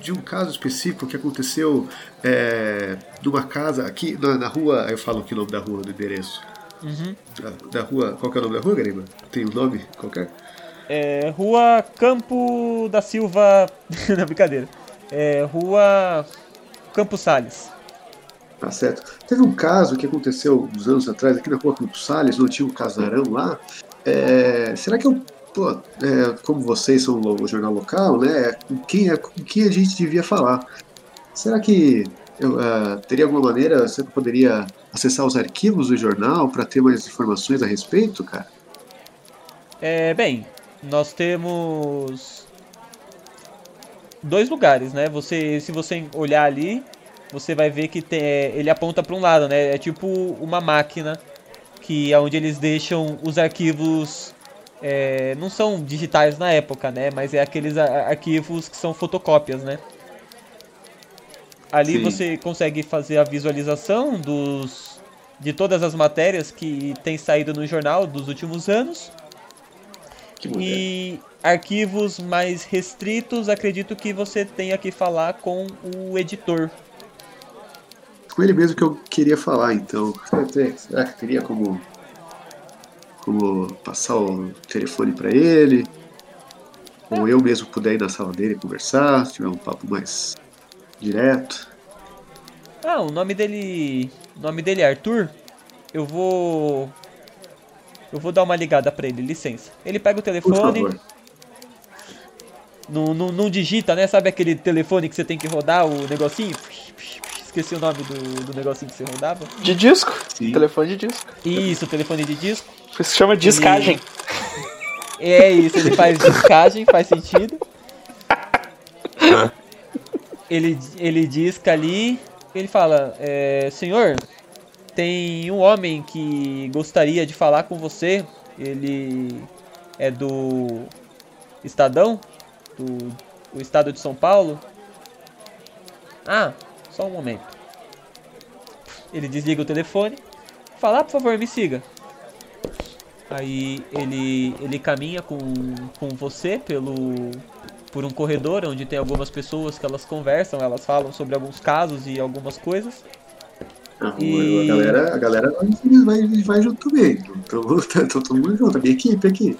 de um caso específico que aconteceu é, numa casa aqui na, na rua, eu falo aqui o nome da rua, do endereço, Uhum. Da, da rua. Qual que é o nome da rua, Gariba? Tem um nome qualquer? É, rua Campo da Silva. Não, brincadeira. É, rua Campos Sales. Tá certo. Teve um caso que aconteceu uns anos atrás aqui na rua Campos Salles, no antigo casarão lá. É, será que eu. Pô, é, como vocês são o jornal local, né? Com quem, é, com quem a gente devia falar? Será que eu, uh, teria alguma maneira, você poderia acessar os arquivos do jornal para ter mais informações a respeito, cara? É, bem, nós temos dois lugares, né? Você, se você olhar ali, você vai ver que tem, ele aponta para um lado, né? É tipo uma máquina que é onde eles deixam os arquivos é, não são digitais na época, né? Mas é aqueles arquivos que são fotocópias, né? Ali Sim. você consegue fazer a visualização dos de todas as matérias que tem saído no jornal dos últimos anos. e arquivos mais restritos, acredito que você tenha que falar com o editor. Com ele mesmo que eu queria falar, então. Será que teria como como passar o telefone para ele, ou eu mesmo puder ir na sala dele conversar, se tiver um papo mais direto. Ah, o nome dele, o nome dele é Arthur. Eu vou eu vou dar uma ligada para ele, licença. Ele pega o telefone. Não, não, não digita, né? Sabe aquele telefone que você tem que rodar o negocinho? Esqueci o nome do, do negocinho que você rodava. De disco? Sim. Telefone de disco. Isso, telefone de disco. Isso se chama discagem. Ele... É isso, ele faz discagem, faz sentido. ele, ele disca ali, ele fala, é, senhor, tem um homem que gostaria de falar com você. Ele é do Estadão, do, do estado de São Paulo. Ah, só um momento. Ele desliga o telefone. Fala, ah, por favor, me siga. Aí ele, ele caminha com, com você pelo por um corredor onde tem algumas pessoas que elas conversam, elas falam sobre alguns casos e algumas coisas. Ah, e... a, galera, a galera vai, vai junto também. Então, tá, todo mundo junto, a minha equipe aqui.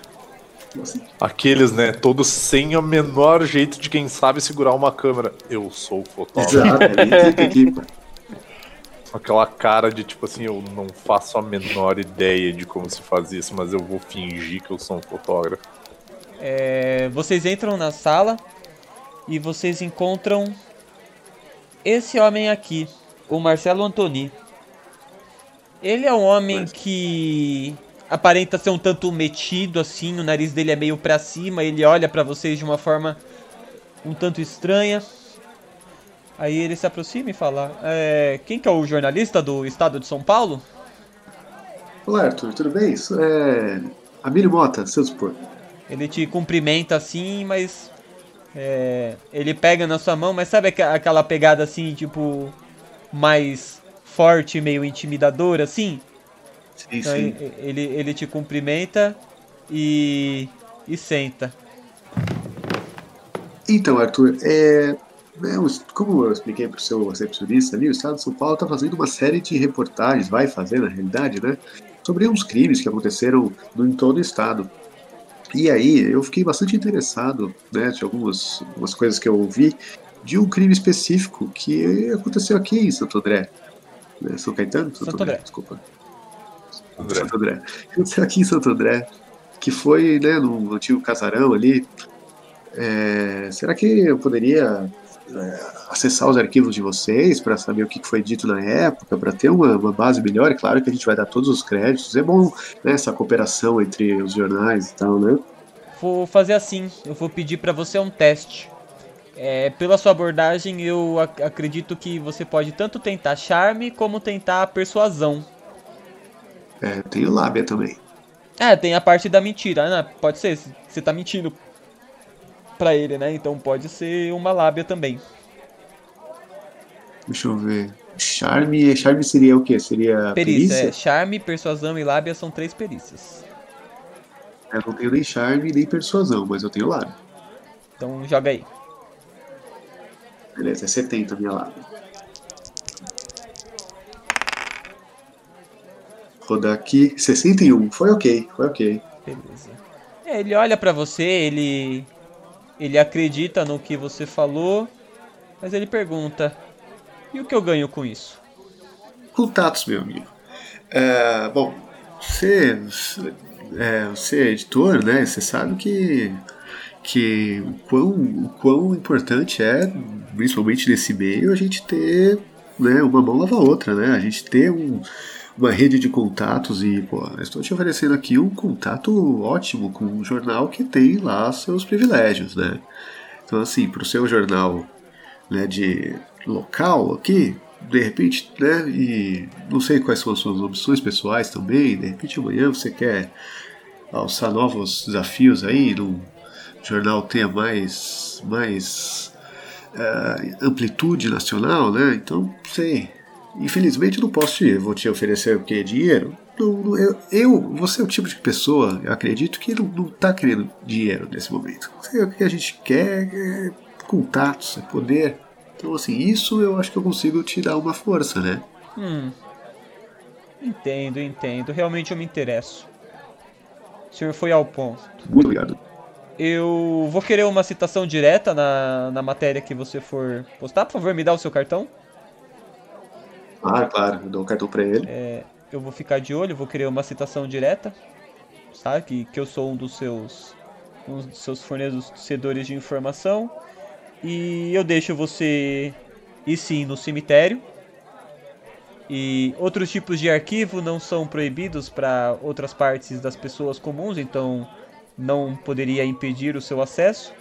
Aqueles, né? Todos sem o menor jeito de quem sabe segurar uma câmera. Eu sou fotógrafo. Exato, é. Aquela cara de tipo assim, eu não faço a menor ideia de como se faz isso, mas eu vou fingir que eu sou um fotógrafo. É, vocês entram na sala e vocês encontram esse homem aqui, o Marcelo Antoni. Ele é um homem que aparenta ser um tanto metido assim, o nariz dele é meio para cima, ele olha para vocês de uma forma um tanto estranha. Aí ele se aproxima e fala: é, Quem que é o jornalista do estado de São Paulo? Olá, Arthur, tudo bem? Isso é. Abílio Mota, seu dispor. Ele te cumprimenta assim, mas. É, ele pega na sua mão, mas sabe aquela pegada assim, tipo. Mais forte, meio intimidadora, assim? Sim, então, sim. Ele, ele te cumprimenta e. e senta. Então, Arthur, é, é, como eu expliquei para o seu recepcionista ali, o Estado de São Paulo está fazendo uma série de reportagens, vai fazer na realidade, né, sobre uns crimes que aconteceram no, em todo o Estado. E aí eu fiquei bastante interessado, né, de algumas, algumas coisas que eu ouvi, de um crime específico que aconteceu aqui em Santo André. Né, São Caetano? Santo, Santo André. André. Desculpa. André. Santo André. Aqui em Santo André, que foi né, no antigo casarão ali. É, será que eu poderia é, acessar os arquivos de vocês para saber o que foi dito na época, para ter uma, uma, base melhor. É claro que a gente vai dar todos os créditos. É bom né, essa cooperação entre os jornais e tal, né? Vou fazer assim. Eu vou pedir para você um teste. É, pela sua abordagem, eu ac acredito que você pode tanto tentar charme como tentar persuasão. É, tem lábia também. É, tem a parte da mentira, né? Pode ser, você tá mentindo para ele, né? Então pode ser uma lábia também. Deixa eu ver. Charme, charme seria o quê? Seria perícia? perícia? É. Charme, persuasão e lábia são três perícias. Eu não tenho nem charme nem persuasão, mas eu tenho lábia. Então joga aí. Beleza, é 70 minha lábia. Rodar aqui. 61. Foi ok, foi ok. Beleza. É, ele olha pra você, ele. Ele acredita no que você falou, mas ele pergunta: E o que eu ganho com isso? Contatos, meu amigo. É, bom, você, é, você é editor, né? Você sabe que, que o, quão, o quão importante é, principalmente nesse meio, a gente ter né, uma mão lava a outra, né? A gente ter um, uma rede de contatos e, pô, estou te oferecendo aqui um contato ótimo com um jornal que tem lá seus privilégios, né? Então, assim, para o seu jornal né, de local aqui, de repente, né, e não sei quais são as suas opções pessoais também, de repente amanhã você quer alçar novos desafios aí, num jornal tenha mais, mais uh, amplitude nacional, né? Então, sei. Infelizmente não posso te, vou te oferecer o que? Dinheiro? Não, eu, eu, você é o tipo de pessoa, eu acredito, que não, não tá querendo dinheiro nesse momento. O que a gente quer é contatos, é poder. Então, assim, isso eu acho que eu consigo te dar uma força, né? Hum. Entendo, entendo. Realmente eu me interesso. O senhor foi ao ponto. Muito obrigado. Eu vou querer uma citação direta na, na matéria que você for postar. Por favor, me dá o seu cartão. Claro, claro. Eu dou o cartão pra ele. É, eu vou ficar de olho, vou querer uma citação direta. Sabe? Que, que eu sou um dos seus, um dos seus fornecedores de informação. E eu deixo você ir sim no cemitério. E outros tipos de arquivo não são proibidos para outras partes das pessoas comuns, então não poderia impedir o seu acesso.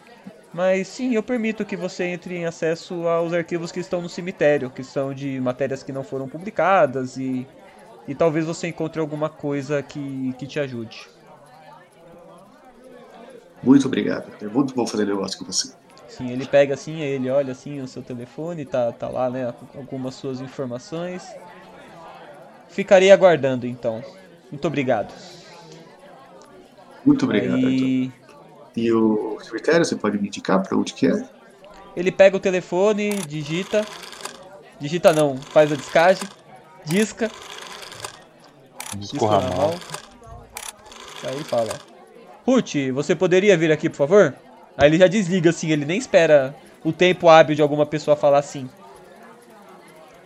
Mas sim, eu permito que você entre em acesso aos arquivos que estão no cemitério, que são de matérias que não foram publicadas e, e talvez você encontre alguma coisa que, que te ajude. Muito obrigado. É muito bom fazer negócio com você. Sim, ele pega assim, ele olha assim o seu telefone, tá, tá lá, né, algumas suas informações. Ficarei aguardando então. Muito obrigado. Muito obrigado, Aí... E o cemitério, você pode me indicar para onde que é? Ele pega o telefone, digita. Digita não, faz a descagem. Disca. Discorra mal. Aí fala. Ruth, você poderia vir aqui, por favor? Aí ele já desliga assim, ele nem espera o tempo hábil de alguma pessoa falar assim.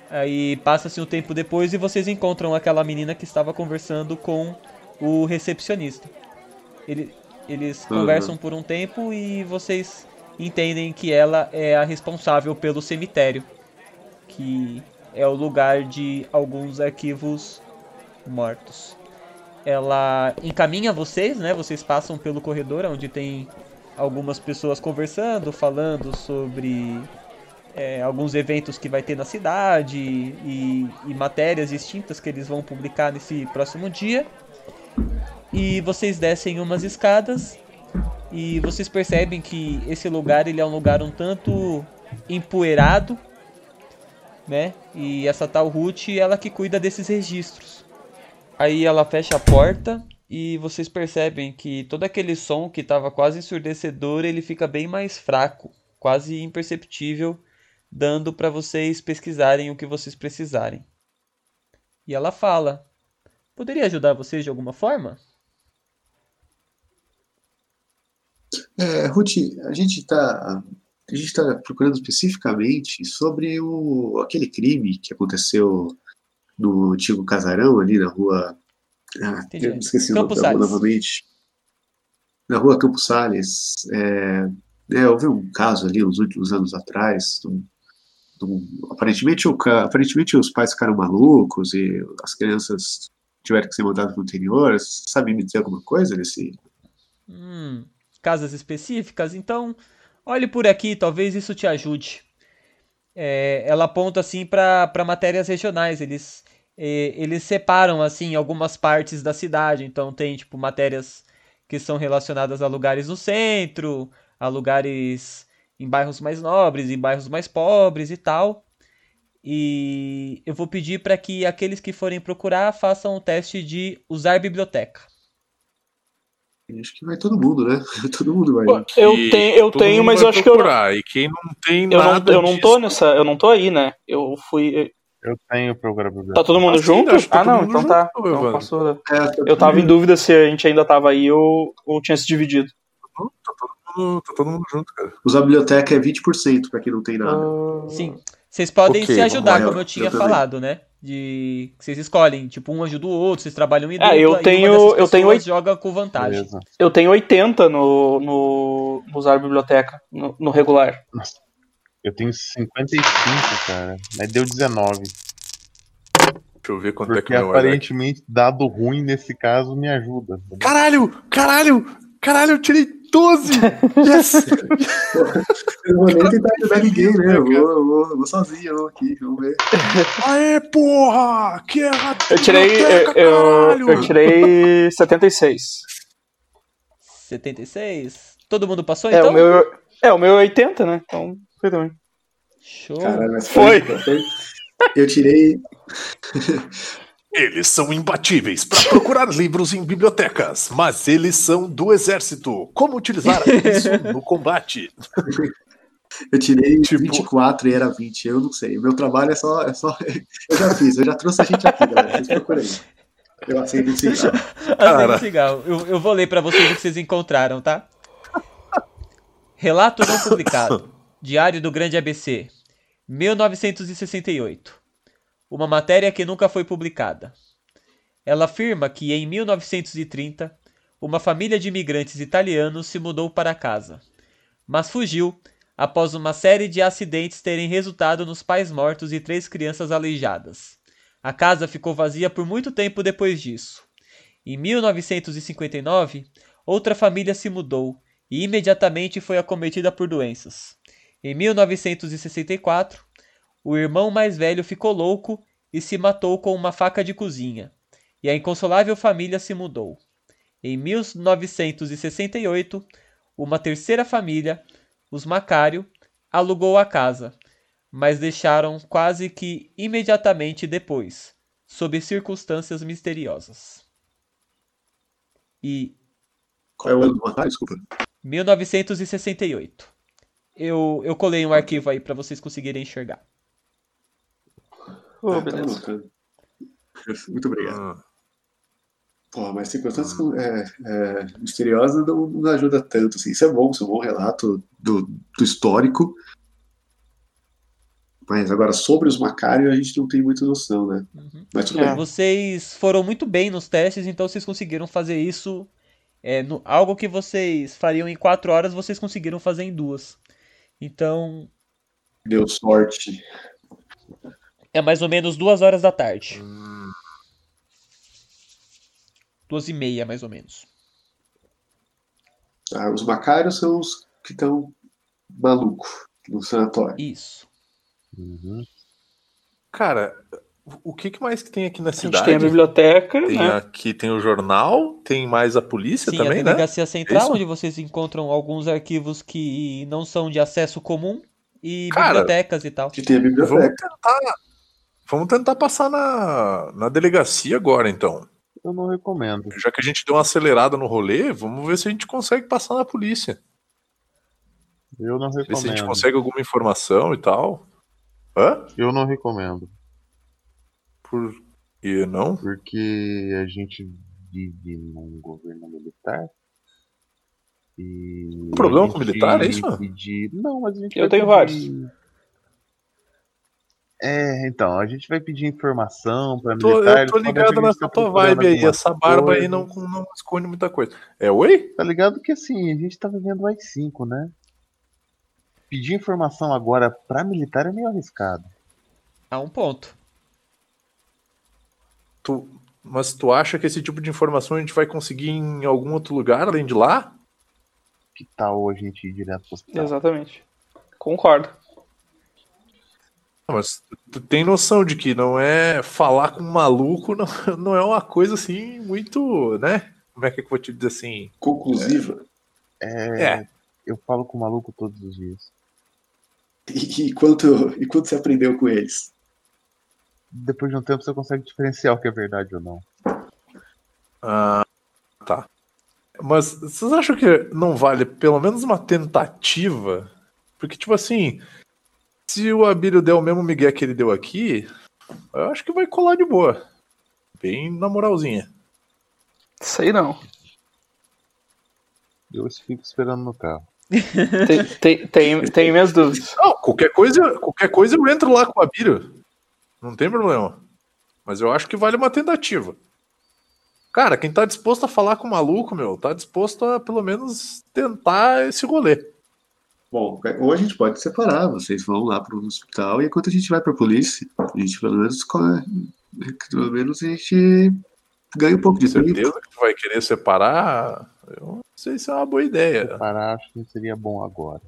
Aí passa-se um tempo depois e vocês encontram aquela menina que estava conversando com o recepcionista. Ele, eles uhum. conversam por um tempo e vocês entendem que ela é a responsável pelo cemitério, que é o lugar de alguns arquivos mortos. Ela encaminha vocês, né? Vocês passam pelo corredor onde tem algumas pessoas conversando, falando sobre é, alguns eventos que vai ter na cidade e, e matérias distintas que eles vão publicar nesse próximo dia. E vocês descem umas escadas e vocês percebem que esse lugar ele é um lugar um tanto empoeirado, né? E essa tal Ruth, ela que cuida desses registros. Aí ela fecha a porta e vocês percebem que todo aquele som que estava quase ensurdecedor, ele fica bem mais fraco, quase imperceptível, dando para vocês pesquisarem o que vocês precisarem. E ela fala: Poderia ajudar vocês de alguma forma? É, Ruth, a gente está a gente está procurando especificamente sobre o, aquele crime que aconteceu no antigo casarão ali na rua. Ah, eu esqueci o nome novamente. Na rua Campos Salles. É, é, houve um caso ali uns últimos anos atrás. Um, um, aparentemente, o, aparentemente os pais ficaram malucos e as crianças tiveram que ser mandadas para o interior. Sabe me dizer alguma coisa desse? Hum, casas específicas, então olhe por aqui, talvez isso te ajude. É, ela aponta assim para matérias regionais, eles, é, eles separam assim algumas partes da cidade, então tem tipo matérias que são relacionadas a lugares no centro, a lugares em bairros mais nobres, em bairros mais pobres e tal. E eu vou pedir para que aqueles que forem procurar façam o teste de usar biblioteca. Acho que vai todo mundo, né? Todo mundo vai. Eu tenho, eu tenho mas eu acho que eu. E quem não tem eu nada. Não, eu não tô nessa. Eu não tô aí, né? Eu fui. Eu tenho programa Tá todo mundo Ah, junto? tá Ah, todo não, mundo então junto, tá. Então passou. É, Eu tava em dúvida se a gente ainda tava aí ou, ou tinha se dividido. Tá todo mundo junto, cara. Usar a biblioteca é 20% pra quem não tem nada. Sim. Vocês podem Ok, se ajudar, como eu- tinha eu falado, né? De que vocês escolhem, tipo, um ajuda o outro, vocês trabalham em Ah, dupla, eu e uma tenho- eu tenho oito- joga com vantagem. Beleza. Eu tenho 80 no, no, no usar a biblioteca, no, no regular. Eu tenho 55, cara. Mas deu 19. Deixa eu ver quanto é que Porque meu aparentemente dado ruim nesse caso me ajuda. Caralho! Caralho! Caralho, eu tirei 12! Yes! Eu não vou nem tentar ajudar ninguém, né? Eu vou, eu vou, eu vou sozinho eu vou aqui, vamos ver. Aê, porra! Que é a Eu tirei. Eu, eu, eu tirei 76. 76. Todo mundo passou, É, então? o meu, é, o meu é 80, né? Então, foi também. Show. Caralho, mas Foi. foi. Eu tirei. Eles são imbatíveis para procurar livros em bibliotecas, mas eles são do exército. Como utilizar isso no combate? Eu tirei Tipo- 24 e era 20, eu não sei. O meu trabalho é só, é só. Eu já fiz, eu já trouxe a gente aqui, galera. Vocês procurem. Eu aceito esse cigarro. Cara. Acende cigarro. Eu, eu vou ler pra vocês o que vocês encontraram, tá? Relato não publicado. Diário do Grande ABC. 1968. Uma matéria que nunca foi publicada. Ela afirma que em 1930, uma família de imigrantes italianos se mudou para casa, mas fugiu após uma série de acidentes terem resultado nos pais mortos e três crianças aleijadas. A casa ficou vazia por muito tempo depois disso. Em 1959, outra família se mudou e imediatamente foi acometida por doenças. Em 1964, o irmão mais velho ficou louco e se matou com uma faca de cozinha, e a inconsolável família se mudou. Em 1968, uma terceira família, os Macário, alugou a casa, mas deixaram quase que imediatamente depois, sob circunstâncias misteriosas. E Qual é o ano do Matar? Desculpa. 1968. Eu, eu colei um arquivo aí pra vocês conseguirem enxergar. Ô, Ah, tá beleza. anotando. Muito obrigado. Ah, Pô, mas circunstâncias é, é, misteriosas não, não ajuda tanto. Assim. Isso é bom, isso é um bom relato do, do histórico. Mas agora, sobre os Macário, a gente não tem muita noção, né? Uhum. Mas tudo É. bem. Vocês foram muito bem nos testes, então vocês conseguiram fazer isso. É, no- algo que vocês fariam em quatro horas, vocês conseguiram fazer em duas. Então, Deu sorte. É mais ou menos duas horas da tarde. hum, Duas e meia, mais ou menos. Ah, os Macários são os que estão malucos no sanatório. Isso. Uhum. Cara, o que, que mais que tem aqui na A gente cidade? tem a biblioteca, Tem né? aqui tem o jornal, tem mais a polícia Sim, também, a né? delegacia central, Isso? onde vocês encontram alguns arquivos que não são de acesso comum e Cara, bibliotecas e tal. Que tem a Vamos biblioteca. tentar, vamos tentar passar na, na delegacia agora, então. Eu não recomendo. Já que a gente deu uma acelerada no rolê, vamos ver se a gente consegue passar na polícia. Eu não Ver se a gente recomendo. consegue alguma informação e tal. Hã? Eu não recomendo. Por que não? Porque a gente vive num governo militar. E. Problema com militar, é isso? pedir- Não, mas a gente Eu tenho pedir- É, então, a gente vai pedir informação para Tô, militar. eu tô ligado nessa tua vibe aí. Essa barba aí coisa. não, não esconde muita coisa. É oi? Tá ligado que assim, a gente tá vivendo o AI-5, né? Pedir informação agora pra militar é meio arriscado. A um ponto. Tu, mas tu acha que esse tipo de informação a gente vai conseguir em algum outro lugar além de lá? Que tal a gente ir direto pro hospital? Exatamente. Concordo. Mas tu tem noção de que não é falar com um maluco, não, não é uma coisa assim muito, né? Como é que eu vou te dizer assim? Conclusiva. É, É. Eu falo com o maluco todos os dias. E, e, quanto, e quanto você aprendeu com eles? Depois de um tempo você consegue diferenciar o que é verdade ou não. Ah, tá. Mas vocês acham que não vale pelo menos uma tentativa? Porque, tipo assim, se o Abílio der o mesmo migué que ele deu aqui, Eu acho que vai colar de boa. Bem na moralzinha. Sei não. Eu fico esperando no carro. Tem, tem, tem, tem minhas dúvidas. Não, qualquer coisa, qualquer coisa eu entro lá com a Bira. Não tem problema. Mas eu acho que vale uma tentativa. Cara, quem tá disposto a falar com o maluco, meu, tá disposto a pelo menos tentar esse rolê. Bom, ou a gente pode separar, vocês vão lá pro hospital e enquanto a gente vai pra polícia, a gente pelo menos corre- pelo menos a gente ganha um pouco de tempo. Certeza que tu vai querer separar? Eu não sei se é uma boa ideia. Parar acho que seria bom agora.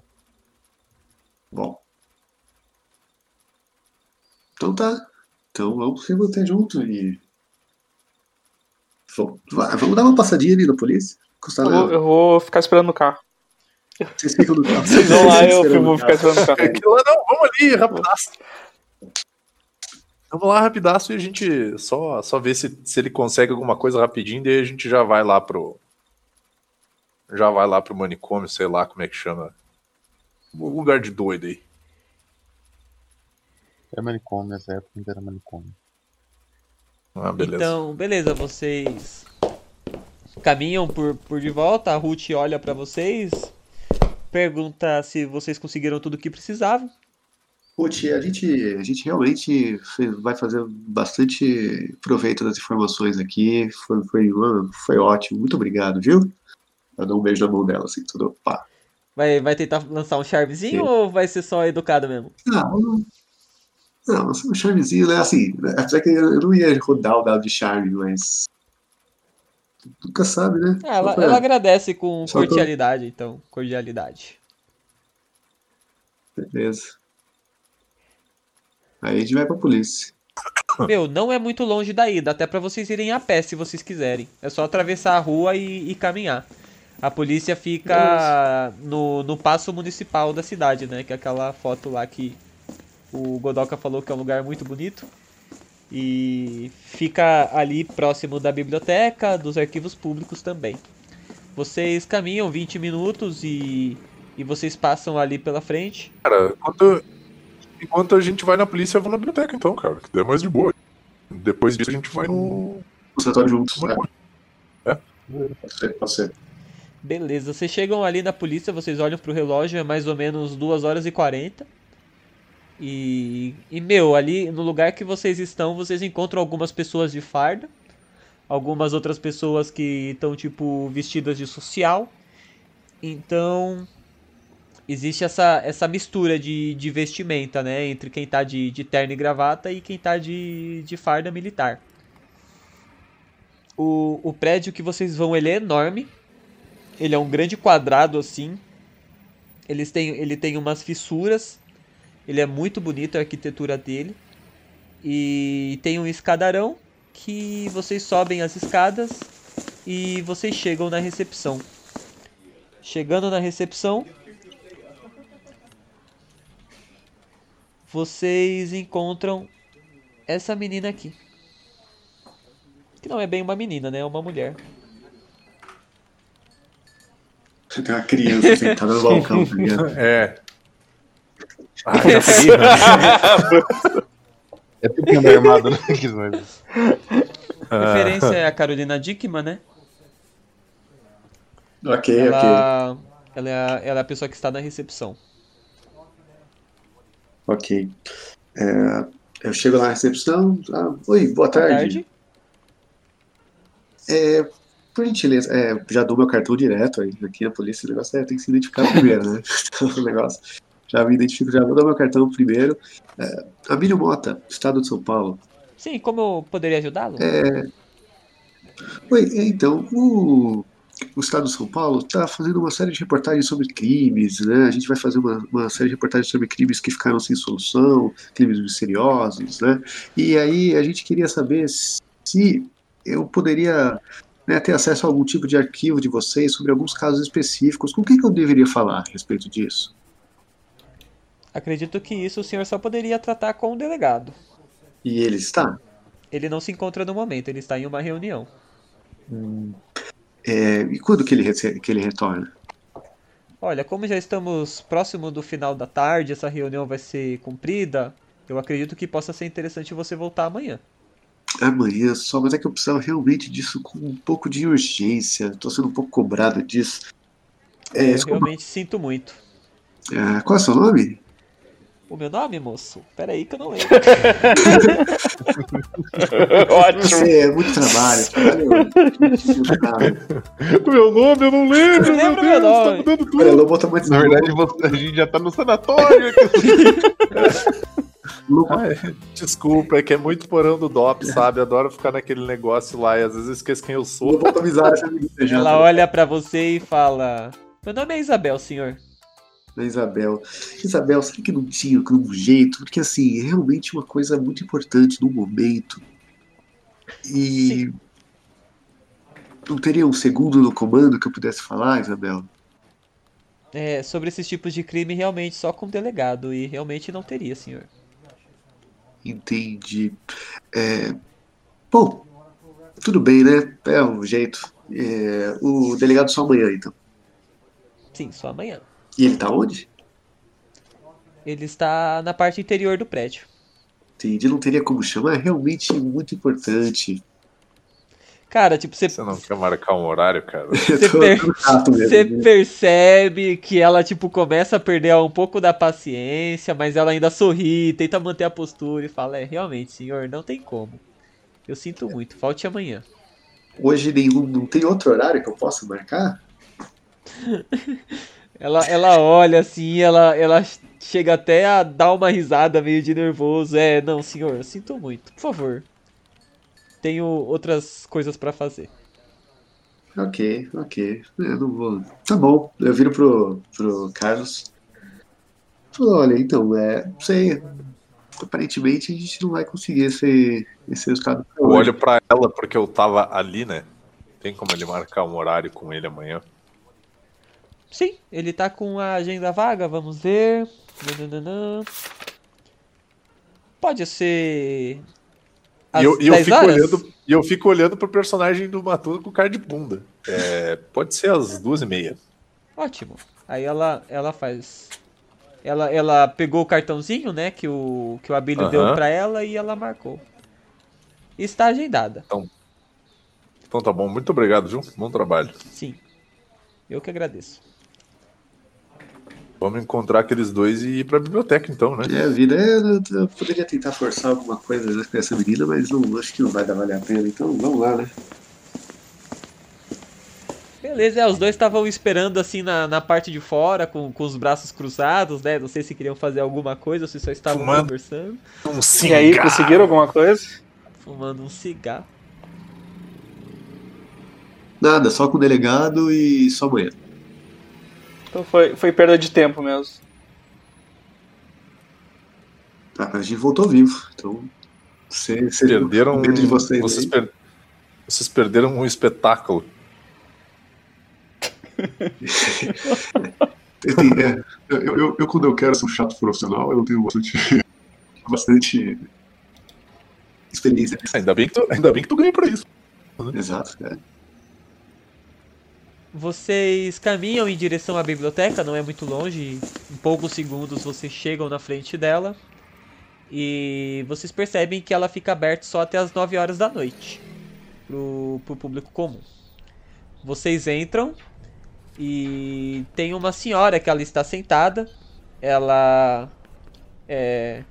Bom. Então tá. Então vamos se manter junto e. Vamos, dar uma passadinha ali na polícia? Custa Eu eu vou ficar esperando no carro. Vocês ficam no carro. Vocês vão lá, eu vou ficar esperando no carro. Não, vamos ali, rapidaço. Vamos lá, rapidaço, e a gente só, só vê se, se ele consegue alguma coisa rapidinho, daí a gente já vai lá pro. Já vai lá pro manicômio, sei lá como é que chama. Um lugar de doido aí. É manicômio, nessa época ainda era manicômio. Ah, beleza. Então, beleza, vocês caminham por, por de volta, a Ruth olha pra vocês, pergunta se vocês conseguiram tudo o que precisavam. Ruth, a gente, a gente realmente fez- vai fazer bastante proveito das informações aqui. Foi, foi, foi ótimo. Muito obrigado, viu? Eu dou um beijo na mão dela, assim, tudo. Pá. Vai, vai tentar lançar um charmezinho Sim. ou vai ser só educado mesmo? Não, não. Não, um charmezinho, né? Assim, apesar que eu não ia rodar o dado de charme, mas. Nunca sabe, né? Ah, ela, ela agradece com Só cordialidade, então, cordialidade. Beleza. Aí a gente vai pra polícia. Meu, não é muito longe daí, dá até pra vocês irem a pé se vocês quiserem. É só atravessar a rua e, e caminhar. A polícia fica no, no passo municipal da cidade, né? Que é aquela foto lá que o Godoka falou que é um lugar muito bonito. E fica ali próximo da biblioteca, dos arquivos públicos também. Vocês caminham 20 minutos e, e vocês passam ali pela frente. Cara, enquanto, enquanto a gente vai na polícia, eu vou na biblioteca então, cara. Que é mais de boa. Depois disso a gente vai no. Os relatórios juntos. né? É. Ser, pode ser. Beleza, vocês chegam ali na polícia, vocês olham pro relógio, é mais ou menos 2 horas e 40. E, e meu, ali no lugar que vocês estão, vocês encontram algumas pessoas de farda, algumas outras pessoas que estão tipo vestidas de social. Então, existe essa, essa mistura de, de vestimenta, né, entre quem tá de, de terno e gravata e quem tá de, de farda militar. O, o prédio que vocês vão, ele é enorme. Ele é um grande quadrado assim. Eles têm, ele tem umas fissuras. Ele é muito bonito a arquitetura dele. E tem um escadarão que vocês sobem as escadas e vocês chegam na recepção. Chegando na recepção, vocês encontram essa menina aqui. Que não é bem uma menina, né? É uma mulher. Tem uma criança sentada no balcão, tá? É. Ah, já peguei. É tudo que anda armado, né? Ah. referência é a Carolina Dickman, né? Ok, ok. Ela, ela, é a, ela é a pessoa que está na recepção. Ok. É, eu chego lá na recepção. ah, Oi, boa Boa tarde. tarde. É, por gentileza, é, já dou meu cartão direto aí, aqui na polícia, o negócio é, tem que se identificar primeiro, né? O negócio, já me identifico, já vou dar meu cartão primeiro. É, Abílio Mota, Estado de São Paulo. Sim, como eu poderia ajudá-lo? É, Oi, é, então, o, o Estado de São Paulo está fazendo uma série de reportagens sobre crimes, né? A gente vai fazer uma, uma série de reportagens sobre crimes que ficaram sem solução, crimes misteriosos, né? E aí a gente queria saber se eu poderia né, ter acesso a algum tipo de arquivo de vocês sobre alguns casos específicos. Com quem que eu deveria falar a respeito disso? Acredito que isso o senhor só poderia tratar com o delegado. E ele está? Ele não se encontra no momento, ele está em uma reunião. É, e quando que ele, que ele retorna? Olha, como já estamos próximo do final da tarde, essa reunião vai ser cumprida. Eu acredito que possa ser interessante você voltar amanhã. Amanhã só, mas é que eu precisava realmente disso com um pouco de urgência. Tô sendo um pouco cobrado disso. É, eu desculpa, realmente sinto muito. ah, qual é o seu nome? O meu nome, moço? Pera aí que eu não lembro. Ótimo. Você é muito trabalho. trabalho. Meu nome eu não lembro. Eu lembro meu nome. dando tudo. Olha, Lobo tá muito Na verdade, você- a gente já tá no sanatório. Desculpa, é que é muito porão do DOP, sabe? Adoro ficar naquele negócio lá e às vezes eu esqueço quem eu sou. Tá avisar já. Ela olha pra você e fala: Meu nome é Isabel, senhor. Da Isabel. Isabel, sabe que não tinha um jeito? Porque, assim, é realmente uma coisa muito importante no momento. E. Não teria um segundo no comando que eu pudesse falar, Isabel? É, sobre esses tipos de crime, realmente só com delegado. E realmente não teria, senhor. Entendi. É, Bom, tudo bem, né? É um jeito. É, O delegado só amanhã, então. Sim, só amanhã. E ele tá onde? Ele está na parte interior do prédio. Entendi, não teria como chamar. É realmente muito importante. Cara, tipo, você, Você não quer marcar um horário, cara? Tô, per- você né? percebe que ela, tipo, começa a perder um pouco da paciência, mas ela ainda sorri, tenta manter a postura e fala: É, realmente, senhor, não tem como. Eu sinto muito, volte amanhã. Hoje nenhum, não tem outro horário que eu possa marcar? Ela, ela olha assim, ela, ela chega até a dar uma risada meio de nervoso. É, não, senhor, eu sinto muito. Por favor. Tenho outras coisas pra fazer. Ok, ok. É, não vou. Tá bom. Eu viro pro, pro Carlos. Falo, olha, então, é. Não sei. Aparentemente a gente não vai conseguir esse, esse resultado. Eu olho pra ela porque eu tava ali, né? Tem como ele marcar um horário com ele amanhã? Sim, ele tá com a agenda vaga, vamos ver. Nananana. Pode ser. E eu, eu 10 fico horas? olhando, eu fico olhando pro personagem do Matuto com cara de bunda. É, pode ser às duas e meia. Ótimo. Aí ela, ela faz. Ela, ela pegou o cartãozinho, né, que o, que o Abílio deu pra ela e ela marcou. Está agendada. Então tá bom, muito obrigado, viu? Bom trabalho. Sim. Eu que agradeço. Vamos encontrar aqueles dois e ir pra biblioteca então, né? É, a vida é. Eu, poderia tentar forçar alguma coisa com essa menina, mas não, acho que não vai dar valer a pena. Então vamos lá, né? Beleza, é, os dois estavam esperando assim na, na parte de fora, com, com os braços cruzados, né? Não sei se queriam fazer alguma coisa ou se só estavam Fumando. conversando, Um E aí, cigarro. conseguiram alguma coisa? fumando um cigarro. Nada, só com o delegado e só amanhã. Então foi, foi perda de tempo mesmo. Ah, mas a gente voltou vivo. Então. Você, você Perderam. de vocês, vocês, per- vocês perderam um espetáculo. Eu, tenho- é, eu, eu, eu, quando eu quero ser um chato profissional, eu tenho bastante, bastante experiência. Ainda bem que tu, ainda bem que tu ganhou pra isso. Exato, é. Vocês caminham em direção à biblioteca, não é muito longe, em poucos segundos vocês chegam na frente dela e vocês percebem que ela fica aberta só até as 9 horas da noite pro, pro público comum. Vocês entram e tem uma senhora que ela está sentada, ela é.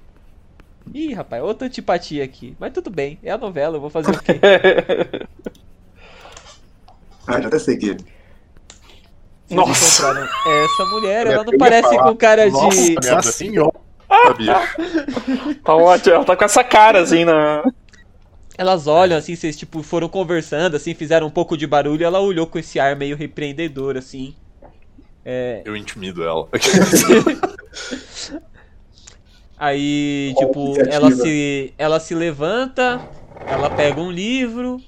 Ih, rapaz, outra antipatia aqui. Mas tudo bem, é a novela, eu vou fazer o quê? Ah, já até sei que. Nossa. essa mulher, ela não parece falar, com cara de. Nossa senhora. Tá ótimo, ela tá com essa cara assim na. Elas olham assim, vocês tipo foram conversando, assim, fizeram um pouco de barulho, ela olhou com esse ar meio repreendedor, assim. É, Eu intimido ela. aí, Qual tipo, ela se, ela se levanta, ela pega um livro,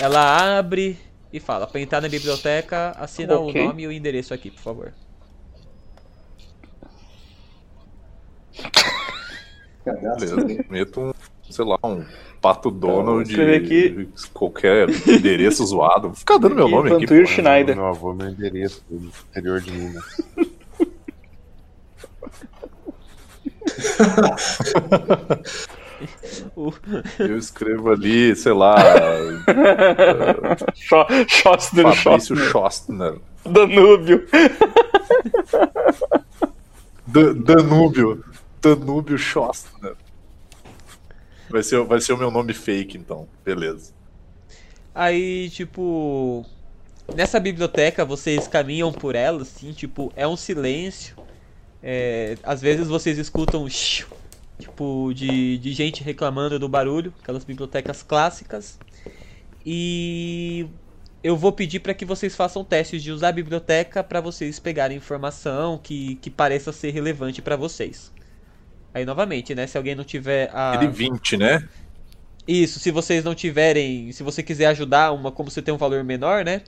ela abre e fala: pra entrar na biblioteca, assina Ok. o nome e o endereço aqui, por favor. Beleza. Meto um, sei lá, um pato Donald escrever aqui. qualquer endereço zoado. Vou ficar dando meu nome aqui. Vantuir pô. Schneider. Meu avô, meu endereço do interior de Minas. Eu escrevo ali, sei lá, Scho- Schostner, Fabrício Schostner. Danúbio. Da- Danúbio. Danúbio Schostner. Vai ser, vai ser o meu nome fake, então. Beleza. Aí, tipo. Nessa biblioteca vocês caminham por ela, assim, tipo, é um silêncio. É, às vezes vocês escutam shiu, tipo de, de gente reclamando do barulho, aquelas bibliotecas clássicas. E eu vou pedir para que vocês façam testes de usar a biblioteca para vocês pegarem informação que, que pareça ser relevante para vocês. Aí novamente, né? Se alguém não tiver a Ele 20, né? isso, se vocês não tiverem, se você quiser ajudar uma, como você tem um valor menor, né?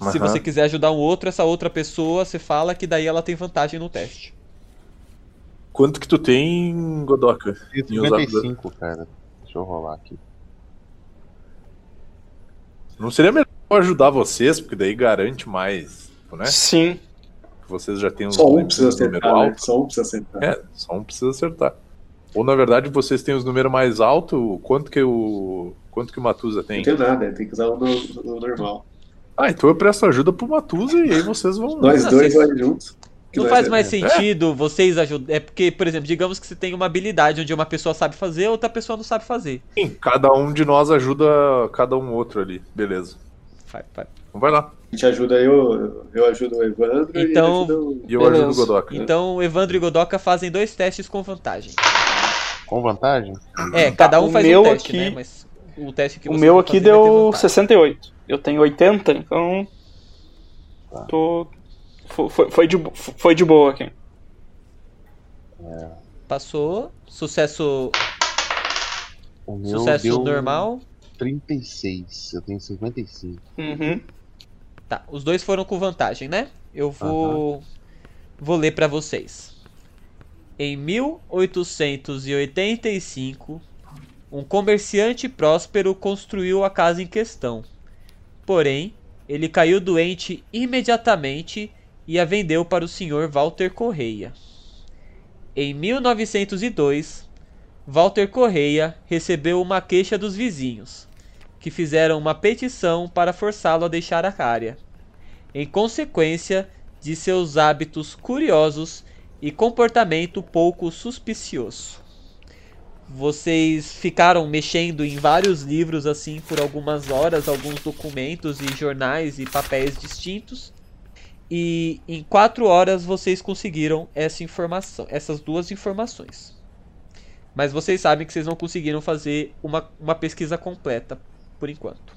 Se Aham. você quiser ajudar um outro, essa outra pessoa, você fala que daí ela tem vantagem no teste. Quanto que tu tem, Godoka? em usar- 155, cara. Deixa eu rolar aqui. Não seria melhor eu ajudar vocês, porque daí garante mais, né? Sim. Que vocês já têm os Só um números- precisa número acertar, né? alto. Só um precisa acertar. É, só um precisa acertar. Ou na verdade vocês têm os números mais altos, quanto que o. Quanto que o Matusa tem? Não tem nada, tem que usar o, no- o normal. Ah, então eu presto ajuda pro Matusa e aí vocês vão. Nós dois vai juntos. Que Não faz mais é. sentido vocês ajudarem. É porque, por exemplo, digamos que você tem uma habilidade onde uma pessoa sabe fazer, outra pessoa não sabe fazer. Sim, cada um de nós ajuda cada um outro ali. Beleza. Vai, vai. Então vai lá. A gente ajuda eu, eu ajudo o Evandro e Então- ajuda o... E eu Beleza. ajudo o Godoka. Então, Evandro e Godoka fazem dois testes com vantagem. Com vantagem? É, cada um o faz meu um teste, aqui- né? Mas o teste que O meu aqui deu vantagem. 68. Eu tenho 80, então. Tá. Tô. Fo- Foi, foi, de, foi de boa aqui. Passou. Sucesso, O meu sucesso deu normal. 36. Eu tenho 55. Uhum. Tá, os dois foram com vantagem, né? Eu vou vou ler pra vocês. Em 1885, um comerciante próspero construiu a casa em questão. Porém, ele caiu doente imediatamente e a vendeu para o Sr. Walter Correia. Em 1902, Walter Correia recebeu uma queixa dos vizinhos, que fizeram uma petição para forçá-lo a deixar a área, em consequência de seus hábitos curiosos e comportamento pouco suspicioso. Vocês ficaram mexendo em vários livros assim por algumas horas, alguns documentos e jornais e papéis distintos. E em quatro horas vocês conseguiram essa informação, essas duas informações. Mas vocês sabem que vocês não conseguiram fazer uma, uma pesquisa completa por enquanto.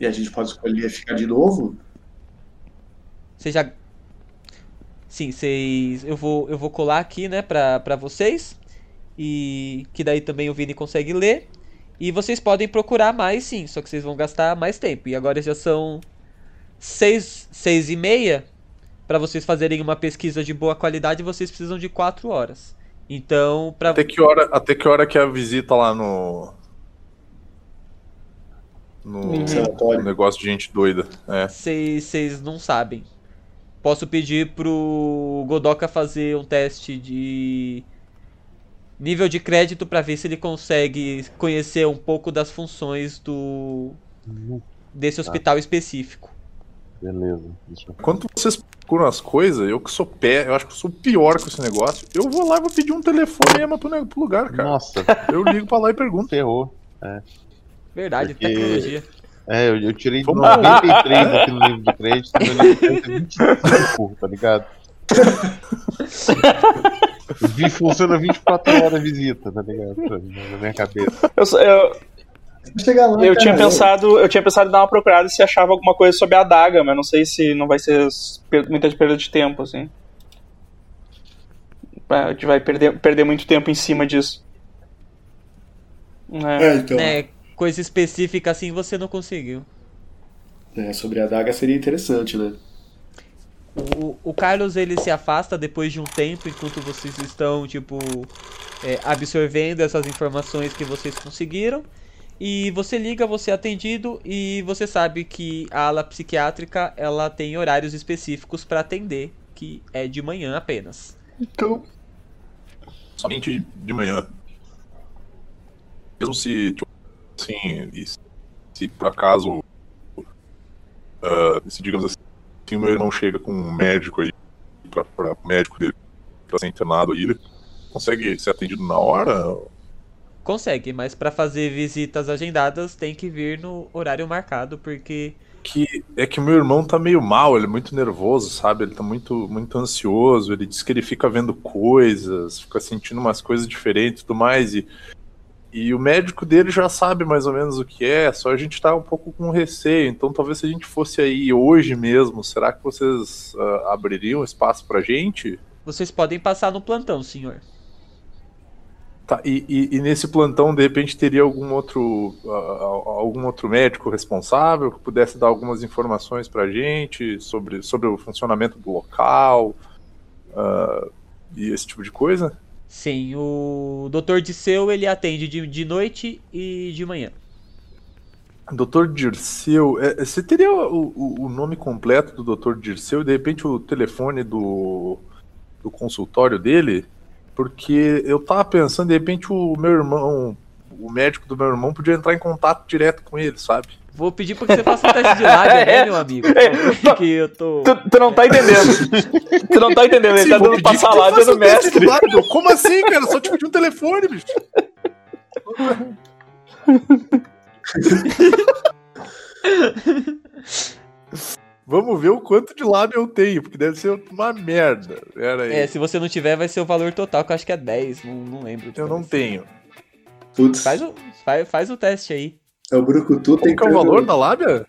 E a gente pode escolher ficar de novo? Vocês já. Sim, vocês. Eu vou, eu vou colar aqui, né, pra, pra vocês. E que daí também o Vini consegue ler. E vocês podem procurar mais, sim, só que vocês vão gastar mais tempo. E agora já são seis, seis e meia. Pra vocês fazerem uma pesquisa de boa qualidade, vocês precisam de quatro horas. Então, pra. Até que hora, até que hora que é a visita lá no. No, Uhum. negócio de gente doida. É. Vocês não sabem. Posso pedir pro Godoka fazer um teste de nível de crédito pra ver se ele consegue conhecer um pouco das funções do desse hospital específico. Beleza. Deixa eu... Quando vocês procuram as coisas, eu que sou pé, eu acho que eu sou pior com esse negócio. Eu vou lá e vou pedir um telefonema pro, ne- pro lugar, cara. Nossa, Eu ligo pra lá e pergunto. ferrou. Verdade, Porque- tecnologia. É, eu, eu tirei Vamos 93 aqui no livro de crédito, meu livro de crédito é 25, tá ligado? Vi, funciona 24 horas a visita, tá ligado? Na minha cabeça. Eu, só- eu, chegar lá, eu cara, tinha pensado, eu tinha pensado em dar uma procurada se achava alguma coisa sobre a adaga, mas não sei se não vai ser muita perda de tempo, assim. A gente vai perder, perder muito tempo em cima disso. É. É, então. É, coisa específica assim você não conseguiu. É, sobre a daga seria interessante, né? O, o Carlos ele se afasta depois de um tempo enquanto vocês estão tipo é, absorvendo essas informações que vocês conseguiram e você liga, você é atendido e você sabe que a ala psiquiátrica ela tem horários específicos para atender que é de manhã apenas. Então, somente de manhã. Mesmo se, tipo, assim, se, por acaso, ah, se digamos assim, se o meu irmão chega com um médico aí, pra, pra o médico dele, pra ser internado aí, ele consegue ser atendido na hora? Consegue, mas pra fazer visitas agendadas tem que vir no horário marcado, porque Que é que meu irmão tá meio mal, ele é muito nervoso, sabe? Ele tá muito, muito ansioso, ele diz que ele fica vendo coisas, fica sentindo umas coisas diferentes e tudo mais, e, e o médico dele já sabe mais ou menos o que é, só a gente tá um pouco com receio, então talvez se a gente fosse aí hoje mesmo, será que vocês ah, abririam espaço pra gente? vocês podem passar no plantão, senhor. Tá, e, e- e nesse plantão, de repente, teria algum outro, ah, algum outro médico responsável que pudesse dar algumas informações pra gente sobre, sobre o funcionamento do local ah, e esse tipo de coisa? Sim, o Dr. Disseu ele atende de, de noite e de manhã. Dr. Dirceu, é, você teria o, o- o nome completo do Dr. Dirceu e de repente o telefone do, do consultório dele? Porque eu tava pensando, de repente o meu irmão, o médico do meu irmão podia entrar em contato direto com ele, sabe? Vou pedir pra que você faça um teste de lábia, né, meu amigo? Porque eu tô. tu, tu não tá entendendo. tu não tá entendendo, ele Sim, tá dando passar que tu lábia faça do um teste mestre. lábio. Como assim, cara? Só te pedi um telefone, bicho. Vamos ver o quanto de lábio eu tenho, porque deve ser uma merda. Pera aí. É, se você não tiver, vai ser o valor total, que eu acho que é 10, não, não lembro. eu não tenho. Putz, Faz o, faz, faz o teste aí. é o Brucutu Qual que é o valor da lábia?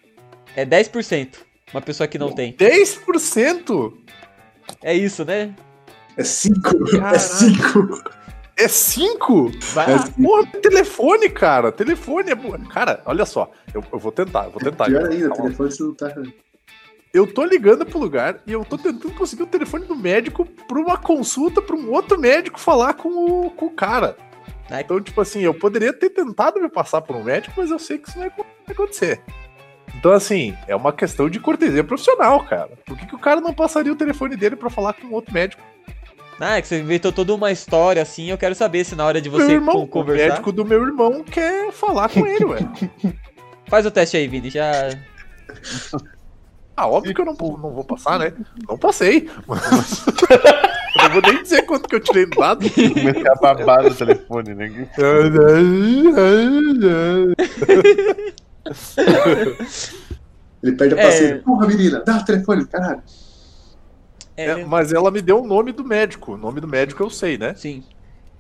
É 10%. Uma pessoa que não tem. 10%? É isso, né? É 5. Caraca. É 5. É 5? Vai É cinco. Porra, telefone, cara. Telefone é. Cara, olha só. Eu, eu vou tentar, eu vou tentar. Pior ainda, o telefone você não tá. Eu tô ligando pro lugar e eu tô tentando conseguir o telefone do médico pra uma consulta pra um outro médico falar com o, com o cara. Ai. Então, tipo assim, eu poderia ter tentado me passar por um médico, mas eu sei que isso não vai acontecer. Então, assim, é uma questão de cortesia profissional, cara. Por que, que o cara não passaria o telefone dele pra falar com outro médico? Ah, é que você inventou toda uma história assim. Eu quero saber se na hora de Meu você irmão, con- o conversar. médico do meu irmão quer falar com ele, ué. Faz o teste aí, Vini. Já. Ah, óbvio que eu não, não vou passar, né? Não passei. Mas... eu não vou nem dizer quanto que eu tirei do dado. Comecei a babar no telefone, né? Ele perde a É. paciência. Porra, menina, dá o telefone, caralho. É, É, mas ela me deu o nome do médico. O nome do médico eu sei, né? Sim.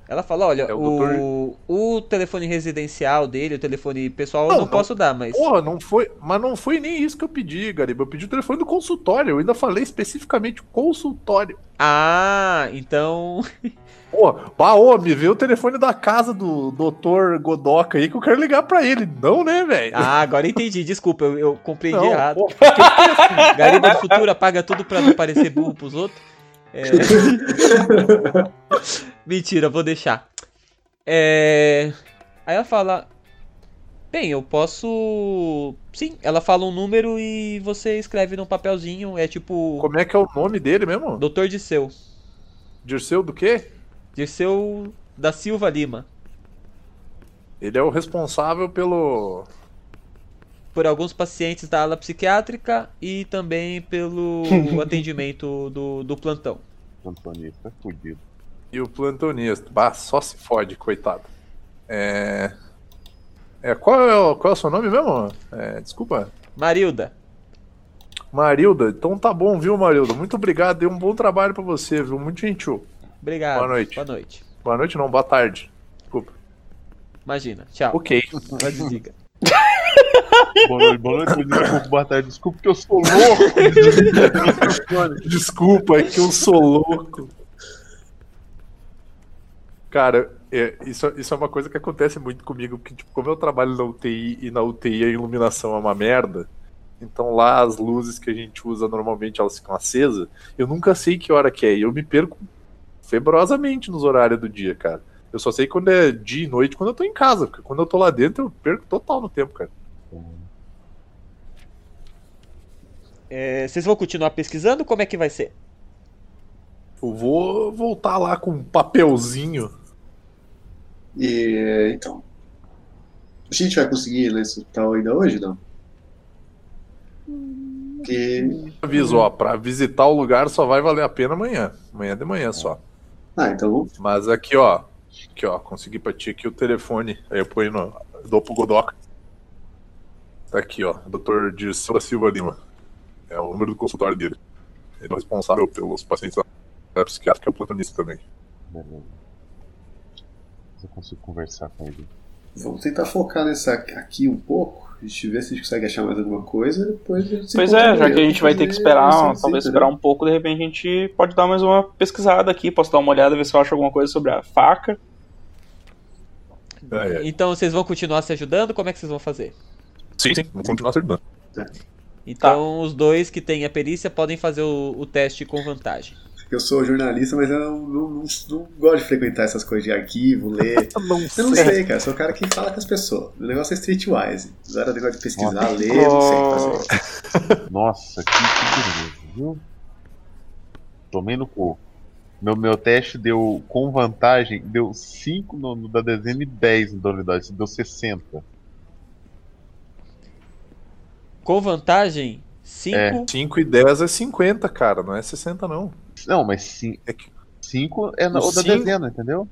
Ela fala, olha, É o o, o telefone residencial dele, o telefone pessoal, eu Não, não, não. posso dar, mas. Porra, não foi. Mas não foi nem isso que eu pedi, Gariba. Eu pedi o telefone do consultório. Eu ainda falei especificamente consultório. Ah, então. Pô, bah, ô, me vê o telefone da casa do doutor Godoca aí que eu quero ligar pra ele. Não, né, velho? Ah, agora entendi. Desculpa, eu, eu compreendi Não, errado. Porque, assim, Gariba do futuro apaga tudo pra não parecer burro pros outros. É... Mentira, vou deixar. É... Aí ela fala. Bem, eu posso. Sim, ela fala um número e você escreve num papelzinho. É tipo. Como é que é o nome dele mesmo? Doutor Disseu. Dirceu do quê? Dirceu da Silva Lima. Ele é o responsável pelo. Por alguns pacientes da ala psiquiátrica e também pelo atendimento do, do plantão. Antônio, tá fudido. E o plantonista. Bah, só se fode, coitado. É. É, qual, é o, qual é o seu nome mesmo? É, desculpa. Marilda, Marilda, então tá bom, viu, Marilda? Muito obrigado, deu um bom trabalho pra você, viu? Muito gentil. obrigado. Boa noite. Boa noite. Boa noite, não, boa tarde. Desculpa. Imagina. Tchau. Ok. Agora desliga. Boa noite, boa noite, desculpa, boa tarde. Desculpa que eu sou louco. Desculpa, é que eu sou louco. Cara, é, isso, isso é uma coisa que acontece muito comigo, porque, tipo, como eu trabalho na UTI e na UTI a iluminação é uma merda, então lá as luzes que a gente usa normalmente elas ficam acesas, eu nunca sei que hora que é, e eu me perco febrosamente nos horários do dia, cara. Eu só sei quando é dia e noite quando eu tô em casa, porque quando eu tô lá dentro eu perco total no tempo, cara. É, vocês vão continuar pesquisando? Como é que vai ser? Eu vou voltar lá com um papelzinho. E então. A gente vai conseguir ir nesse hospital ainda hoje, não? Que... Aviso, ó, pra visitar o lugar só vai valer a pena amanhã. Amanhã de manhã só. Ah, então vamos. Mas aqui, ó. Aqui, ó. Consegui pra ti aqui o telefone. Aí eu ponho no. Dou pro Godoca. Tá aqui, ó. Dr. Dirceu da Silva Lima. É o número do consultório dele. Ele é o responsável pelos pacientes da psiquiátrica e plantonista também. Beleza. Eu consigo conversar com ele. Vamos tentar focar nessa aqui um pouco. A gente vê se a gente consegue achar mais alguma coisa. Depois a gente se Pois é, já que a gente vai ter que esperar, isso, talvez esperar um pouco, de repente a gente pode dar mais uma pesquisada aqui. Posso dar uma olhada, ver se eu acho alguma coisa sobre a faca. É, é. Então vocês vão continuar se ajudando? Como é que vocês vão fazer? Sim, sim. Vamos continuar acertando. Então os dois que têm a perícia podem fazer o, o teste com vantagem. Eu sou jornalista, mas eu não, não, não- não gosto de frequentar essas coisas de arquivo, ler. Não Eu não sei, cara. Eu sou o cara que fala com as pessoas. O negócio é streetwise. Não era negócio de pesquisar, ler, não sei o que fazer. Nossa, que, que beleza, viu? Tomei no cu. Meu, meu teste deu, com vantagem, deu 5 no, no da dezena e 10 no da unidade. Deu 60. Com vantagem, 5. É. 5 e 10 é 50, cara. Não é 60, não. Não, mas 5 É que- é na- O o da cinco- dezena, entendeu?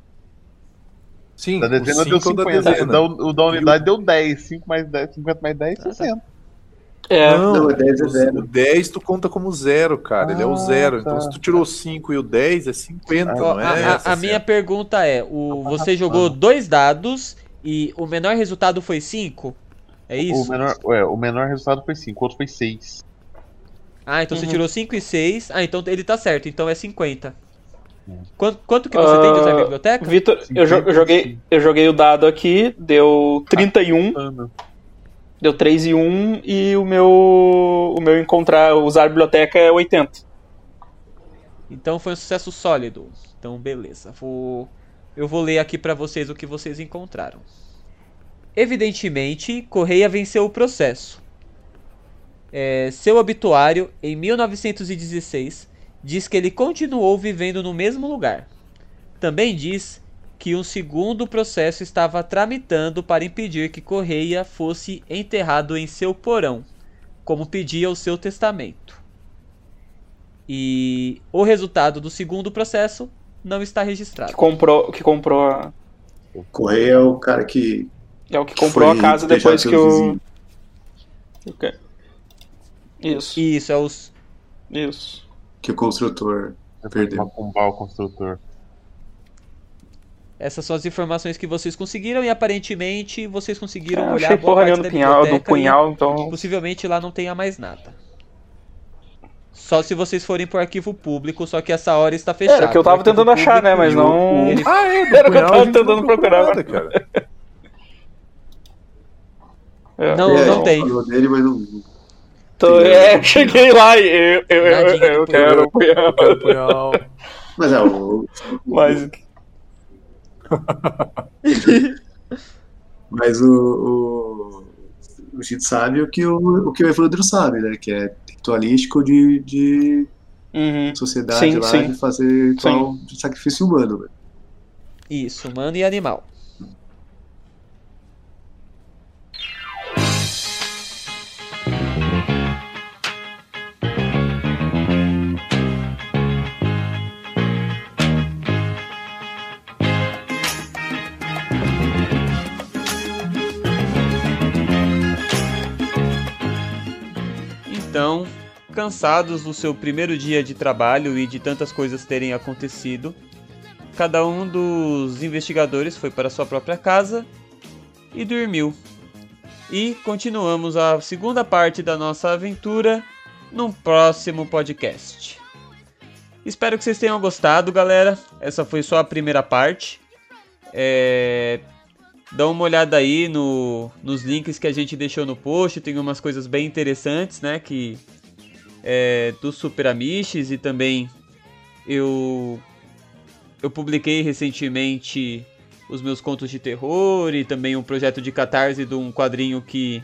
Sim, Da dezena o deu 5 é o da 50. O dezena. da, o da unidade deu 10. 5 mais 10, 50 mais 10, 60. É, Não, Não, é 10 é o- zero. O 10 tu conta como zero, cara. Ele é o Ah, zero. tá. Então se tu tirou 5 e o 10 é 50, Ó, não a, é? a- a 60. minha pergunta é: o, Tá você jogou dois dados e o menor resultado foi 5? É O isso? menor, é, o menor resultado foi 5, o outro foi 6. Ah, então você Uhum. tirou 5 e 6. Ah, então ele tá certo, então é 50. Hum. Quanto, quanto que você tem de usar a Ah, biblioteca? Vitor, eu, jo- eu joguei, eu joguei o dado aqui, deu 31, deu 3 e 1, e o meu, o meu encontrar, usar a biblioteca é 80. Então foi um sucesso sólido. Então beleza. Vou eu vou ler aqui pra vocês o que vocês encontraram. Evidentemente, Correia venceu o processo. É, seu obituário, em 1916, diz que ele continuou vivendo no mesmo lugar. Também diz que um segundo processo estava tramitando para impedir que Correia fosse enterrado em seu porão, como pedia o seu testamento. E o resultado do segundo processo não está registrado. Que comprou, que comprou a, Correia é o cara que. É o que comprou foi a casa depois que o... vizinho. Ok. Isso, Isso, é os. isso. Que o construtor perdeu. Macumbar o construtor. Essas são as informações que vocês conseguiram e aparentemente vocês conseguiram Eu olhar achei boa porra parte da do punhal, do biblioteca punhal, e então... possivelmente lá não tenha mais nada. Só se vocês forem pro arquivo público, só que essa hora está fechada. Era o que eu tava tentando achar, né, mas não... ele- Ah, é, do Era o que eu tava tentando procurar. nada, cara. É, Não, É, não tem. falou dele, mas não. Então, é, eu cheguei lá e eu, eu, eu, eu, quero o punhal. Quero punhal. Mas é, o. Mas Mas o. O, o Chito sabe o que o, o que o Evandro sabe, né? Que é ritualístico de, de Uhum. sociedade Sim, lá sim. de fazer ritual de sacrifício humano, né? Isso, humano e animal. Então, cansados do seu primeiro dia de trabalho e de tantas coisas terem acontecido, cada um dos investigadores foi para sua própria casa e dormiu. E continuamos a segunda parte da nossa aventura num próximo podcast. Espero que vocês tenham gostado, galera. Essa foi só a primeira parte. É... Dá uma olhada aí no, nos links que a gente deixou no post. Tem umas coisas bem interessantes, né? Que é, do Super Amish e também eu eu publiquei recentemente os meus contos de terror e também um projeto de catarse de um quadrinho que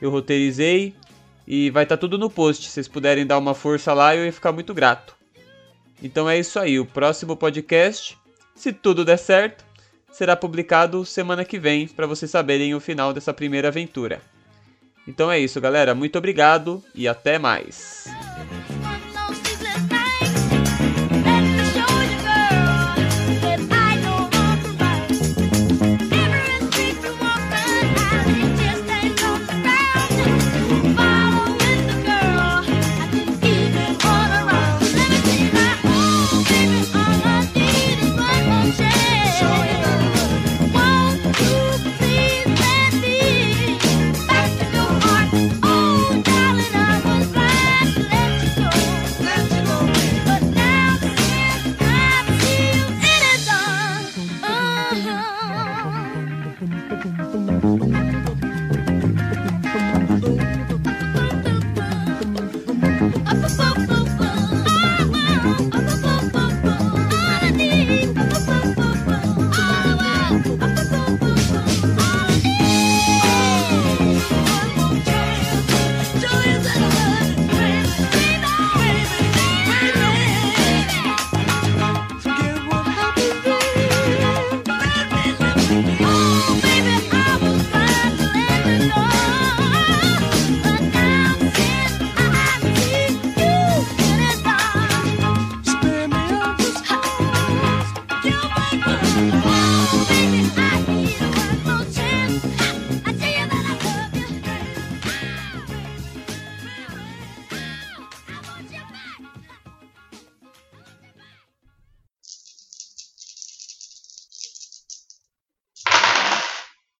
eu roteirizei e vai estar tudo no post. Se vocês puderem dar uma força lá, eu ia ficar muito grato. Então é isso aí. O próximo podcast, se tudo der certo, será publicado semana que vem para vocês saberem o final dessa primeira aventura. Então é isso, galera. Muito obrigado e até mais.